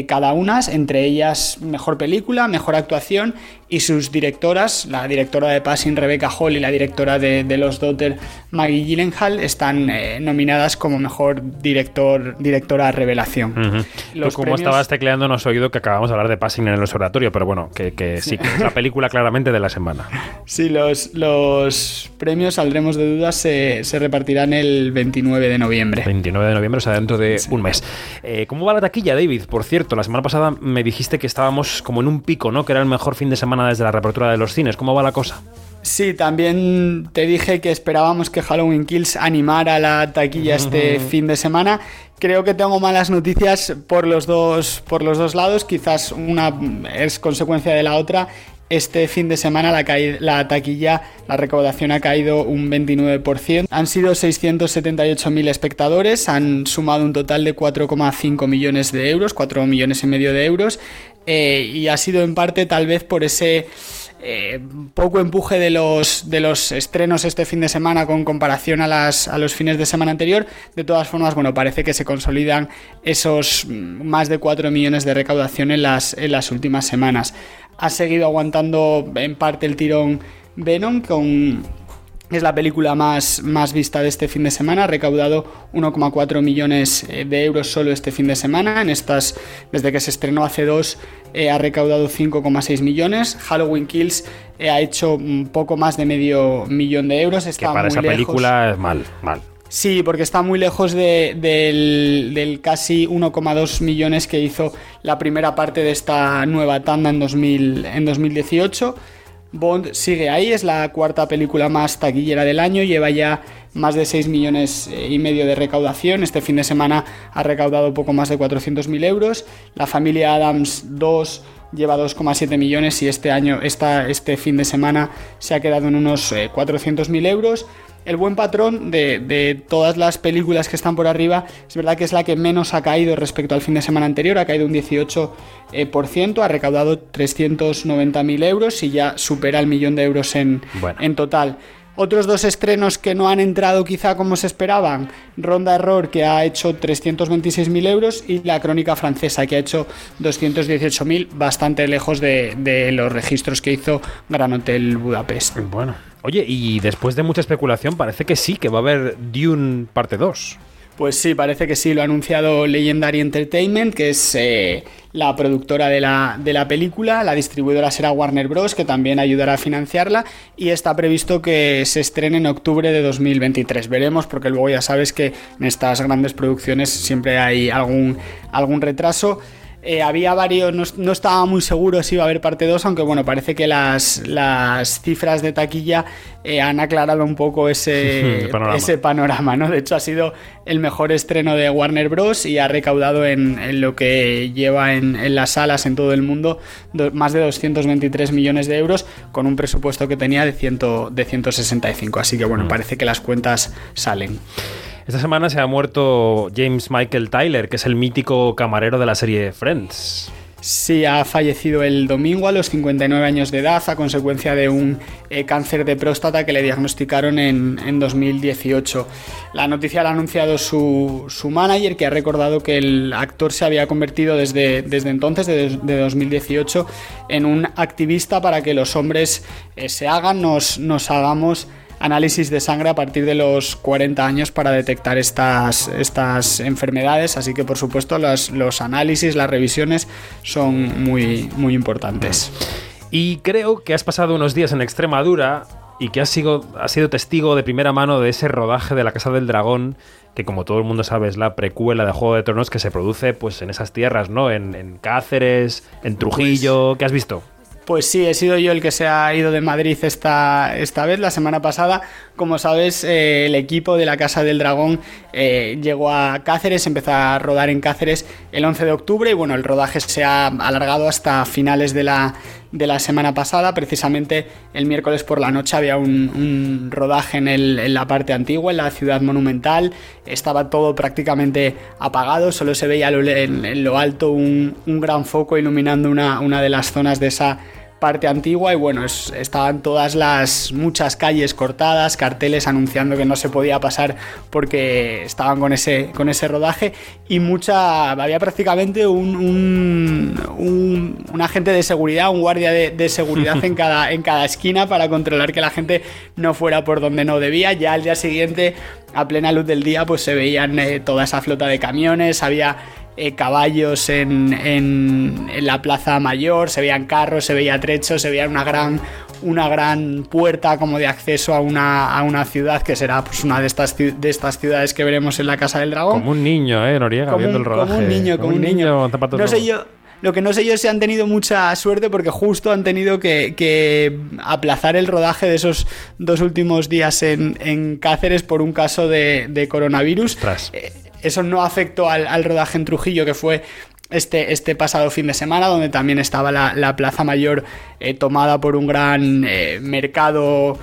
cada una, entre ellas mejor película, mejor actuación y sus directoras, la directora de Passing Rebecca Hall y la directora de, de Los Daughter Maggie Gyllenhaal están eh, nominadas como mejor director directora revelación. Ujú. Los Tú, como premios- estabas tecleando, no has oído que acabamos de hablar de Passing en el observatorio, pero bueno, que, que sí, que es la película claramente de la semana. Sí, los, los premios, saldremos de dudas, se, se repartirán el 29 de noviembre. 29 de noviembre, o sea, dentro de un mes. Eh, ¿Cómo va la taquilla, David? Por cierto, la semana pasada me dijiste que estábamos como en un pico, ¿no? Que era el mejor fin de semana desde la reapertura de los cines. ¿Cómo va la cosa? Sí, también te dije que esperábamos que Halloween Kills animara la taquilla este fin de semana. Creo que tengo malas noticias por los dos, por los dos lados. Quizás una es consecuencia de la otra. Este fin de semana la, taquilla, la recaudación ha caído un 29%. Han sido 678.000 espectadores, han sumado un total de 4,5 millones de euros, 4 millones y medio de euros. eh, y ha sido en parte tal vez por ese eh, poco empuje de los, de los estrenos este fin de semana con comparación a, las, a los fines de semana anterior. De todas formas, bueno, parece que se consolidan esos mm, más de 4 millones de recaudación en las, en las últimas semanas. Ha seguido aguantando en parte el tirón Venom con es la película más, más vista de este fin de semana, ha recaudado 1,4 millones eh, de euros solo este fin de semana. En estas, desde que se estrenó hace dos, eh, ha recaudado 5,6 millones. Halloween Kills eh, ha hecho un poco más de medio millón de euros. Que Está para muy esa lejos. película es mal, mal. Sí, porque está muy lejos de- del, del casi 1,2 millones que hizo la primera parte de esta nueva tanda en, 2000 en 2018. Bond sigue ahí, es la cuarta película más taquillera del año, lleva ya más de 6 millones eh, y medio de recaudación. Este fin de semana ha recaudado poco más de 400.000 euros. La familia Adams 2 lleva 2,7 millones y este año, este fin de semana, se ha quedado en unos eh, 400.000 euros. El buen patrón de, de todas las películas que están por arriba es verdad que es la que menos ha caído respecto al fin de semana anterior, ha caído un 18%, eh, por ciento, ha recaudado 390.000 euros y ya supera el millón de euros en, en total. Otros dos estrenos que no han entrado quizá como se esperaban, Ronda Error que ha hecho 326.000 euros y La Crónica Francesa que ha hecho 218.000, bastante lejos de, los registros que hizo Gran Hotel Budapest. Bueno. Oye, y después de mucha especulación, parece que sí, que va a haber Dune parte 2. Pues sí, parece que sí, lo ha anunciado Legendary Entertainment, que es eh, la productora de la, de la película. La distribuidora será Warner Bros., que también ayudará a financiarla. Y está previsto que se estrene en octubre de 2023. Veremos, porque luego ya sabes que en estas grandes producciones siempre hay algún, algún retraso. Eh, había varios, no, no, estaba muy seguro si iba a haber parte 2, aunque bueno, parece que las, las cifras de taquilla eh, han aclarado un poco ese, panorama. ese panorama, ¿no? De hecho, ha sido el mejor estreno de Warner Bros. y ha recaudado en, en lo que lleva en, en, las salas en todo el mundo do, más de 223 millones de euros, con un presupuesto que tenía de, ciento, de 165. Así que bueno, mm. parece que las cuentas salen. Esta semana se ha muerto James Michael Tyler, que es el mítico camarero de la serie Friends. Sí, ha fallecido el domingo a los 59 años de edad a consecuencia de un eh, cáncer de próstata que le diagnosticaron en, en 2018. La noticia la ha anunciado su, su, manager, que ha recordado que el actor se había convertido desde, desde entonces, de, de 2018, en un activista para que los hombres eh, se hagan, nos, nos hagamos análisis de sangre a partir de los 40 años para detectar estas, estas enfermedades, así que por supuesto los, los análisis, las revisiones son muy, muy importantes. Y creo que has pasado unos días en Extremadura y que has sido, has sido testigo de primera mano de ese rodaje de la Casa del Dragón, que como todo el mundo sabe es la precuela de Juego de Tronos que se produce pues en esas tierras, ¿no? En, en Cáceres, en Trujillo, ¿qué has visto? Pues sí, he sido yo el que se ha ido de Madrid esta, esta vez, la semana pasada. Como sabes, eh, el equipo de la Casa del Dragón eh, llegó a Cáceres, empezó a rodar en Cáceres el 11 de octubre y bueno, el rodaje se ha alargado hasta finales de la, de la semana pasada. Precisamente el miércoles por la noche había un, rodaje en, el, la parte antigua, en la ciudad monumental. Estaba todo prácticamente apagado, solo se veía en, en lo alto un, un, gran foco iluminando una, una de las zonas de esa parte antigua y bueno, es, estaban todas las muchas calles cortadas, carteles anunciando que no se podía pasar porque estaban con ese, con ese rodaje y mucha, había prácticamente un, un, un, un agente de seguridad, un guardia de, de seguridad en cada, en cada esquina para controlar que la gente no fuera por donde no debía. Ya al día siguiente, a plena luz del día, pues se veían eh, toda esa flota de camiones, había eh, caballos en, en, en, la plaza mayor, se veían carros, se veía trechos, se veía una gran, una gran puerta como de acceso a una, a una ciudad que será pues, una de estas, de estas ciudades que veremos en la Casa del Dragón. Como un niño, ¿eh, Noriega, como viendo un, el rodaje. Como un niño, como, como un niño. niño no sé yo. Lo que no sé yo es si han tenido mucha suerte porque justo han tenido que, que aplazar el rodaje de esos dos últimos días en, en Cáceres por un caso de, de coronavirus. Eh, eso no afectó al, rodaje en Trujillo, que fue este, este pasado fin de semana, donde también estaba la, la Plaza Mayor eh, tomada por un gran eh, mercado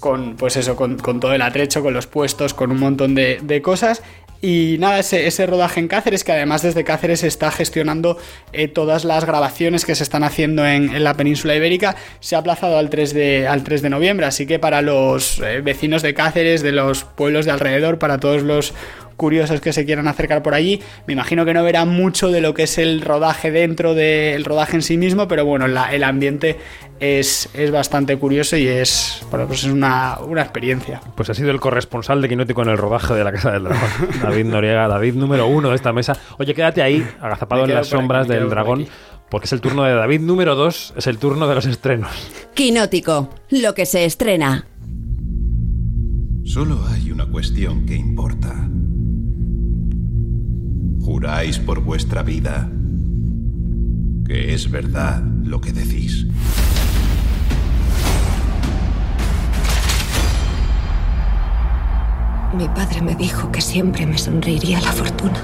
con, pues eso, con, con, todo el atrecho, con los puestos, con un montón de, cosas. Y nada, ese, ese, rodaje en Cáceres, que además desde Cáceres está gestionando eh, todas las grabaciones que se están haciendo en, la península ibérica, se ha aplazado al 3 de, al 3 de noviembre. Así que para los vecinos de Cáceres, de los pueblos de alrededor, para todos los curiosos que se quieran acercar por allí. Me imagino que no verán mucho de lo que es el rodaje dentro del rodaje en sí mismo, pero bueno, la, el ambiente es, es, bastante curioso y es, bueno, pues es una, una, experiencia. Pues ha sido el corresponsal de Quinótico en el rodaje de la Casa del Dragón, David Noriega, David número uno de esta mesa. Oye, quédate ahí, agazapado en las sombras aquí, del dragón. Porque es el turno de David número 2, es el turno de los estrenos. Quinótico, lo que se estrena. Solo hay una cuestión que importa. ¿Juráis por vuestra vida que es verdad lo que decís? Mi padre me dijo que siempre me sonreiría la fortuna.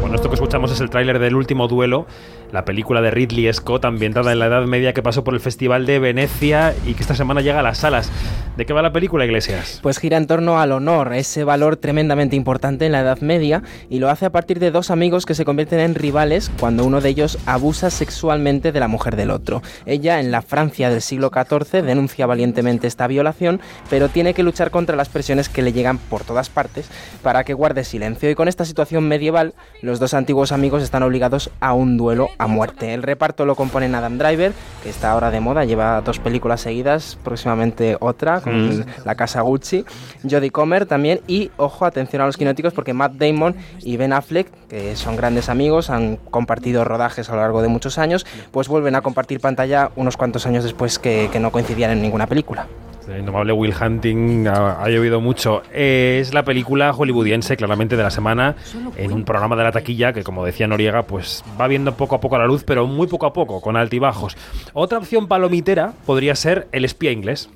Bueno, esto que escuchamos es el tráiler del último duelo, la película de Ridley Scott ambientada en la Edad Media que pasó por el Festival de Venecia y que esta semana llega a las salas. ¿De qué va la película, Iglesias? Pues gira en torno al honor, ese valor tremendamente importante en la Edad Media, y lo hace a partir de dos amigos que se convierten en rivales cuando uno de ellos abusa sexualmente de la mujer del otro. Ella, en la Francia del siglo XIV, denuncia valientemente esta violación, pero tiene que luchar contra las presiones que le llegan por todas partes para que guarde silencio. Y con esta situación medieval, los dos antiguos amigos están obligados a un duelo a muerte. El reparto lo componen Adam Driver, que está ahora de moda, lleva dos películas seguidas, próximamente otra, con Mm. la casa Gucci, Jodie Comer también, y ojo, atención a los quinóticos, porque Matt Damon y Ben Affleck, que son grandes amigos, han compartido rodajes a lo largo de muchos años, pues vuelven a compartir pantalla unos cuantos años después que, que no coincidían en ninguna película. El indomable Will Hunting ha, ha llovido mucho. Eh, Es la película hollywoodiense claramente de la semana en un programa de la taquilla que, como decía Noriega, pues va viendo poco a poco la luz, pero muy poco a poco, con altibajos. Otra opción palomitera podría ser El espía inglés.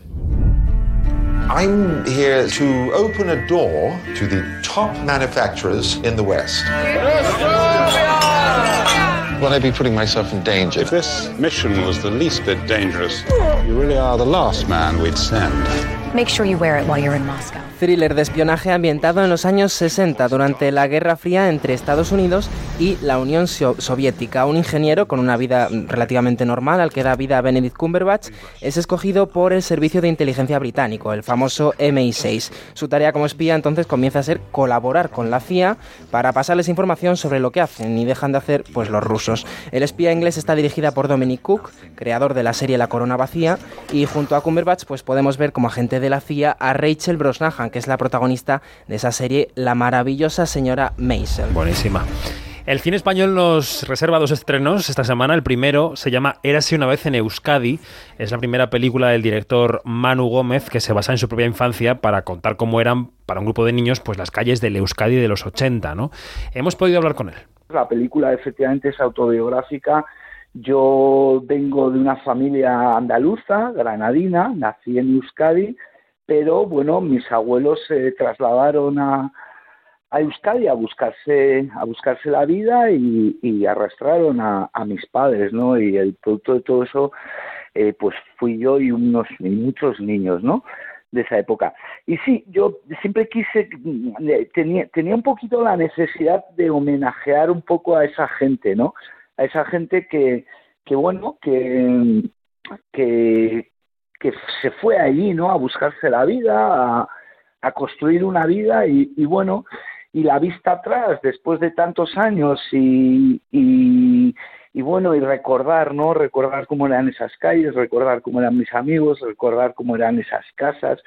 I'm here to open a door to the top manufacturers in the West. Will I be putting myself in danger? If this mission was the least bit dangerous, you really are the last man we'd send. Make sure you wear it while you're in Moscow. Thriller de espionaje ambientado en los años 60 durante la Guerra Fría entre Estados Unidos y la Unión So- Soviética. Un ingeniero con una vida relativamente normal al que da vida Benedict Cumberbatch es escogido por el servicio de inteligencia británico, el famoso MI6. Su tarea como espía entonces comienza a ser colaborar con la CIA para pasarles información sobre lo que hacen y dejan de hacer pues los rusos. El espía inglés está dirigida por Dominic Cook, creador de la serie La Corona Vacía, y junto a Cumberbatch pues podemos ver como agente de la CIA a Rachel Brosnahan, que es la protagonista de esa serie, la maravillosa señora Maisel. Buenísima. El cine español nos reserva dos estrenos esta semana. El primero se llama Érase una vez en Euskadi. Es la primera película del director Manu Gómez que se basa en su propia infancia para contar cómo eran para un grupo de niños pues las calles del Euskadi de los 80, ¿no? Hemos podido hablar con él. La película efectivamente es autobiográfica. Yo vengo de una familia andaluza, granadina, nací en Euskadi, pero bueno, mis abuelos se trasladaron a, a Euskadi a buscarse, a buscarse la vida y, arrastraron a, a mis padres, ¿no? Y el producto de todo eso, eh, pues fui yo y unos y muchos niños, ¿no? de esa época. Y sí, yo siempre quise, tenía, tenía un poquito la necesidad de homenajear un poco a esa gente, ¿no? A esa gente que, que bueno, que, que, que se fue allí, ¿no? A buscarse la vida, a, construir una vida y, bueno, y la vista atrás después de tantos años y, y, y, bueno, y recordar, ¿no? Recordar cómo eran esas calles, recordar cómo eran mis amigos, recordar cómo eran esas casas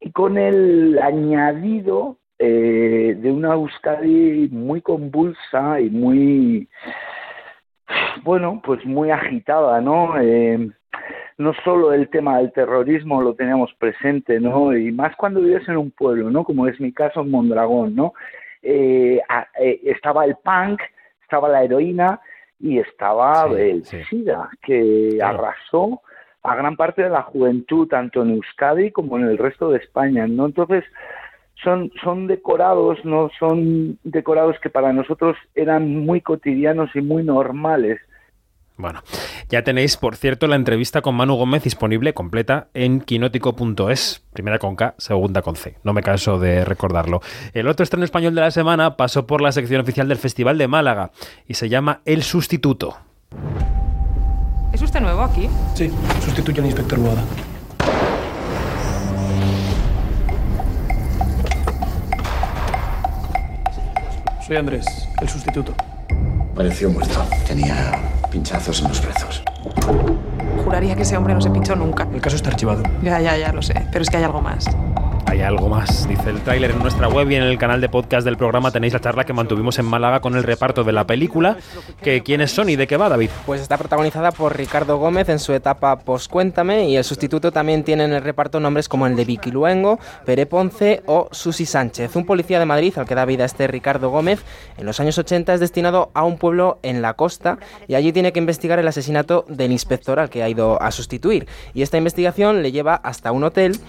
y con el añadido eh, de una Euskadi muy convulsa y muy, bueno, pues muy agitada, ¿no? Eh, no solo el tema del terrorismo lo teníamos presente, ¿no? Y más cuando vives en un pueblo, ¿no? Como es mi caso en Mondragón, ¿no? Eh, a, eh, estaba el punk, estaba la heroína y estaba sí, el sí. SIDA, que claro. arrasó a gran parte de la juventud, tanto en Euskadi como en el resto de España, ¿no? Entonces, son, son decorados, ¿no? Son decorados que para nosotros eran muy cotidianos y muy normales. Bueno, ya tenéis, por cierto, la entrevista con Manu Gómez disponible completa en quinótico.es, primera con K, segunda con C. No me canso de recordarlo. El otro estreno español de la semana pasó por la sección oficial del Festival de Málaga y se llama El Sustituto. ¿Es usted nuevo aquí? Sí, sustituyo al inspector Boada. Soy Andrés, el sustituto. Pareció muerto. Tenía pinchazos en los brazos. Juraría que ese hombre no se pinchó nunca. El caso está archivado. Ya, ya, ya lo sé. Pero es que hay algo más. Hay algo más, dice el tráiler en nuestra web y en el canal de podcast del programa tenéis la charla que mantuvimos en Málaga con el reparto de la película. Que, ¿Quiénes son y de qué va, David? Pues está protagonizada por Ricardo Gómez en su etapa post Cuéntame y el sustituto también tiene en el reparto nombres como el de Vicky Luengo, Pere Ponce o Susi Sánchez. Un policía de Madrid al que da vida este Ricardo Gómez en los años 80 es destinado a un pueblo en la costa y allí tiene que investigar el asesinato del inspector al que ha ido a sustituir. Y esta investigación le lleva hasta un hotel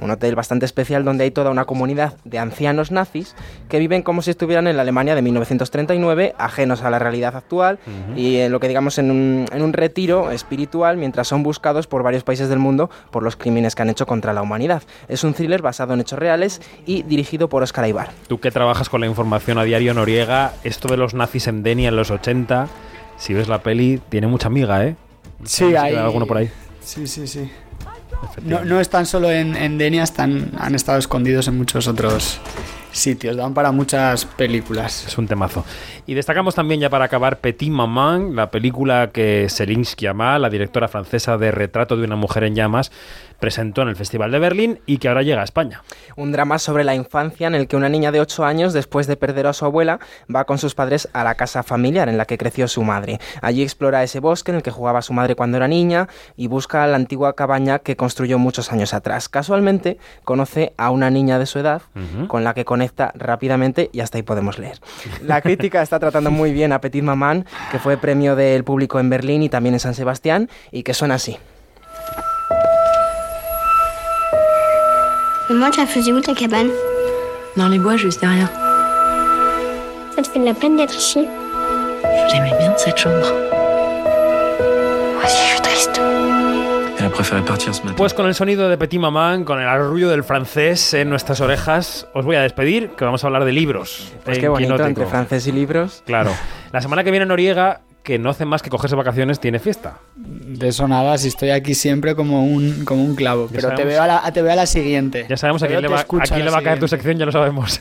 un hotel bastante especial donde hay toda una comunidad de ancianos nazis que viven como si estuvieran en la Alemania de 1939, ajenos a la realidad actual y en lo que digamos en un, en un retiro espiritual mientras son buscados por varios países del mundo por los crímenes que han hecho contra la humanidad. Es un thriller basado en hechos reales y dirigido por Oscar Aibar. Tú que trabajas con la información a diario, Noriega, esto de los nazis en Denia en los 80, si ves la peli, tiene mucha amiga, ¿eh? Sí, hay alguno por ahí. Sí, sí, sí. No, no están solo en, en Denia, están, han estado escondidos en muchos otros sitios. Dan para muchas películas. Es un temazo. Y destacamos también ya para acabar Petit Maman, la película que Céline Sciamma, la directora francesa de Retrato de una mujer en llamas, presentó en el Festival de Berlín y que ahora llega a España. Un drama sobre la infancia en el que una niña de 8 años, después de perder a su abuela, va con sus padres a la casa familiar en la que creció su madre. Allí explora ese bosque en el que jugaba su madre cuando era niña y busca la antigua cabaña que construyó muchos años atrás. Casualmente conoce a una niña de su edad con la que conecta rápidamente y hasta ahí podemos leer. La crítica está tratando muy bien a Petit Maman, que fue premio del público en Berlín y también en San Sebastián, y que suena así. Maman, tu la faisais où ta cabane Dans les bois, juste derrière. Ça te fait de la peine d'être ici J'aimais bien cette chambre. Moi aussi, je suis triste. Elle a préféré partir ce matin. Pues con el sonido de Petit Maman, con el arrullo del francés en nuestras orejas, os voy a despedir, que vamos a hablar de libros. Pues en qué bonito, entre francés y libros. Claro. La semana que viene Noriega, que no hace más que cogerse vacaciones, tiene fiesta. De eso nada, si estoy aquí siempre como un, como un clavo. Pero te veo, a la, te veo a la siguiente. Ya sabemos a quién le va, a escucho quién la le va a caer tu sección, ya lo sabemos.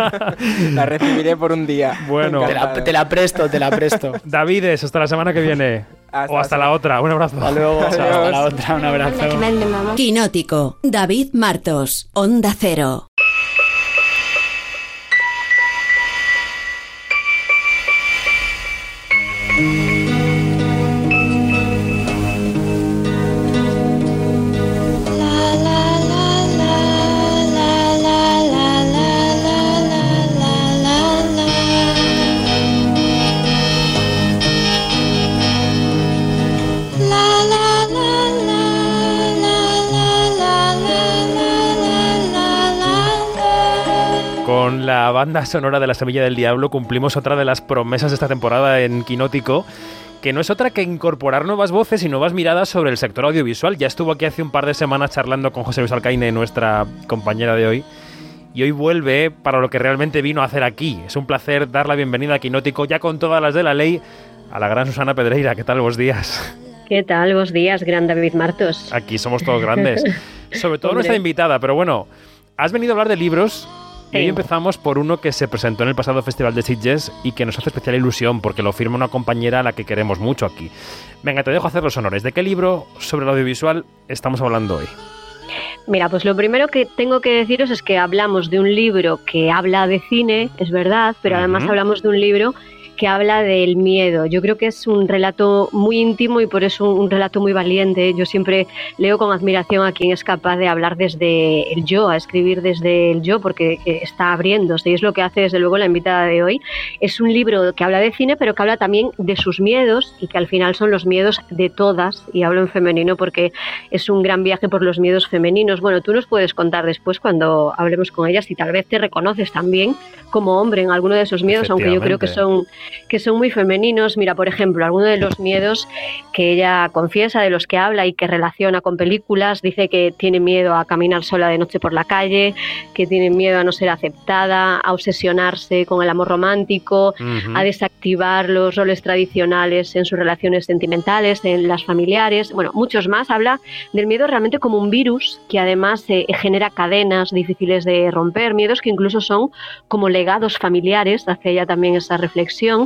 La recibiré por un día. Bueno. Te la, te la presto, te la presto. Davides, hasta la semana que viene. Hasta o hasta la otra. Un abrazo. Hasta luego. Hasta la otra. Un abrazo. Quinótico. David Martos. Onda Cero. Thank you. Con la banda sonora de La Semilla del Diablo cumplimos otra de las promesas de esta temporada en Quinótico, que no es otra que incorporar nuevas voces y nuevas miradas sobre el sector audiovisual. Ya estuvo aquí hace un par de semanas charlando con José Luis Alcaine, nuestra compañera de hoy. Y hoy vuelve para lo que realmente vino a hacer aquí. Es un placer dar la bienvenida a Quinótico, ya con todas las de la ley, a la gran Susana Pedreira. ¿Qué tal? Buenos días. ¿Qué tal? Buenos días, gran David Martos. Aquí somos todos grandes. Sobre todo Hombre. nuestra invitada, pero bueno, has venido a hablar de libros y hoy empezamos por uno que se presentó en el pasado Festival de Sitges y que nos hace especial ilusión porque lo firma una compañera a la que queremos mucho aquí. Venga, te dejo hacer los honores. ¿De qué libro sobre el audiovisual estamos hablando hoy? Mira, pues lo primero que tengo que deciros es que hablamos de un libro que habla de cine, es verdad, pero además hablamos de un libro que habla del miedo. Yo creo que es un relato muy íntimo y por eso un relato muy valiente. Yo siempre leo con admiración a quien es capaz de hablar desde el yo, a escribir desde el yo, porque que está abriéndose y es lo que hace desde luego la invitada de hoy. Es un libro que habla de cine, pero que habla también de sus miedos y que al final son los miedos de todas, y hablo en femenino porque es un gran viaje por los miedos femeninos. Bueno, tú nos puedes contar después cuando hablemos con ellas y tal vez te reconoces también como hombre en alguno de esos miedos, aunque yo creo que son, que son muy femeninos. Mira, por ejemplo, alguno de los miedos que ella confiesa, de los que habla y que relaciona con películas, dice que tiene miedo a caminar sola de noche por la calle, que tiene miedo a no ser aceptada, a obsesionarse con el amor romántico, a desactivar los roles tradicionales en sus relaciones sentimentales, en las familiares, bueno, muchos más. Habla del miedo realmente como un virus que además eh, genera cadenas difíciles de romper, miedos que incluso son como legados familiares, hace ella también esa reflexión,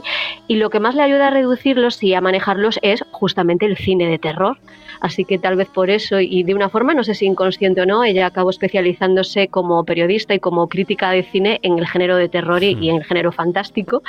y lo que más le ayuda a reducirlos y a manejarlos es justamente el cine de terror. Así que tal vez por eso, y de una forma, no sé si inconsciente o no, ella acabó especializándose como periodista y como crítica de cine en el género de terror y, y en el género fantástico.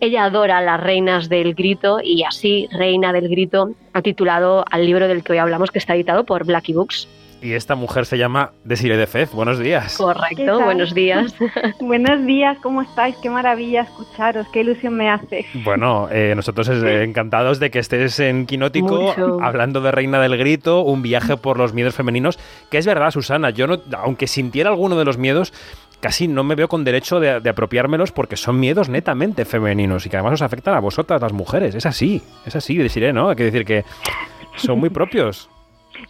Ella adora a las reinas del grito y así, Reina del Grito, ha titulado al libro del que hoy hablamos, que está editado por Blackie Books. Y esta mujer se llama Desiree de Fez. Buenos días. Correcto, buenos días. buenos días, ¿cómo estáis? Qué maravilla escucharos, qué ilusión me hace. Bueno, eh, nosotros eh, encantados de que estés en Quinótico hablando de Reina del Grito, un viaje por los miedos femeninos, que es verdad, Susana, yo no, aunque sintiera alguno de los miedos, casi no me veo con derecho de, de, apropiármelos porque son miedos netamente femeninos y que además os afectan a vosotras, las mujeres. Es así, es así, deciré, ¿no? Hay que decir que son muy propios.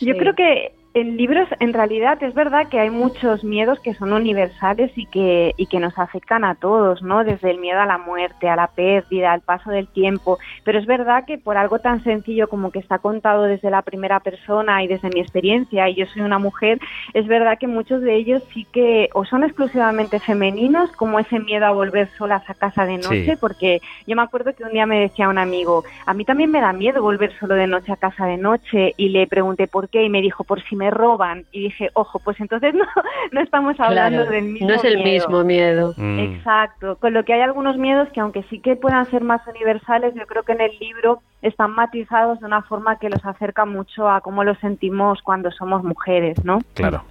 Yo creo que en libros, en realidad, es verdad que hay muchos miedos que son universales y que, y que nos afectan a todos, ¿no? Desde el miedo a la muerte, a la pérdida, al paso del tiempo. Pero es verdad que por algo tan sencillo como que está contado desde la primera persona y desde mi experiencia, y yo soy una mujer, es verdad que muchos de ellos sí que o son exclusivamente femeninos, como ese miedo a volver solas a casa de noche, sí. porque yo me acuerdo que un día me decía un amigo, a mí también me da miedo volver solo de noche a casa de noche, y le pregunté por qué, y me dijo, por si me roban. Y dije, ojo, pues entonces no, no estamos hablando claro, del mismo No es el miedo. mismo miedo. Mm. Exacto. Con lo que hay algunos miedos que aunque sí que puedan ser más universales, yo creo que en el libro están matizados de una forma que los acerca mucho a cómo lo sentimos cuando somos mujeres, ¿no? Claro.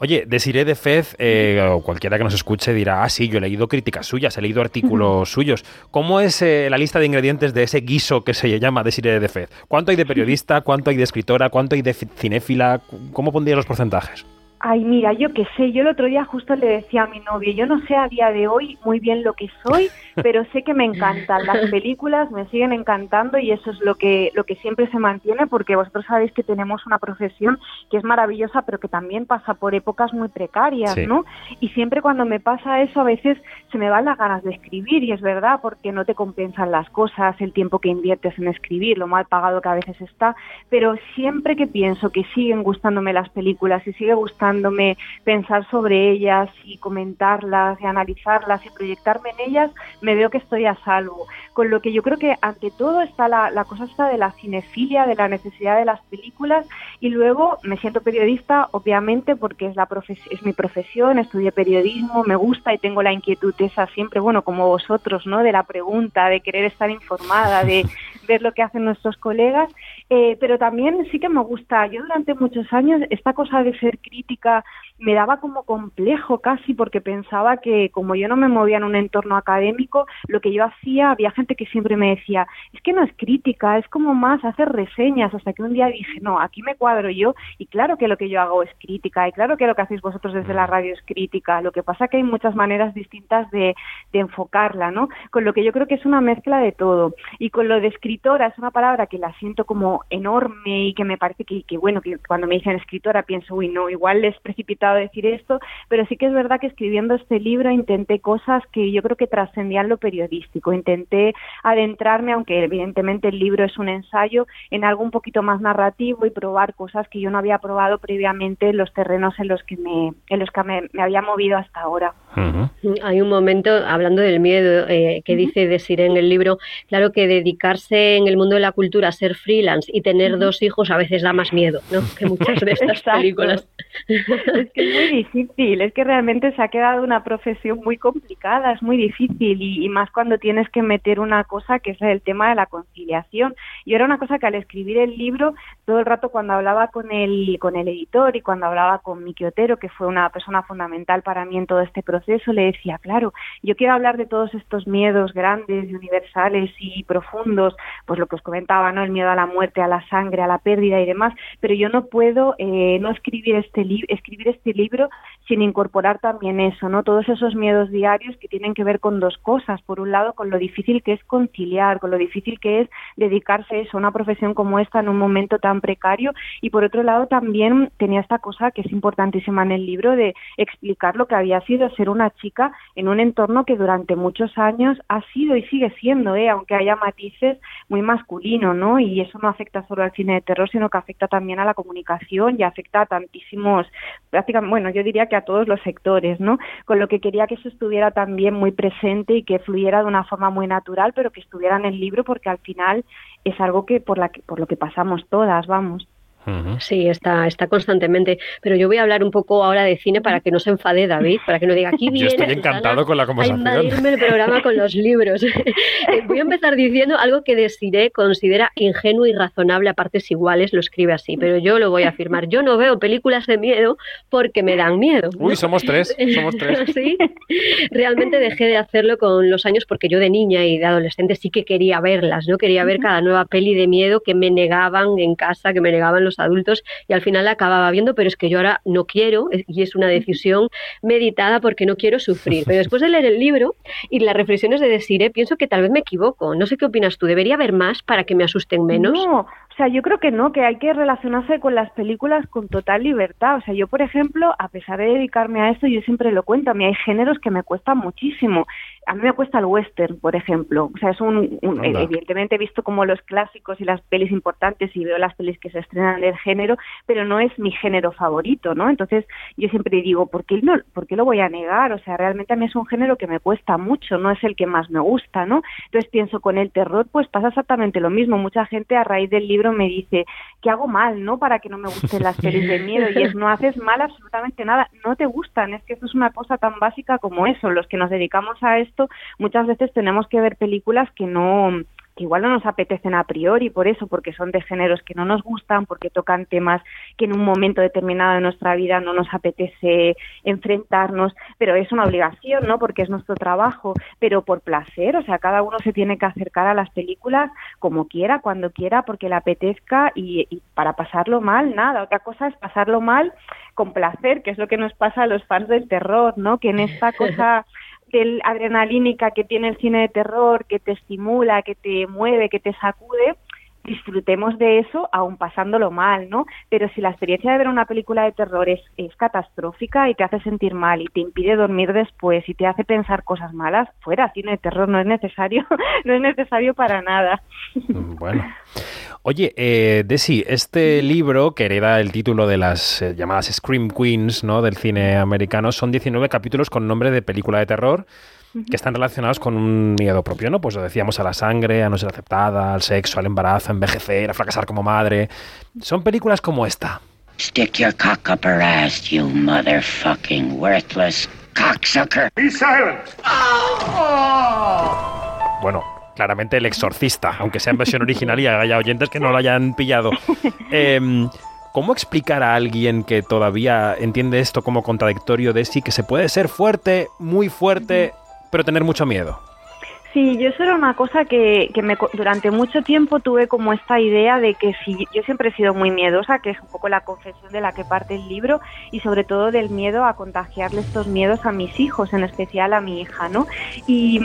Oye, Desiree de Fez, eh, o cualquiera que nos escuche dirá, ah, sí, yo he leído críticas suyas, he leído artículos suyos. ¿Cómo es eh, la lista de ingredientes de ese guiso que se llama Desiree de Fez? ¿Cuánto hay de periodista? ¿Cuánto hay de escritora? ¿Cuánto hay de cinéfila? ¿Cómo pondrías los porcentajes? Ay, mira, yo qué sé, yo el otro día justo le decía a mi novio, yo no sé a día de hoy muy bien lo que soy, pero sé que me encantan las películas, me siguen encantando y eso es lo que lo que siempre se mantiene porque vosotros sabéis que tenemos una profesión que es maravillosa, pero que también pasa por épocas muy precarias, Sí. ¿no? Y siempre cuando me pasa eso a veces se me van las ganas de escribir y es verdad porque no te compensan las cosas, el tiempo que inviertes en escribir, lo mal pagado que a veces está, pero siempre que pienso que siguen gustándome las películas y sigue gustándome pensar sobre ellas y comentarlas y analizarlas y proyectarme en ellas, me veo que estoy a salvo. Con lo que yo creo que ante todo está la, la cosa esta de la cinefilia, de la necesidad de las películas y luego me siento periodista, obviamente, porque es, la profes es mi profesión, estudié periodismo, me gusta y tengo la inquietud esa siempre, bueno, como vosotros, ¿no? De la pregunta, de querer estar informada, de ver lo que hacen nuestros colegas, eh, pero también sí que me gusta, yo durante muchos años esta cosa de ser crítica me daba como complejo casi porque pensaba que como yo no me movía en un entorno académico, lo que yo hacía, había gente que siempre me decía, es que no es crítica, es como más hacer reseñas, hasta que un día dije, no, aquí me cuadro yo y claro que lo que yo hago es crítica y claro que lo que hacéis vosotros desde la radio es crítica, lo que pasa que hay muchas maneras distintas de, enfocarla, ¿no? Con lo que yo creo que es una mezcla de todo. Y con lo de escritora es una palabra que la siento como enorme y que me parece que, que bueno, que cuando me dicen escritora pienso, uy, no, igual es precipitado decir esto, pero sí que es verdad que escribiendo este libro intenté cosas que yo creo que trascendían lo periodístico, intenté adentrarme, aunque evidentemente el libro es un ensayo, en algo un poquito más narrativo y probar cosas que yo no había probado previamente en los terrenos en los que me, en los que me, me había movido hasta ahora. Uh -huh. Hay un momento, hablando del miedo, eh, que uh -huh. dice Desiree en el libro, claro que dedicarse en el mundo de la cultura ser freelance y tener dos hijos a veces da más miedo, ¿no? Que muchas de estas películas. es que es muy difícil, es que realmente se ha quedado una profesión muy complicada, es muy difícil y, y, más cuando tienes que meter una cosa que es el tema de la conciliación. Y era una cosa que al escribir el libro, todo el rato cuando hablaba con el, con el editor y cuando hablaba con Miki Otero, que fue una persona fundamental para mí en todo este proceso, le decía, claro, yo quiero hablar de todos estos miedos grandes y universales y profundos, pues lo que os comentaba, ¿no? El miedo a la muerte, a la sangre, a la pérdida y demás, pero yo no puedo eh, no escribir este, escribir este libro sin incorporar también eso, ¿no? Todos esos miedos diarios que tienen que ver con dos cosas. Por un lado, con lo difícil que es conciliar, con lo difícil que es dedicarse a eso, a una profesión como esta en un momento tan precario. Y por otro lado, también tenía esta cosa que es importantísima en el libro de explicar lo que había sido ser una chica en un entorno que durante muchos años ha sido y sigue siendo, ¿eh? aunque haya matices, muy masculino, ¿no? Y eso no afecta solo al cine de terror, sino que afecta también a la comunicación y afecta a tantísimos, prácticamente, bueno, yo diría que a todos los sectores, ¿no? Con lo que quería que eso estuviera también muy presente y que fluyera de una forma muy natural, pero que estuviera en el libro porque al final es algo que por, la que, por lo que pasamos todas, vamos. Sí, está, está constantemente. Pero yo voy a hablar un poco ahora de cine para que no se enfade David, para que no diga aquí viene. Yo estoy encantado con la conversación. A invadirme el programa con los libros. voy a empezar diciendo algo que Desiree considera ingenuo y razonable a partes iguales, lo escribe así, pero yo lo voy a afirmar. Yo no veo películas de miedo porque me dan miedo. Uy, somos tres, somos tres. sí, realmente dejé de hacerlo con los años porque yo de niña y de adolescente sí que quería verlas, ¿no? Quería ver cada nueva peli de miedo que me negaban en casa, que me negaban los adultos y al final la acababa viendo, pero es que yo ahora no quiero y es una decisión meditada porque no quiero sufrir. Pero después de leer el libro y las reflexiones de Desire, pienso que tal vez me equivoco. No sé qué opinas tú. ¿Debería haber más para que me asusten menos? No, o sea, yo creo que no, que hay que relacionarse con las películas con total libertad. O sea, yo, por ejemplo, a pesar de dedicarme a esto, yo siempre lo cuento, a mí hay géneros que me cuestan muchísimo. A mí me cuesta el western, por ejemplo. O sea, es un, un evidentemente he visto como los clásicos y las pelis importantes y veo las pelis que se estrenan del género, pero no es mi género favorito, ¿no? Entonces, yo siempre digo, ¿por qué, no, ¿por qué lo voy a negar? O sea, realmente a mí es un género que me cuesta mucho, no es el que más me gusta, ¿no? Entonces pienso, con el terror, pues pasa exactamente lo mismo. Mucha gente a raíz del libro me dice, ¿qué hago mal, no? Para que no me gusten las pelis de miedo. Y es, no haces mal absolutamente nada, no te gustan. Es que esto es una cosa tan básica como eso. Los que nos dedicamos a esto, muchas veces tenemos que ver películas que no que igual no nos apetecen a priori por eso, porque son de géneros que no nos gustan, porque tocan temas que en un momento determinado de nuestra vida no nos apetece enfrentarnos, pero es una obligación, ¿no? Porque es nuestro trabajo, pero por placer, o sea, cada uno se tiene que acercar a las películas como quiera, cuando quiera, porque le apetezca y, y para pasarlo mal, nada. Otra cosa es pasarlo mal con placer, que es lo que nos pasa a los fans del terror, ¿no? Que en esta cosa del adrenalínica que tiene el cine de terror, que te estimula, que te mueve, que te sacude, disfrutemos de eso aún pasándolo mal, ¿no? Pero si la experiencia de ver una película de terror es, es, catastrófica y te hace sentir mal y te impide dormir después y te hace pensar cosas malas, fuera, cine de terror no es necesario, no es necesario para nada. Bueno. Oye, eh, Desi, este libro, que hereda el título de las eh, llamadas Scream Queens ¿no? del cine americano, son 19 capítulos con nombre de película de terror que están relacionados con un miedo propio, ¿no? Pues lo decíamos a la sangre, a no ser aceptada, al sexo, al embarazo, a envejecer, a fracasar como madre. Son películas como esta. Stick your cock up her ass, you motherfucking worthless cocksucker. Be silent. Bueno, claramente el exorcista, aunque sea en versión original y haya oyentes que no lo hayan pillado. Eh, ¿Cómo explicar a alguien que todavía entiende esto como contradictorio de sí que se puede ser fuerte, muy fuerte, pero tener mucho miedo? Sí, yo eso era una cosa que, que me, durante mucho tiempo tuve como esta idea de que si yo siempre he sido muy miedosa, que es un poco la confesión de la que parte el libro, y sobre todo del miedo a contagiarle estos miedos a mis hijos, en especial a mi hija, ¿no? Y,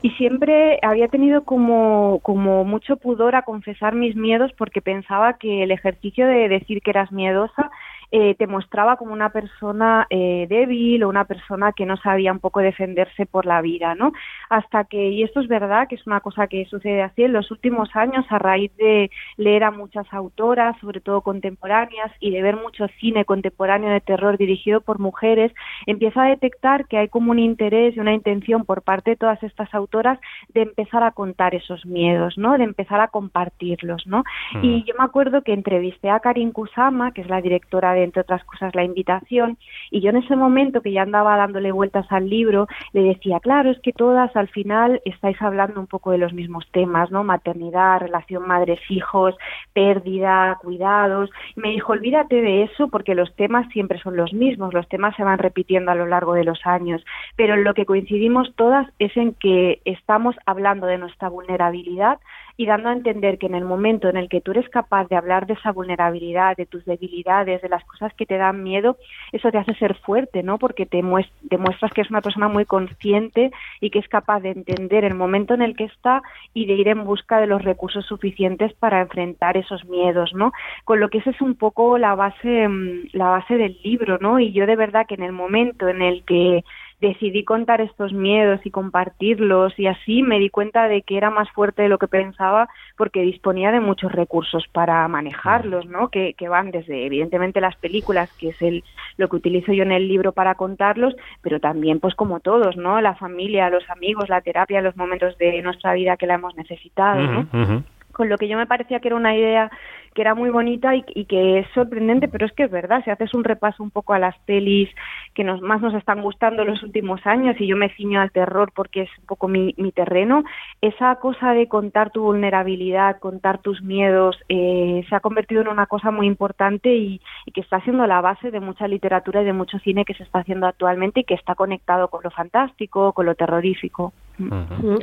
y siempre había tenido como, como mucho pudor a confesar mis miedos porque pensaba que el ejercicio de decir que eras miedosa eh, te mostraba como una persona eh, débil o una persona que no sabía un poco defenderse por la vida, ¿no? Hasta que, y esto es verdad, que es una cosa que sucede así en los últimos años a raíz de leer a muchas autoras, sobre todo contemporáneas, y de ver mucho cine contemporáneo de terror dirigido por mujeres, empieza a detectar que hay como un interés y una intención por parte de todas estas autoras de empezar a contar esos miedos, ¿no? De empezar a compartirlos, ¿no? Mm. Y yo me acuerdo que entrevisté a Karin Kusama, que es la directora de entre otras cosas, la invitación. Y yo en ese momento que ya andaba dándole vueltas al libro, le decía, claro, es que todas al final estáis hablando un poco de los mismos temas, ¿no? Maternidad, relación madres-hijos, pérdida, cuidados. Y me dijo, olvídate de eso porque los temas siempre son los mismos, los temas se van repitiendo a lo largo de los años. Pero en lo que coincidimos todas es en que estamos hablando de nuestra vulnerabilidad y dando a entender que en el momento en el que tú eres capaz de hablar de esa vulnerabilidad, de tus debilidades, de las cosas que te dan miedo, eso te hace ser fuerte, ¿no? Porque te demuestras que es una persona muy consciente y que es capaz de entender el momento en el que está y de ir en busca de los recursos suficientes para enfrentar esos miedos, ¿no? Con lo que esa es un poco la base, la base del libro, ¿no? Y yo de verdad que en el momento en el que decidí contar estos miedos y compartirlos y así me di cuenta de que era más fuerte de lo que pensaba porque disponía de muchos recursos para manejarlos, ¿no? Que, que van desde evidentemente las películas, que es el lo que utilizo yo en el libro para contarlos, pero también pues como todos, ¿no? La familia, los amigos, la terapia, los momentos de nuestra vida que la hemos necesitado, ¿no? Con lo que yo me parecía que era una idea que era muy bonita y, y que es sorprendente, pero es que es verdad, si haces un repaso un poco a las pelis que nos, más nos están gustando los últimos años, y yo me ciño al terror porque es un poco mi, mi terreno, esa cosa de contar tu vulnerabilidad, contar tus miedos, eh, se ha convertido en una cosa muy importante y, y que está siendo la base de mucha literatura y de mucho cine que se está haciendo actualmente y que está conectado con lo fantástico, con lo terrorífico.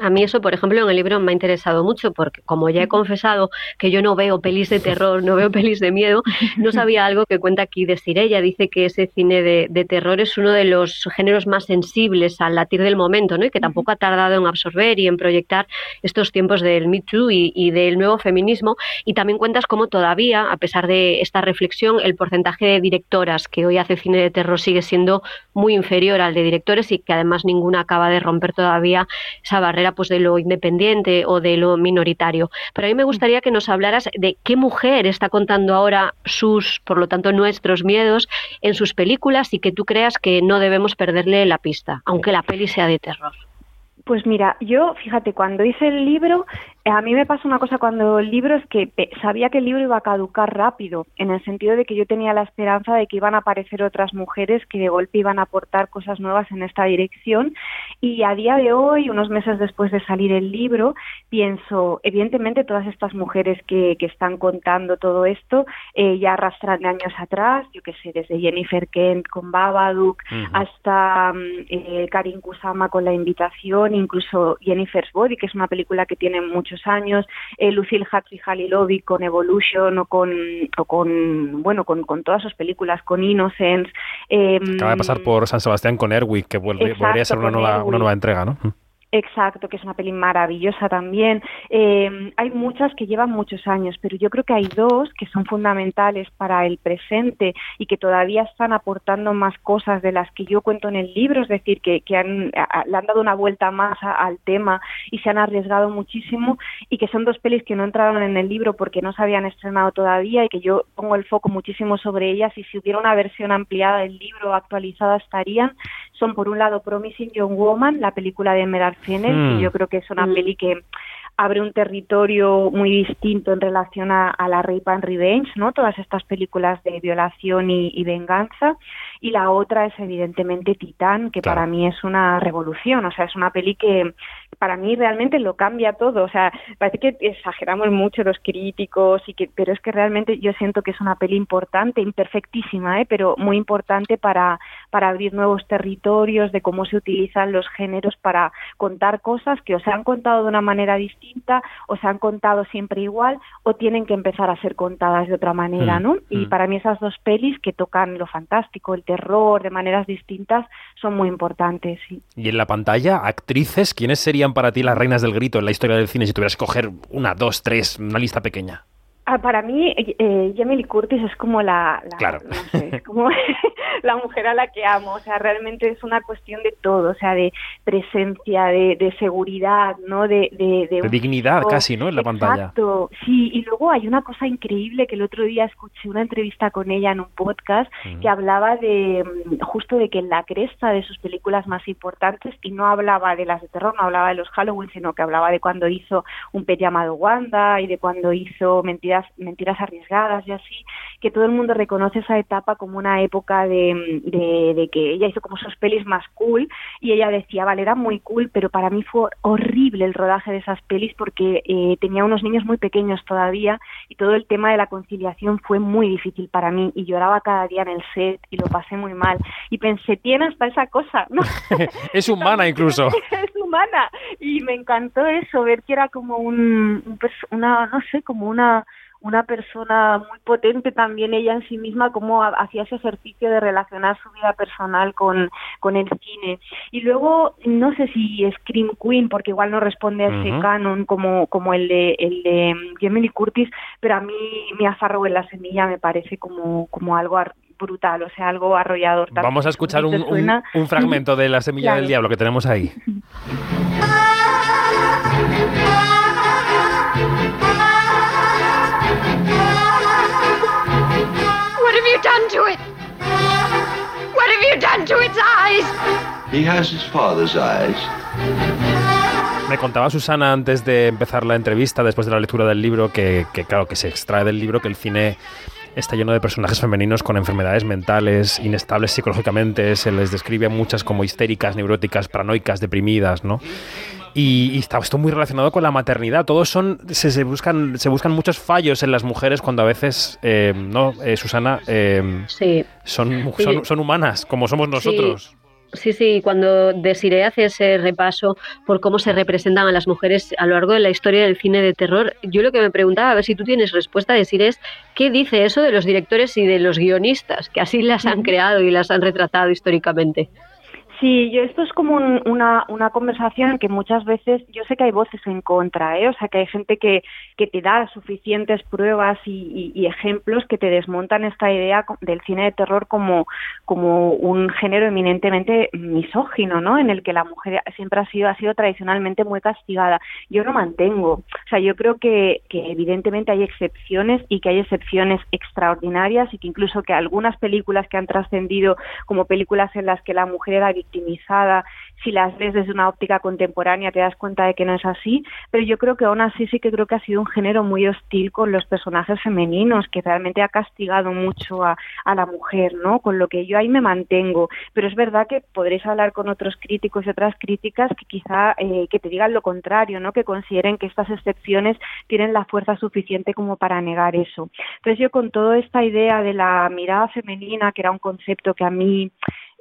A mí eso, por ejemplo, en el libro me ha interesado mucho porque como ya he confesado que yo no veo pelis de terror, no veo pelis de miedo, no sabía algo que cuenta aquí de Ella Dice que ese cine de, de terror es uno de los géneros más sensibles al latir del momento ¿no? y que tampoco ha tardado en absorber y en proyectar estos tiempos del Me Too y, y del nuevo feminismo. Y también cuentas cómo todavía, a pesar de esta reflexión, el porcentaje de directoras que hoy hace cine de terror sigue siendo muy inferior al de directores y que además ninguna acaba de romper todavía esa barrera pues de lo independiente o de lo minoritario. Pero a mí me gustaría que nos hablaras de qué mujer está contando ahora sus, por lo tanto, nuestros miedos en sus películas y que tú creas que no debemos perderle la pista, aunque la peli sea de terror. Pues mira, yo, fíjate, cuando hice el libro, a mí me pasa una cosa cuando el libro es que pe- sabía que el libro iba a caducar rápido, en el sentido de que yo tenía la esperanza de que iban a aparecer otras mujeres que de golpe iban a aportar cosas nuevas en esta dirección. Y a día de hoy, unos meses después de salir el libro, pienso, evidentemente todas estas mujeres que, que están contando todo esto eh, ya arrastran de años atrás, yo qué sé, desde Jennifer Kent con Babadook hasta mm, eh, Karin Kusama con La Invitación, incluso Jennifer's Body, que es una película que tiene muchos años, eh, Lucille Huxley Halilovic con Evolution o con, o con bueno, con, con todas sus películas, con Innocence. eh, Acaba de pasar por San Sebastián con Erwick, que vuelve, Exacto, volvería a ser una nueva, una nueva entrega, ¿no? Exacto, que es una peli maravillosa también. Eh, hay muchas que llevan muchos años, pero yo creo que hay dos que son fundamentales para el presente y que todavía están aportando más cosas de las que yo cuento en el libro, es decir, que, que han, le han dado una vuelta más al tema y se han arriesgado muchísimo y que son dos pelis que no entraron en el libro porque no se habían estrenado todavía y que yo pongo el foco muchísimo sobre ellas y si hubiera una versión ampliada del libro actualizada estarían. Son por un lado Promising Young Woman, la película de Emerald Fennell, Mm. que yo creo que es una peli que abre un territorio muy distinto en relación a, a la Rape and Revenge, ¿no? Todas estas películas de violación y, y venganza. Y la otra es evidentemente Titán, que para mí es una revolución, o sea, es una peli que para mí realmente lo cambia todo, o sea, parece que exageramos mucho los críticos y que pero es que realmente yo siento que es una peli importante, imperfectísima, ¿eh? pero muy importante para para abrir nuevos territorios de cómo se utilizan los géneros para contar cosas que o se han contado de una manera distinta o se han contado siempre igual o tienen que empezar a ser contadas de otra manera, Mm, ¿no? Y mm. para mí esas dos pelis que tocan lo fantástico, el terror de maneras distintas son muy importantes. Y en la pantalla, actrices, ¿quiénes serían para ti las reinas del grito en la historia del cine si tuvieras que coger una, dos, tres, una lista pequeña? Ah, para mí, eh, eh, Jamie Lee Curtis es como la, la- Claro. no sé, es como la mujer a la que amo. O sea, realmente es una cuestión de todo, o sea, de presencia, de, de seguridad, ¿no? De, de, de De un dignidad casi, ¿no? En la pantalla. Exacto, sí. Y luego hay una cosa increíble que el otro día escuché una entrevista con ella en un podcast que hablaba de mm, justo de que en la cresta de sus películas más importantes y no hablaba de las de terror, no hablaba de los Halloween, sino que hablaba de cuando hizo un pet llamado Wanda y de cuando hizo mentiras mentiras arriesgadas y así, que todo el mundo reconoce esa etapa como una época de, de, de que ella hizo como sus pelis más cool y ella decía, vale, era muy cool, pero para mí fue horrible el rodaje de esas pelis porque eh, tenía unos niños muy pequeños todavía y todo el tema de la conciliación fue muy difícil para mí y lloraba cada día en el set y lo pasé muy mal y pensé, tiene hasta esa cosa, ¿no? es humana incluso. es humana y me encantó eso ver que era como un, pers- una no sé como una una persona muy potente también ella en sí misma como ha- hacía ese ejercicio de relacionar su vida personal con, con el cine y luego no sé si Scream Queen porque igual no responde a ese canon como como el de el de Lee Curtis pero a mí Mia Farrow en la semilla me parece como como algo brutal, o sea, algo arrollador. Tanto Vamos a escuchar un, ¿te un- fragmento de La Semilla Claro. del Diablo que tenemos ahí. you done to it? What have you done to its eyes? He has his father's eyes. Me contaba Susana antes de empezar la entrevista, después de la lectura del libro, que, que, claro, que se extrae del libro que el cine está lleno de personajes femeninos con enfermedades mentales, inestables psicológicamente, se les describe a muchas como histéricas, neuróticas, paranoicas, deprimidas, ¿no? Y, y está esto muy relacionado con la maternidad. Todos son se, se buscan se buscan muchos fallos en las mujeres cuando a veces eh, no eh, Susana eh, Sí. son, Sí. son son humanas como somos nosotros. Sí, sí, cuando Desiree hace ese repaso por cómo se representan a las mujeres a lo largo de la historia del cine de terror, yo lo que me preguntaba, a ver si tú tienes respuesta, Desiree, es qué dice eso de los directores y de los guionistas, que así las han creado y las han retratado históricamente. Sí, yo esto es como un- una, una conversación que muchas veces, yo sé que hay voces en contra, ¿eh? o sea que hay gente que, que te da suficientes pruebas y, y- y ejemplos que te desmontan esta idea del cine de terror como, como un género eminentemente misógino, ¿no? En el que la mujer siempre ha sido, ha sido tradicionalmente muy castigada. Yo lo mantengo. O sea, yo creo que, que evidentemente hay excepciones y que hay excepciones extraordinarias y que incluso que algunas películas que han trascendido como películas en las que la mujer era victimizada, si las ves desde una óptica contemporánea te das cuenta de que no es así, pero yo creo que aún así sí que creo que ha sido un género muy hostil con los personajes femeninos, que realmente ha castigado mucho a, a la mujer, ¿no? Con lo que yo ahí me mantengo, pero es verdad que podréis hablar con otros críticos y otras críticas que quizá eh, que te digan lo contrario, ¿no? Que consideren que estas excepciones tienen la fuerza suficiente como para negar eso. Entonces yo con toda esta idea de la mirada femenina, que era un concepto que a mí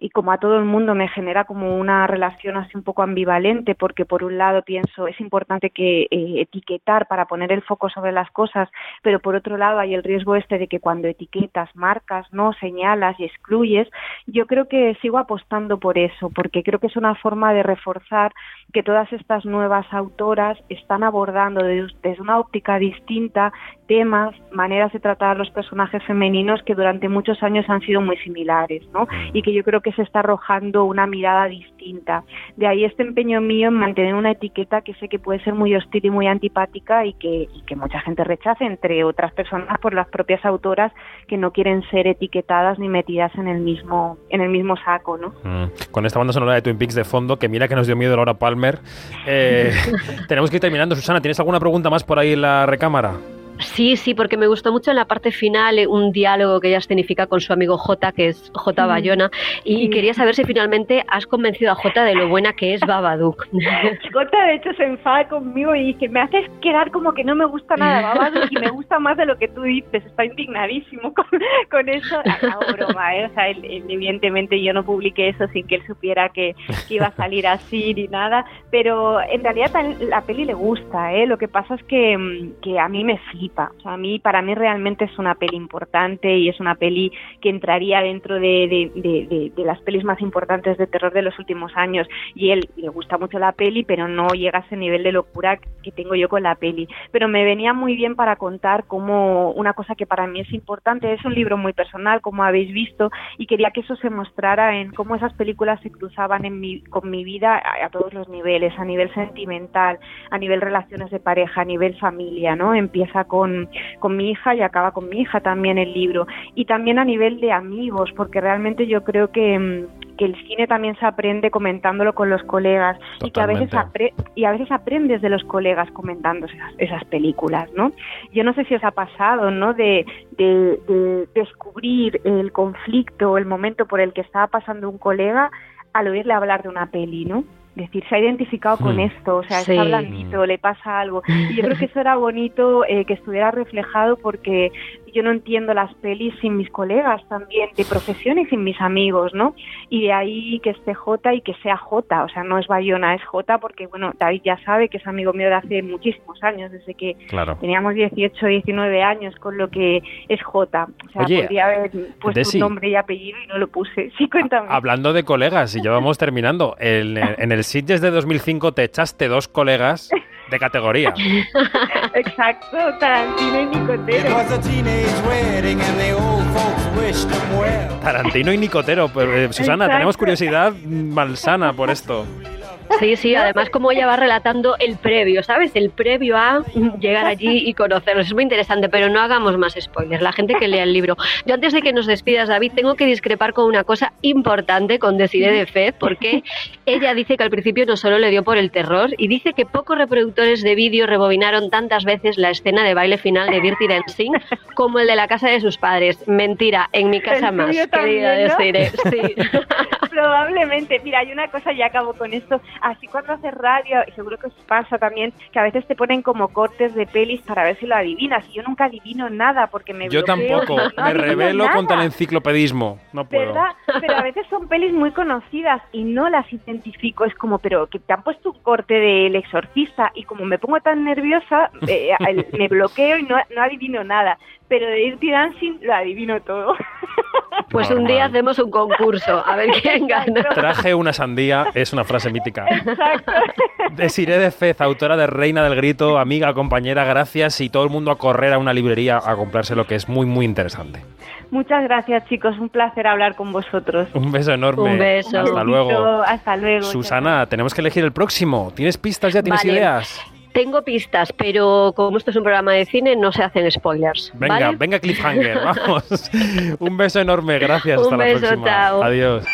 y como a todo el mundo me genera como una relación así un poco ambivalente porque por un lado pienso es importante que eh, etiquetar para poner el foco sobre las cosas pero por otro lado hay el riesgo este de que cuando etiquetas marcas no señalas y excluyes yo creo que sigo apostando por eso porque creo que es una forma de reforzar que todas estas nuevas autoras están abordando de- desde una óptica distinta temas, maneras de tratar a los personajes femeninos que durante muchos años han sido muy similares, ¿no? Y que yo creo que se está arrojando una mirada distinta. De ahí este empeño mío en mantener una etiqueta que sé que puede ser muy hostil y muy antipática y que, y que mucha gente rechace, entre otras personas por las propias autoras que no quieren ser etiquetadas ni metidas en el mismo, en el mismo saco, ¿no? Mm, Con esta banda sonora de Twin Peaks de fondo, que mira que nos dio miedo Laura Palmer. Eh, tenemos que ir terminando. Susana, ¿tienes alguna pregunta más por ahí en la recámara? Sí, sí, porque me gustó mucho en la parte final eh, un diálogo que ella escenifica con su amigo J, que es J. Mm. Bayona, y Sí. quería saber si finalmente has convencido a J de lo buena que es Babadook. Gota de hecho se enfada conmigo y dice, me haces quedar como que no me gusta nada Babadook y me gusta más de lo que tú dices. Está indignadísimo con, con eso. Hago broma, ¿eh? O sea, él- él, evidentemente yo no publiqué eso sin que él supiera que, que iba a salir así ni nada, pero en realidad la peli le gusta, ¿eh? Lo que pasa es que, mm, que a mí me flipa. O sea, a mí, para mí realmente es una peli importante y es una peli que entraría dentro de, de- de- de- de las pelis más importantes de terror de los últimos años. Y él le gusta mucho la peli, pero no llega a ese nivel de locura que tengo yo con la peli. Pero me venía muy bien para contar como una cosa que para mí es importante. Es un libro muy personal, como habéis visto, y quería que eso se mostrara en cómo esas películas se cruzaban en mi, con mi vida a, a todos los niveles, a nivel sentimental, a nivel relaciones de pareja, a nivel familia, ¿no? Empieza con, con mi hija y acaba con mi hija también el libro. Y también a nivel de amigos, porque realmente yo creo que, mm, que el cine también se aprende comentándolo con los colegas y que a veces apre- y a veces aprendes de los colegas comentando esas, esas películas, ¿no? Yo no sé si os ha pasado, ¿no? De, de- de descubrir el conflicto, el momento por el que estaba pasando un colega al oírle hablar de una peli, ¿no? Decir, se ha identificado con Hmm. esto, o sea, Sí. está blandito, le pasa algo. Y yo creo que eso era bonito eh, que estuviera reflejado porque yo no entiendo las pelis sin mis colegas también, de profesión y sin mis amigos, ¿no? Y de ahí que esté J y que sea J, o sea, no es Bayona, es J porque, bueno, David ya sabe que es amigo mío de hace muchísimos años, desde que Claro. teníamos 18, 19 años, con lo que es J. O sea, Oye, podría haber puesto Desi. un nombre y apellido y no lo puse. Sí, cuéntame. Hablando de colegas, y ya vamos terminando. En, en el Sitges de 2005 te echaste dos colegas de categoría. Exacto, Tarantino y Nicotero. teenage wedding and the old folks Tarantino y Nicotero. Pero, eh, Susana, Exacto. tenemos curiosidad malsana por esto. Sí, sí, además como ella va relatando el previo, ¿sabes? El previo a llegar allí y conocerlos. Es muy interesante, pero no hagamos más spoilers. La gente que lea el libro. Yo antes de que nos despidas, David, tengo que discrepar con una cosa importante con Desiree de Fez, porque ella dice que al principio no solo le dio por el terror, y dice que pocos reproductores de vídeo rebobinaron tantas veces la escena de baile final de Dirty Dancing como el de la casa de sus padres. Mentira, en mi casa ¿El más, querida no? Desiree. Sí. Probablemente. Mira, hay una cosa, ya acabo con esto. Así cuando haces radio, seguro que os pasa también, que a veces te ponen como cortes de pelis para ver si lo adivinas. Y yo nunca adivino nada porque me Yo bloqueo, tampoco. no Me revelo nada. contra el enciclopedismo. No puedo. ¿Verdad? Pero a veces son pelis muy conocidas y no las identifico. Es como, pero que te han puesto un corte del exorcista y como me pongo tan nerviosa, eh, me bloqueo y no, no adivino nada. Pero de Dirty Dancing lo adivino todo. Pues un día hacemos un concurso, a ver quién gana. Traje una sandía es una frase mítica. Desiree de Fez, autora de Reina del Grito, amiga, compañera, gracias y todo el mundo a correr a una librería a comprarse lo que es muy, muy interesante. Muchas gracias, chicos. Un placer hablar con vosotros. Un beso enorme. Un beso. Hasta Un luego. Hasta luego. Susana, tenemos que elegir el próximo. ¿Tienes pistas ya? ¿Tienes Vale. ideas? Tengo pistas, pero como esto es un programa de cine, no se hacen spoilers. Venga, ¿vale? venga cliffhanger, vamos. Un beso enorme, gracias. Un Hasta la próxima. chao. Adiós.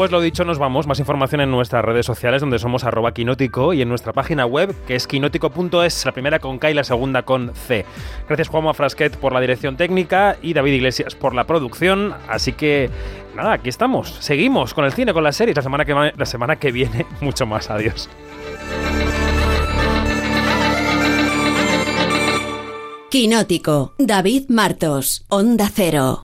Pues lo dicho, nos vamos. Más información en nuestras redes sociales, donde somos arroba quinótico, y en nuestra página web, que es quinótico.es, la primera con K y la segunda con C. Gracias Juanma Frasquet por la dirección técnica y David Iglesias por la producción. Así que, nada, aquí estamos. Seguimos con el cine, con las series. La semana que, la semana que viene, mucho más. Adiós. Quinótico, David Martos, Onda Cero.